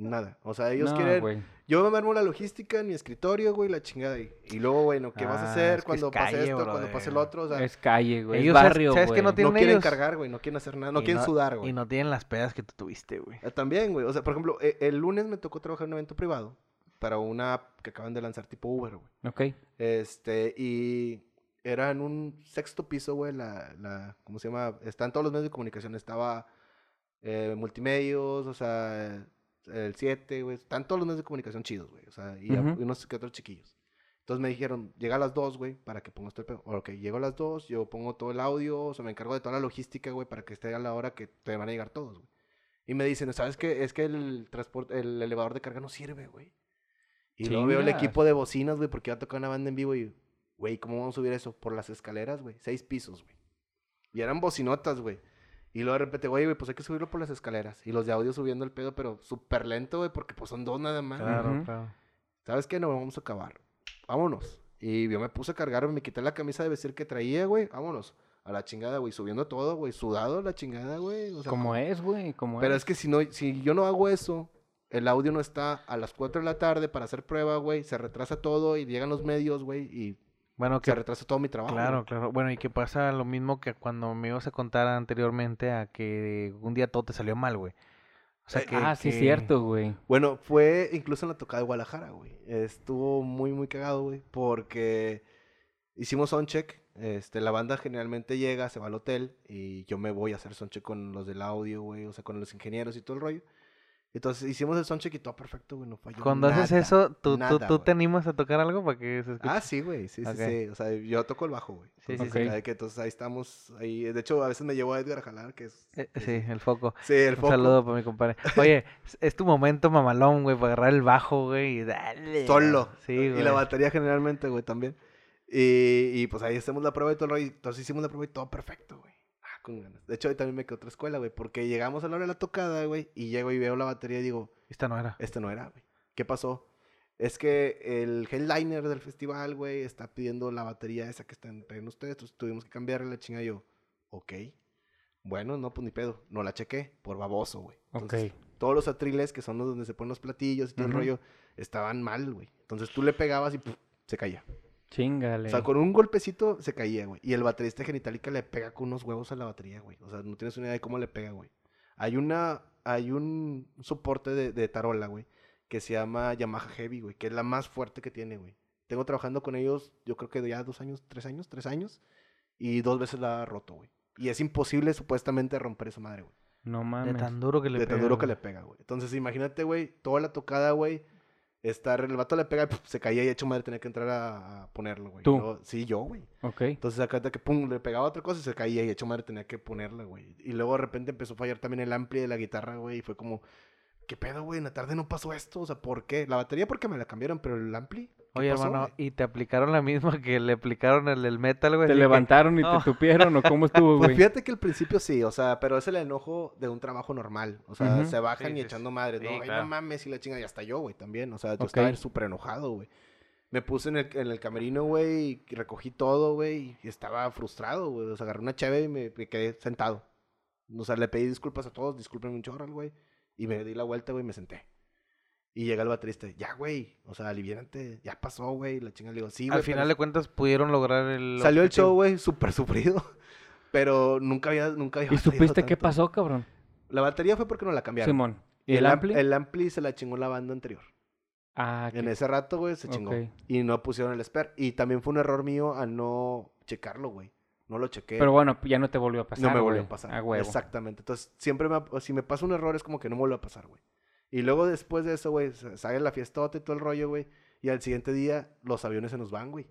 Nada. O sea, ellos No, quieren... Yo me armo la logística en mi escritorio, güey, la chingada. Y, y luego, bueno, ¿qué vas Ah, a es hacer que cuando es pase calle, esto, cuando pase el brother. otro? O sea, Es calle, güey. Ellos, es ¿sabes- barrio, sabes que güey. no no tienen quieren cargar, güey, no quieren hacer nada, no y quieren sudar, güey. Y no tienen las pedas que tú tuviste, güey. Eh, También, güey. O sea, por ejemplo, e- el lunes me tocó trabajar en un evento privado para una app que acaban de lanzar tipo Uber, güey. Ok. Este, y era en un sexto piso, güey, la, la, ¿cómo se llama? Están todos los medios de comunicación. Estaba eh, Multimedios, o sea, el 7, güey. Están todos los medios de comunicación chidos, güey. O sea, y, Ujú. y unos que otros chiquillos. Entonces me dijeron, llega a las 2, güey, para que pongas todo el pedo. Ok, llego a las 2, yo pongo todo el audio, o sea, me encargo de toda la logística, güey, para que esté a la hora que te van a llegar todos, güey. Y me dicen, ¿sabes qué? Es que el transporte, el elevador de carga no sirve, güey. Y luego veo el equipo de bocinas, güey, porque iba a tocar una banda en vivo y, güey, ¿cómo vamos a subir eso? Por las escaleras, güey. Seis pisos, güey. Y eran bocinotas, güey. Y luego de repente, güey, güey, pues hay que subirlo por las escaleras. Y los de audio subiendo el pedo, pero súper lento, güey, porque pues son dos nada más. Claro, claro. ¿Sabes qué? No vamos a acabar. Vámonos. Y yo me puse a cargar, me quité la camisa de vestir que traía, güey. Vámonos. A la chingada, güey. Subiendo todo, güey. Sudado a la chingada, güey. O sea, Como es, güey, como Pero es. es que si, no, si yo no hago eso, el audio no está a las 4 de la tarde para hacer prueba, güey. Se retrasa todo y llegan los medios, güey. Y Bueno, se que retrasa todo mi trabajo. Claro, güey. claro. Bueno, y que pasa lo mismo que cuando me ibas a contar anteriormente a que un día todo te salió mal, güey. O sea Eh, que... ah, sí, que- cierto, güey. Bueno, fue incluso en la tocada de Guadalajara, güey. Estuvo muy, muy cagado, güey. Porque hicimos soundcheck. Este, la banda generalmente llega, se va al hotel y yo me voy a hacer soundcheck con los del audio, güey. O sea, con los ingenieros y todo el rollo. Entonces hicimos el soundcheck y todo perfecto, güey. No falló Cuando haces eso, ¿tú, tú, nada, tú te güey. animas a tocar algo para que se escuche? Ah, sí, güey. Sí, sí. O sea, yo toco el bajo, güey. Sí, sí, Entonces, sí. que entonces ahí estamos. Ahí, de hecho, a veces me llevo a Edgar a jalar, que es. Eh, es- sí, el foco. Sí, el Un foco. saludo para mi compadre. Oye, es- tu momento mamalón, güey, para agarrar el bajo, güey, y dale. Solo. Sí, Y güey. la batería generalmente, güey, también. Y, y, pues ahí hacemos la prueba y todo el rollo. y Entonces hicimos la prueba y todo perfecto, güey. Con ganas. De hecho, hoy también me quedé otra escuela, güey. Porque llegamos a la hora de la tocada, güey. Y llego y veo la batería y digo, Esta no era. este no era, güey. ¿Qué pasó? Es que el headliner del festival, güey, está pidiendo la batería esa que están trayendo ustedes. Entonces tuvimos que cambiarle la chinga. Yo, ok. Bueno, no, pues ni pedo. No la chequé por baboso, güey. Ok. Entonces, Todos los atriles, que son los donde se ponen los platillos y todo el rollo, estaban mal, güey. Entonces tú le pegabas y se caía. Chingale. O sea, con un golpecito se caía, güey. Y el baterista de Genitalica le pega con unos huevos a la batería, güey. O sea, no tienes una idea de cómo le pega, güey. Hay una, hay un soporte de, de tarola, güey, que se llama Yamaha Heavy, güey, que es la más fuerte que tiene, güey. Tengo trabajando con ellos, yo creo que ya dos años, tres años, tres años, y dos veces la ha roto, güey. Y es imposible, supuestamente, romper esa madre, güey. No De mames. tan duro que le De tan pega, duro que le pega, güey. Entonces, imagínate, güey, toda la tocada, güey. Estar, el vato le pega y ¡puf! se caía y hecho madre tenía que entrar a, a ponerlo, güey. ¿Tú? Luego- sí, yo, güey. Ok. Entonces acá que pum, le pegaba otra cosa y se caía y hecho madre tenía que ponerla, güey. Y luego de repente empezó a fallar también el ampli de la guitarra, güey. Y fue como, ¿qué pedo, güey? En la tarde no pasó esto. O sea, ¿por qué? La batería porque me la cambiaron, pero el ampli. ¿qué Oye, pasó, hermano? ¿y te aplicaron la misma que le aplicaron el, el metal, güey? ¿Te que- levantaron y No. te tupieron o cómo estuvo, Pues güey? fíjate que al principio sí, o sea, pero es el enojo de un trabajo normal. O sea, se bajan Sí, y sí, echando. Sí, no, Ay, no mames, y la chinga, y hasta yo, güey, también. O sea, yo Ok. estaba súper enojado, güey. Me puse en el, en el camerino, güey, y recogí todo, güey, y estaba frustrado, güey. O sea, agarré una chave y me, me quedé sentado. O sea, le pedí disculpas a todos, discúlpenme un chorro, güey. Y me di la vuelta, güey, y me senté. Y llega el baterista, ya, güey, o sea, aliviánate, ya pasó, güey. La chinga le digo, sí, güey. Al pero final de cuentas pudieron lograr el Salió el show, güey, súper sufrido. Pero nunca había, nunca había ¿Y supiste qué pasó, cabrón? La batería fue porque no la cambiaron. Simón. ¿Y Y el am- ampli? El ampli se la chingó la banda anterior. Ah, En qué- ese rato, güey, se chingó. Ok. Y no pusieron el spare. Y también fue un error mío a no checarlo, güey. No lo chequé. Pero bueno, ya no te volvió a pasar. no me volvió a pasar. A huevo. Exactamente. Entonces, siempre me, si me pasa un error es como que no me vuelve a pasar, güey. Y luego después de eso, güey, sa- sale la fiestota y todo el rollo, güey. Y al siguiente día los aviones se nos van, güey.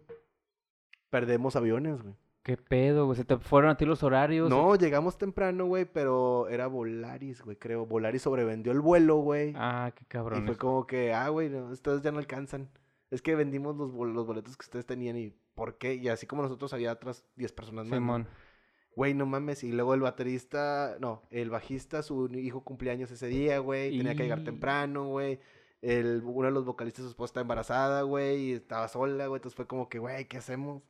Perdemos aviones, güey. ¿Qué pedo, güey? ¿Se te fueron a ti los horarios? No, llegamos temprano, güey, pero era Volaris, güey, creo. Volaris sobrevendió el vuelo, güey. Ah, qué y cabrón. fue como que, ah, güey, no, ustedes ya no alcanzan. Es que vendimos los, bol- los boletos que ustedes tenían y ¿por qué? Y así como nosotros había otras 10 personas más. Simón. Güey, no mames. Y luego el baterista, no, el bajista, su hijo cumpleaños ese día, güey. Tenía que llegar temprano, güey. El, uno de los vocalistas, su esposa está embarazada, güey. Y estaba sola, güey. Entonces fue como que, güey, ¿qué hacemos?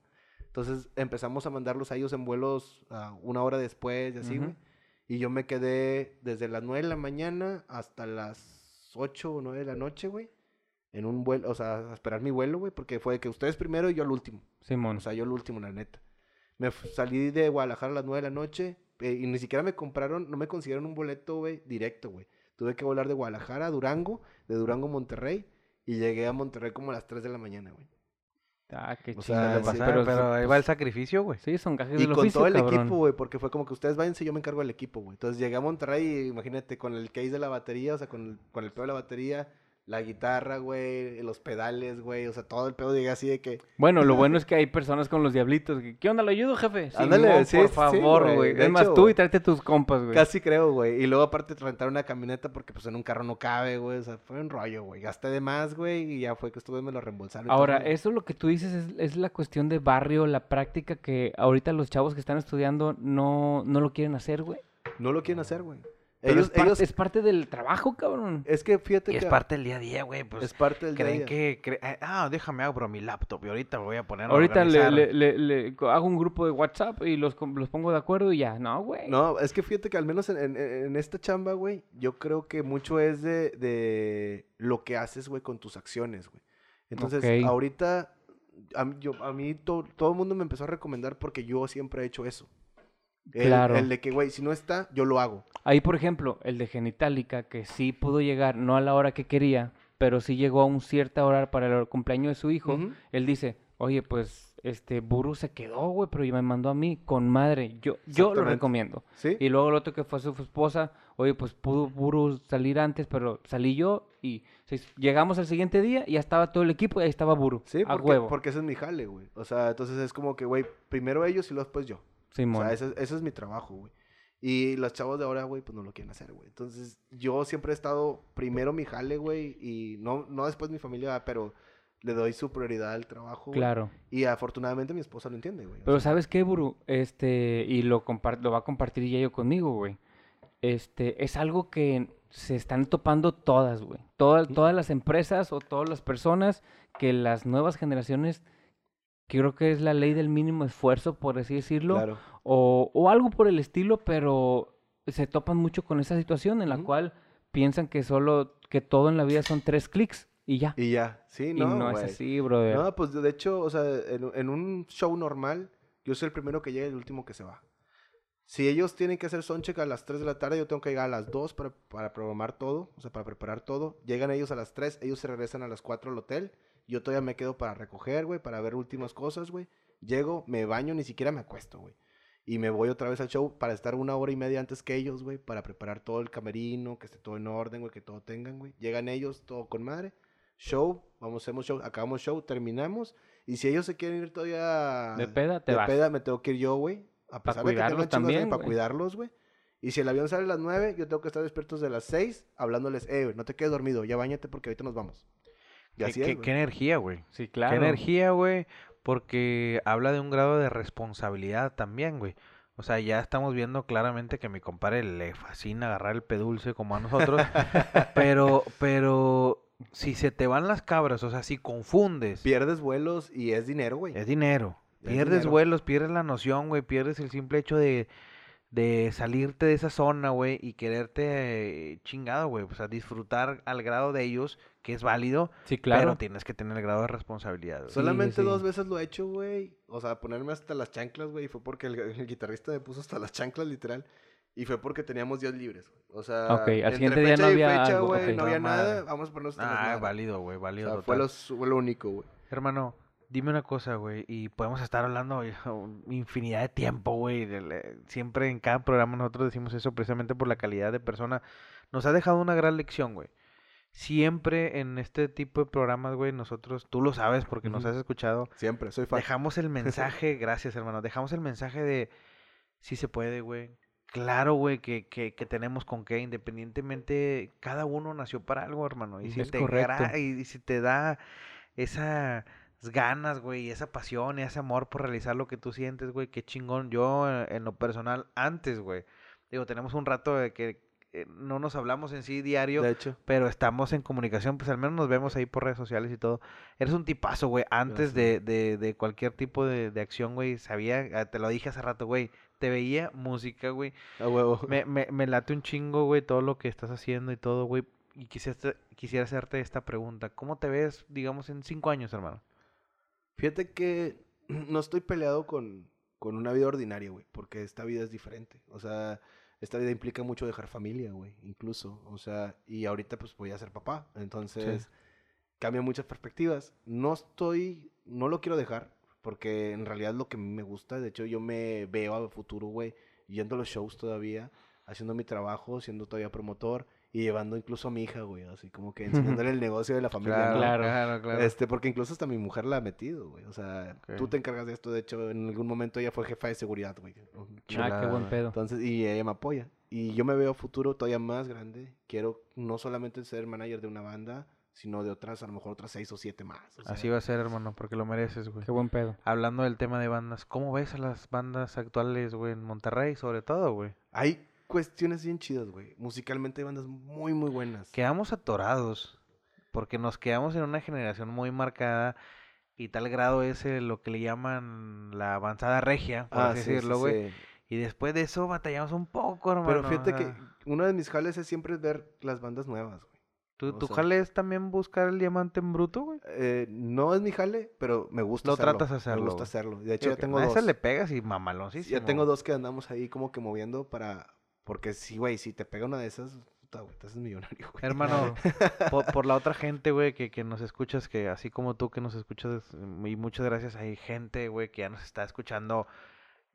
Entonces empezamos a mandarlos a ellos en vuelos ah, una hora después y así, güey. Y yo me quedé desde las 9 de la mañana hasta las 8 o 9 de la noche, güey. En un vuelo, o sea, a esperar mi vuelo, güey. Porque fue de que ustedes primero y yo al último. Simón. O sea, yo el último, la neta. Me salí de Guadalajara a las 9 de la noche eh, y ni siquiera me compraron, no me consiguieron un boleto, güey, directo, güey. Tuve que volar de Guadalajara a Durango, de Durango a Monterrey y llegué a Monterrey como a las 3 de la mañana, güey. ah, qué o chido. sea, sí, pasar, pero, pero, ahí va el sacrificio, güey. Sí, son gajes Y del con oficio, todo el cabrón. equipo, güey, porque fue como que ustedes váyanse, yo me encargo del equipo, güey. Entonces llegué a Monterrey y imagínate, con el case de la batería, o sea, con el, con el pedo de la batería, la guitarra, güey, los pedales, güey, o sea, todo el pedo llegué así de que... Bueno, lo bueno es que hay personas con los diablitos. que, ¿Qué onda? ¿Lo ayudo, jefe? Ándale, sí, por favor, güey. Es más, tú y tráete tus compas, güey. Casi creo, güey. Y luego aparte rentar una camioneta porque pues en un carro no cabe, güey. O sea, fue un rollo, güey. Gasté de más, güey, y ya fue que estuve me lo reembolsaron. todo, Ahora, eso lo que tú dices es, es la cuestión de barrio, la práctica que ahorita los chavos que están estudiando no, no lo quieren hacer, güey. No lo quieren hacer, güey. Ellos, es, par- ellos... es parte del trabajo, cabrón. Es que fíjate Y es que... parte del día a día, güey. Pues es parte del día a creen día. que... cre- eh, ah, déjame abro mi laptop y ahorita voy a poner a Ahorita le, organizar. le- le- le- hago un grupo de WhatsApp y los, los pongo de acuerdo y ya. No, güey. No, es que fíjate que al menos en, en- en esta chamba, güey, yo creo que mucho es de, de lo que haces, güey, con tus acciones, güey. Entonces, ahorita, a, mí- yo, a mí to- todo el mundo me empezó a recomendar porque yo siempre he hecho eso. El, Claro. el de que, güey, si no está, yo lo hago. Ahí, por ejemplo, el de Genitalica, que sí pudo llegar, no a la hora que quería, pero sí llegó a un cierta hora para el cumpleaños de su hijo. Él dice, oye, pues, este, Buru se quedó, güey, pero ya me mandó a mí, con madre. Yo, yo lo recomiendo. ¿Sí? Y luego el otro que fue su esposa, oye, pues pudo Buru salir antes, pero salí yo y llegamos al siguiente día y ya estaba todo el equipo y ahí estaba Buru. Sí, a porque, huevo. porque ese es mi jale, güey. O sea, entonces es como que, güey, primero ellos y luego después yo. Simón. O sea, ese es mi trabajo, güey. Y los chavos de ahora, güey, pues no lo quieren hacer, güey. Entonces, yo siempre he estado primero mi jale, güey, y no, no después mi familia, pero le doy su prioridad al trabajo. Claro. Y afortunadamente mi esposa lo entiende, güey. o Pero sea, ¿sabes qué, Buru? Este, y lo, lo va a compartir Yayo conmigo, güey. Este, es algo que se están topando todas, güey. Todas, todas las empresas o todas las personas que las nuevas generaciones, que creo que es la ley del mínimo esfuerzo, por así decirlo, claro. o, o algo por el estilo, pero se topan mucho con esa situación en la cual piensan que solo, que todo en la vida son tres clics y ya. Y ya, sí, Y no, es así, brother. No, pues de hecho, o sea, en, en un show normal, yo soy el primero que llega y el último que se va. Si ellos tienen que hacer soundcheck a las 3 de la tarde, yo tengo que llegar a las 2 para, para programar todo, o sea, para preparar todo. Llegan ellos a las 3, ellos se regresan a las 4 al hotel. Yo todavía me quedo para recoger, güey, para ver últimas cosas, güey. Llego, me baño, ni siquiera me acuesto, güey. Y me voy otra vez al show para estar una hora y media antes que ellos, güey, para preparar todo el camerino, que esté todo en orden, güey, que todo tengan, güey. Llegan ellos, todo con madre. Show, vamos, hacemos show, acabamos show, terminamos. Y si ellos se quieren ir todavía de peda te de vas. peda, me tengo que ir yo, güey. A pesar de que tengo de también, para cuidarlos, güey. Y si el avión sale a las 9, yo tengo que estar despierto desde las 6 hablándoles, eh, güey, no te quedes dormido, ya bañate porque ahorita nos vamos. Y ¿Qué, así qué- es, güey. qué energía, güey. Sí, claro. Qué energía, güey. Porque habla de un grado de responsabilidad también, güey. O sea, ya estamos viendo claramente que a mi compadre le fascina agarrar el pedulce como a nosotros. pero, pero, si se te van las cabras, o sea, si confundes, Pierdes vuelos y es dinero, güey. es dinero. Es Pierdes dinero. vuelos, pierdes la noción, güey. Pierdes el simple hecho de, de salirte de esa zona, güey, y quererte eh, chingado, güey. O sea, disfrutar al grado de ellos, que es válido, Sí, claro. pero tienes que tener el grado de responsabilidad. güey. Solamente sí. dos veces lo he hecho, güey. O sea, ponerme hasta las chanclas, güey. Y fue porque el, el guitarrista me puso hasta las chanclas, literal. Y fue porque teníamos días libres, güey. O sea, Ok, al entre siguiente día no fecha y había fecha, algo, güey, no había nada. Vamos a ponernos Ah, válido, güey, O válido. sea, total. fue lo, fue lo único, güey. Hermano, Dime una cosa, güey, y podemos estar hablando infinidad de tiempo, güey. Siempre en cada programa nosotros decimos eso precisamente por la calidad de persona. Nos ha dejado una gran lección, güey. Siempre en este tipo de programas, güey, nosotros, tú lo sabes porque nos has escuchado, Siempre, soy fan. dejamos el mensaje, gracias hermano, dejamos el mensaje de si se puede, güey. Claro, güey, que, que, que tenemos con qué, independientemente, cada uno nació para algo, hermano. Y si Es te gra- y, y si te da esas ganas, güey, y esa pasión y ese amor por realizar lo que tú sientes, güey, qué chingón. Yo, eh, en lo personal, antes, güey, digo, tenemos un rato de que eh, no nos hablamos en sí diario, De hecho, pero estamos en comunicación, pues al menos nos vemos ahí por redes sociales y todo. Eres un tipazo, güey. Antes de, de, de cualquier tipo de, de acción, güey, sabía, ah, te lo dije hace rato, güey, te veía música, güey. a huevo. Me, me, me late un chingo, güey, todo lo que estás haciendo y todo, güey. Y quisiera, quisiera hacerte esta pregunta. ¿Cómo te ves, digamos, en cinco años, hermano? Fíjate que no estoy peleado con, con una vida ordinaria, güey, porque esta vida es diferente. O sea, esta vida implica mucho dejar familia, güey, incluso. O sea, y ahorita pues voy a ser papá. Entonces, cambia muchas perspectivas. No estoy, no lo quiero dejar, porque en realidad es lo que me gusta. De hecho, yo me veo a futuro, güey, yendo a los shows todavía, haciendo mi trabajo, siendo todavía promotor y llevando incluso a mi hija, güey, así como que enseñándole el negocio de la familia. ¿no? Claro. claro, claro. Este, porque incluso hasta mi mujer la ha metido, güey. O sea, tú Ok. te encargas de esto. De hecho, en algún momento ella fue jefa de seguridad, güey. Ah, qué buen pedo. Entonces, y ella me apoya. Y yo me veo futuro todavía más grande. Quiero no solamente ser manager de una banda, sino de otras, a lo mejor otras seis o siete más. o sea, Así va a ser, hermano, porque lo mereces, güey. Qué buen pedo. Hablando del tema de bandas, ¿cómo ves a las bandas actuales, güey, en Monterrey, sobre todo, güey? Hay cuestiones bien chidas, güey. Musicalmente hay bandas muy, muy buenas. Quedamos atorados, porque nos quedamos en una generación muy marcada y tal grado es lo que le llaman la avanzada regia, por Ah, así sí, sí, decirlo, güey. sí. Y después de eso batallamos un poco, hermano. Pero fíjate que uno de mis jales es siempre ver las bandas nuevas, güey. ¿Tu, tu sea- jale es también buscar el diamante en bruto, güey? Eh, no es mi jale, pero me gusta Lo hacerlo. tratas de hacerlo, Me gusta hacerlo. De hecho, ya tengo a dos. le pegas y mamaloncísimo. Ya tengo dos que andamos ahí como que moviendo para... Porque sí, güey, si te pega una de esas, puta, güey, te haces millonario, güey. Hermano, por, por la otra gente, güey, que, que nos escuchas, que así como tú que nos escuchas, mm, y muchas gracias, hay gente, güey, que ya nos está escuchando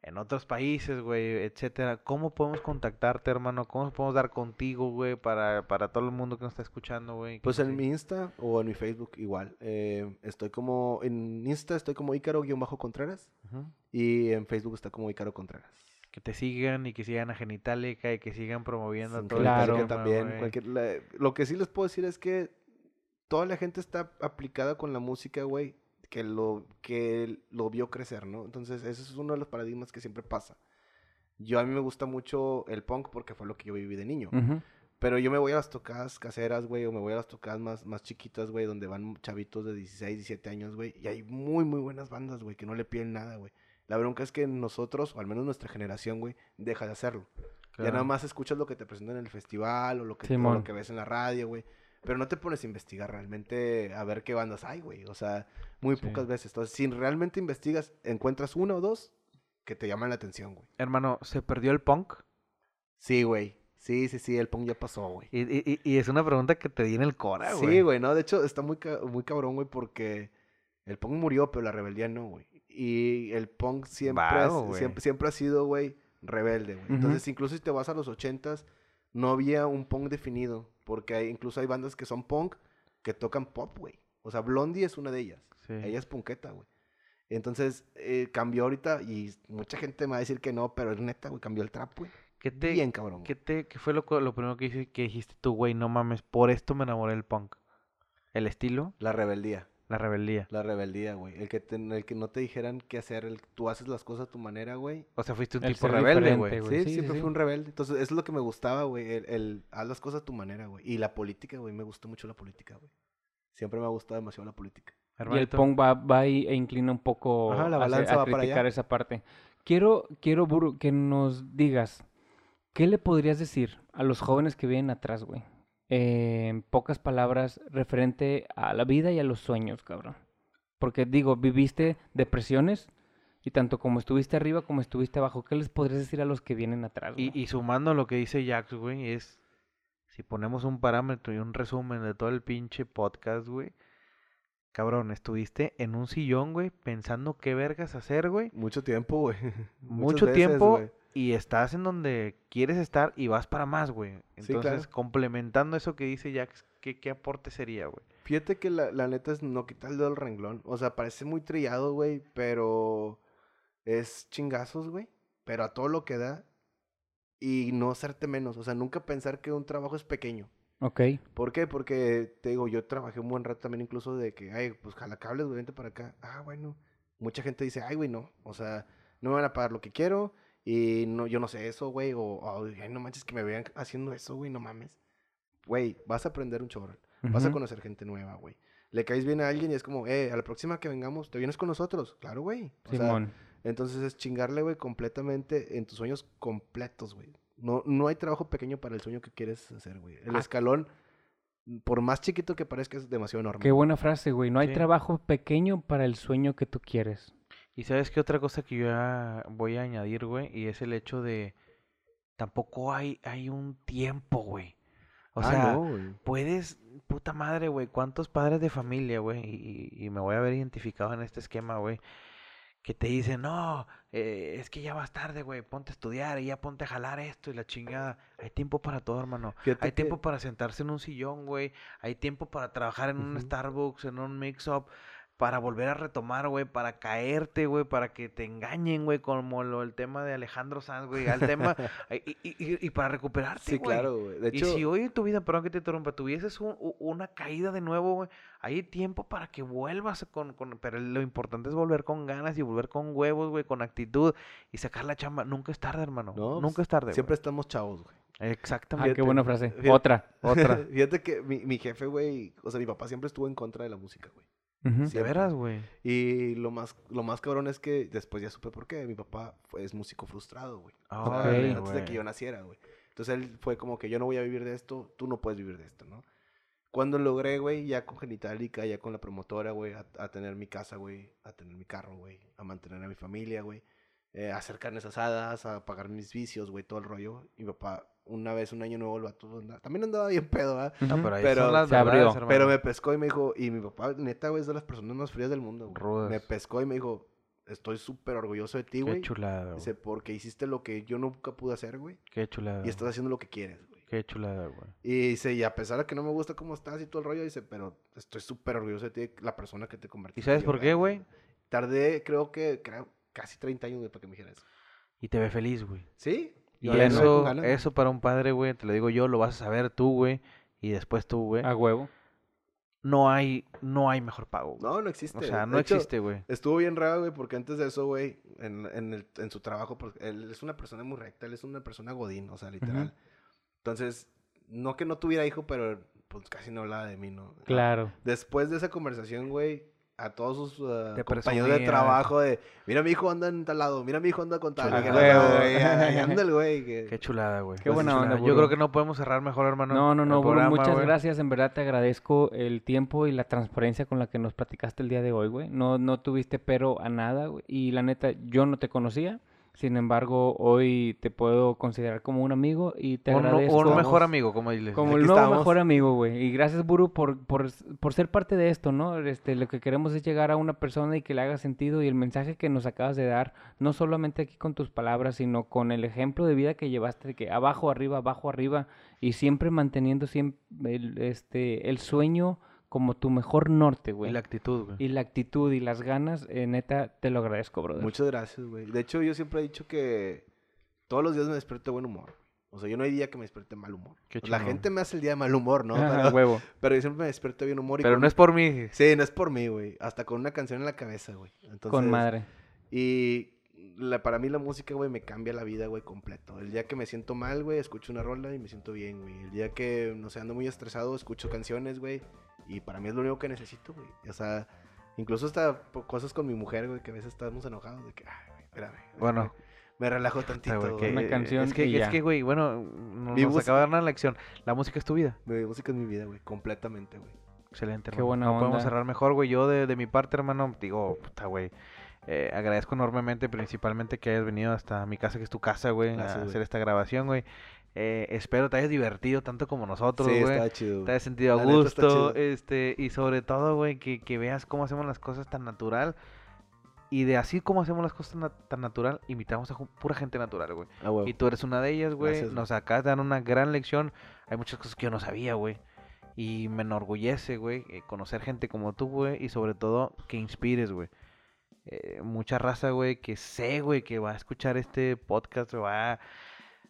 en otros países, güey, etcétera. ¿Cómo podemos contactarte, hermano? ¿Cómo nos podemos dar contigo, güey, para, para todo el mundo que nos está escuchando, güey? Pues en mi Insta o en mi Facebook igual. Eh, estoy como... En Insta estoy como Ícaro-Contreras. Ujú. Y en Facebook está como Ícaro Contreras. Que te sigan y que sigan a Genitalica y que sigan promoviendo Sin todo el Claro. Tema, también. güey. cualquier- la- lo que sí les puedo decir es que toda la gente está aplicada con la música, güey, que lo, que lo vio crecer, ¿no? Entonces, ese es uno de los paradigmas que siempre pasa. Yo a mí me gusta mucho el punk porque fue lo que yo viví de niño. Pero yo me voy a las tocadas caseras, güey, o me voy a las tocadas más, más chiquitas, güey, donde van chavitos de 16, 17 años, güey. Y hay muy, muy buenas bandas, güey, que no le piden nada, güey. La bronca es que nosotros, o al menos nuestra generación, güey, deja de hacerlo. Ya nada más escuchas lo que te presentan en el festival o lo que, o lo que ves en la radio, güey. Pero no te pones a investigar realmente a ver qué bandas hay, güey. O sea, muy Sí. pocas veces. Entonces, si realmente investigas, encuentras una o dos que te llaman la atención, güey. Hermano, ¿se perdió el punk? Sí, güey. Sí, sí, sí, el punk ya pasó, güey. Y, y- y- y es una pregunta que te di en el cora, güey. Sí, güey, no, de hecho está muy, ca- muy cabrón, güey, porque el punk murió, pero la rebeldía no, güey. Y el punk siempre, güey. siempre, siempre ha sido, güey, rebelde, güey. Ujú. Entonces, incluso si te vas a los ochentas, no había un punk definido, porque hay, incluso hay bandas que son punk que tocan pop, güey. O sea, Blondie es una de ellas. Sí. Ella es punketa, güey. Entonces, eh, cambió ahorita y mucha gente me va a decir que no, pero es neta, güey, cambió el trap, güey. ¿Qué te, Bien, cabrón. ¿Qué, te, qué fue lo, lo primero que, hice- que dijiste tú, güey? No mames, por esto me enamoré del punk. El estilo, La rebeldía. La rebeldía. La rebeldía, güey. El que, te- el que no te dijeran qué hacer, el, tú haces las cosas a tu manera, güey. O sea, fuiste un El tipo rebelde, güey. Sí, sí, siempre sí, fui un rebelde. Entonces, eso es lo que me gustaba, güey. El, el haz las cosas a tu manera, güey. Y la política, güey. Me gusta mucho la política, güey. Siempre me ha gustado demasiado la política. Y el Hermanito, punk va, va y- e inclina un poco Ajá, la hacia- balanza a va para allá. criticar esa parte. Quiero, quiero Buru, que nos digas, ¿qué le podrías decir a los jóvenes que vienen atrás, güey? Eh, en pocas palabras, referente a la vida y a los sueños, cabrón. Porque digo, viviste depresiones y tanto como estuviste arriba como estuviste abajo, ¿qué les podrías decir a los que vienen atrás? Y, y sumando lo que dice Jax, güey, es... Si ponemos un parámetro y un resumen de todo el pinche podcast, güey. Cabrón, estuviste en un sillón, güey, pensando qué vergas hacer, güey. Mucho tiempo, güey. Mucho tiempo y estás en donde quieres estar y vas para más, güey. Sí, Entonces, claro. complementando eso que dice Jax, ¿qué, qué aporte sería, güey? Fíjate que la, la neta es no quitar el dedo del renglón. O sea, parece muy trillado, güey, pero es chingazos, güey. Pero a todo lo que da y no hacerte menos. O sea, nunca pensar que un trabajo es pequeño. Ok. ¿Por qué? Porque, te digo, yo trabajé un buen rato también incluso de que, ay, pues jala cables, güey, vente para acá. Ah, bueno. Mucha gente dice, ay, güey, no. O sea, no me van a pagar lo que quiero y no, yo no sé eso, güey. O, ay, no manches que me vean haciendo eso, güey, no mames. Güey, vas a aprender un chorro. Vas a conocer gente nueva, güey. Le caes bien a alguien y es como, eh, a la próxima que vengamos, ¿te vienes con nosotros? Claro, güey. O sea, Simón. entonces es chingarle, güey, completamente en tus sueños completos, güey. No, no hay trabajo pequeño para el sueño que quieres hacer, güey. El Ah. escalón, por más chiquito que parezca, es demasiado enorme. Qué buena frase, güey. No hay Sí. trabajo pequeño para el sueño que tú quieres. Y sabes qué otra cosa que yo voy a añadir, güey, y es el hecho de tampoco hay, hay un tiempo, güey. O Ah, sea, no, puedes, puta madre, güey, cuántos padres de familia, güey, y, y me voy a ver identificado en este esquema, güey, que te dicen, no, eh, es que ya vas tarde, güey, ponte a estudiar y ya ponte a jalar esto y la chingada. Hay tiempo para todo, hermano. Fíjate Hay que- tiempo para sentarse en un sillón, güey. Hay tiempo para trabajar en un. Starbucks, en un mix-up, para volver a retomar, güey, para caerte, güey, para que te engañen, güey, como lo, el tema de Alejandro Sanz, güey, al tema, y, y- y- y para recuperarte, Sí, güey. claro, güey. De hecho, Y si hoy en tu vida, perdón que te interrumpa, tuvieses un- una caída de nuevo, güey, hay tiempo para que vuelvas con, con- Pero lo importante es volver con ganas y volver con huevos, güey, con actitud y sacar la chamba. Nunca es tarde, hermano. No, Nunca pues, es tarde. siempre estamos chavos, güey. güey. Ah, Exactamente. qué buena frase. Fíjate- Otra. Otra. Fíjate que mi, mi jefe, güey, o sea, mi papá siempre estuvo en contra de la música, güey. Ujú. De veras, güey. Y lo más, lo más cabrón es que después ya supe por qué. Mi papá fue, es músico frustrado, güey. O sea, Órale, antes de que yo naciera, güey. Entonces él fue como que yo no voy a vivir de esto, tú no puedes vivir de esto, ¿no? Cuando logré, güey, ya con Genitalica, ya con la promotora, güey, a, a tener mi casa, güey, a tener mi carro, güey, a mantener a mi familia, güey, eh, a hacer carnes asadas, a pagar mis vicios, güey, todo el rollo. Y mi papá, una vez, un año nuevo, el vato andaba- también andaba bien pedo, ¿verdad? No, pero ahí Pero las se abrió. hermano. Pero me pescó y me dijo, y mi papá, neta, güey, es de las personas más frías del mundo. güey. Rudas. Me pescó y me dijo, estoy súper orgulloso de ti, Qué güey. chulada, güey. Dice, porque hiciste lo que yo nunca pude hacer, güey. Qué chulada. Y estás haciendo lo que quieres, güey. Qué chulada, güey. Y dice, y a pesar de que no me gusta cómo estás y todo el rollo, dice, pero estoy súper orgulloso de ti, la persona que te convertiste. ¿Y sabes Yo, por qué, güey? Tardé, creo que, creo, casi 30 años güey, para que me dijera eso. Y te ve feliz, güey. ¿Sí? Y eso, eso para un padre, güey, te lo digo yo, lo vas a saber tú, güey. Y después tú, güey. A huevo. No hay, no hay mejor pago. güey. No, no existe. o sea, no hecho, existe, güey. Estuvo bien raro, güey, porque antes de eso, güey, en, en, el- en su trabajo, porque él es una persona muy recta, él es una persona godín, o sea, literal. Entonces, no que no tuviera hijo, pero pues casi no hablaba de mí, ¿no? Claro. Después de esa conversación, güey, a todos sus uh, compañeros de trabajo de, mira mi hijo anda en tal lado, mira mi hijo anda con tal. Chulada. güey, anda el güey. que- Qué chulada, güey. Qué buena chulada. onda, Yo creo que no podemos cerrar mejor, hermano. No, no, no, muchas güey. gracias. En verdad te agradezco el tiempo y la transparencia con la que nos platicaste el día de hoy, güey. No, no tuviste pero a nada, güey. Y la neta, yo no te conocía. Sin embargo, hoy te puedo considerar como un amigo y te agradezco. un mejor amigo, como diles. Como el nuevo estamos. mejor amigo, güey. Y gracias, Buru, por, por, por ser parte de esto, ¿no? Este, lo que queremos es llegar a una persona y que le haga sentido. Y el mensaje que nos acabas de dar, no solamente aquí con tus palabras, sino con el ejemplo de vida que llevaste, que abajo, arriba, abajo, arriba, y siempre manteniendo siempre el, este, el sueño como tu mejor norte, Y güey. la actitud, güey. Y la actitud y las ganas, eh, neta, te lo agradezco, brother. Muchas gracias, güey. De hecho, yo siempre he dicho que todos los días me despierto de buen humor. O sea, yo no hay día que me despierte de mal humor. Qué la gente me hace el día de mal humor, ¿no? Ajá, Pero, huevo. pero yo siempre me despierto de bien humor. Y Pero con- no es por mí. Sí, no es por mí, güey. Hasta con una canción en la cabeza, güey. Entonces, Con madre. Y la, para mí la música, güey, me cambia la vida, güey, completo. El día que me siento mal, güey, escucho una rola y me siento bien, güey. El día que, no sé, ando muy estresado, escucho canciones, güey. Y para mí es lo único que necesito, güey. O sea, incluso hasta cosas con mi mujer, güey, que a veces estamos enojados de que, ay, güey, espérame. Bueno. Me relajo tantito, güey, que- Una canción Es que, y es ya. que, güey, bueno, nos, nos música- acaba de dar una lección. La música es tu vida. Mi música es mi vida, güey, completamente, güey. Excelente, Qué hermano. buena no podemos cerrar mejor, güey. Yo, de, de mi parte, hermano, digo, puta, güey. eh, agradezco enormemente, principalmente, que hayas venido hasta mi casa, que es tu casa, güey, a güey. hacer esta grabación, güey. Eh, espero te hayas divertido tanto como nosotros, Sí, güey. está chido. te hayas sentido a está gusto, este, y sobre todo, güey, que, que veas cómo hacemos las cosas tan natural. Y de así como hacemos las cosas na- tan natural, invitamos a pura gente natural, güey. Ah. Y tú eres una de ellas, güey. Nos acabas de dar una gran lección. Hay muchas cosas que yo no sabía, güey. Y me enorgullece, güey, eh, conocer gente como tú, güey. Y sobre todo, que inspires, güey. Eh, mucha raza, güey, que sé, güey, que va a escuchar este podcast, va a,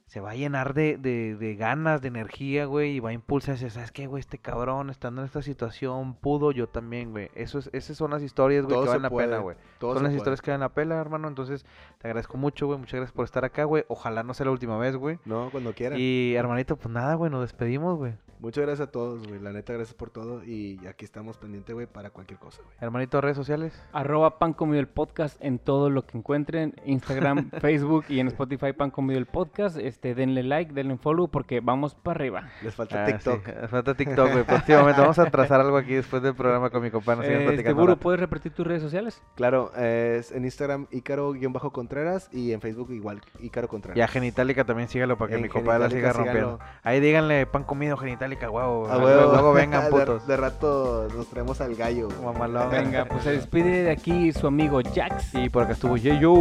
se va a llenar de, de, de ganas, de energía, güey, y va a impulsarse, ¿sabes qué, güey? Este cabrón, estando en esta situación, pudo, yo también, güey. Eso es, esas son las historias, güey, que valen la pena, güey. Son las puede. historias que valen la pena, hermano. Entonces, te agradezco mucho, güey. Muchas gracias por estar acá, güey. Ojalá no sea la última vez, güey. No, cuando quieran. Y, hermanito, pues nada, güey, nos despedimos, güey. Muchas gracias a todos, güey. La neta, gracias por todo. Y aquí estamos pendientes, güey, para cualquier cosa, güey. Hermanito, redes sociales. Arroba Pan Comido el Podcast en todo lo que encuentren. Instagram, Facebook y en Spotify Pan Comido el Podcast. Este, denle like, denle follow porque vamos para arriba. Les falta Ah, TikTok. sí, falta TikTok, güey. Próximamente vamos a trazar algo aquí después del programa con mi compa. Nos siguen Este, Buru. ¿puedes repetir tus redes sociales? Claro, es en Instagram Ícaro-Contreras y en Facebook igual Ícaro Contreras. Y a Genitalica también sígalo para que En mi compa la siga rompiendo. Ahí díganle pan comido Genitalica, huevo. A Luego- huevo. Luego vengan De- putos. De, rato nos traemos al gallo. Mamalón. Venga, pues se despide de aquí su amigo Jax. Y por acá estuvo Yeyo.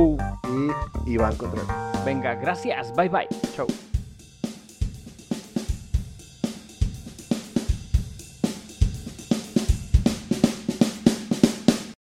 Y Iván Contreras. Venga, gracias. Bye bye. Chau.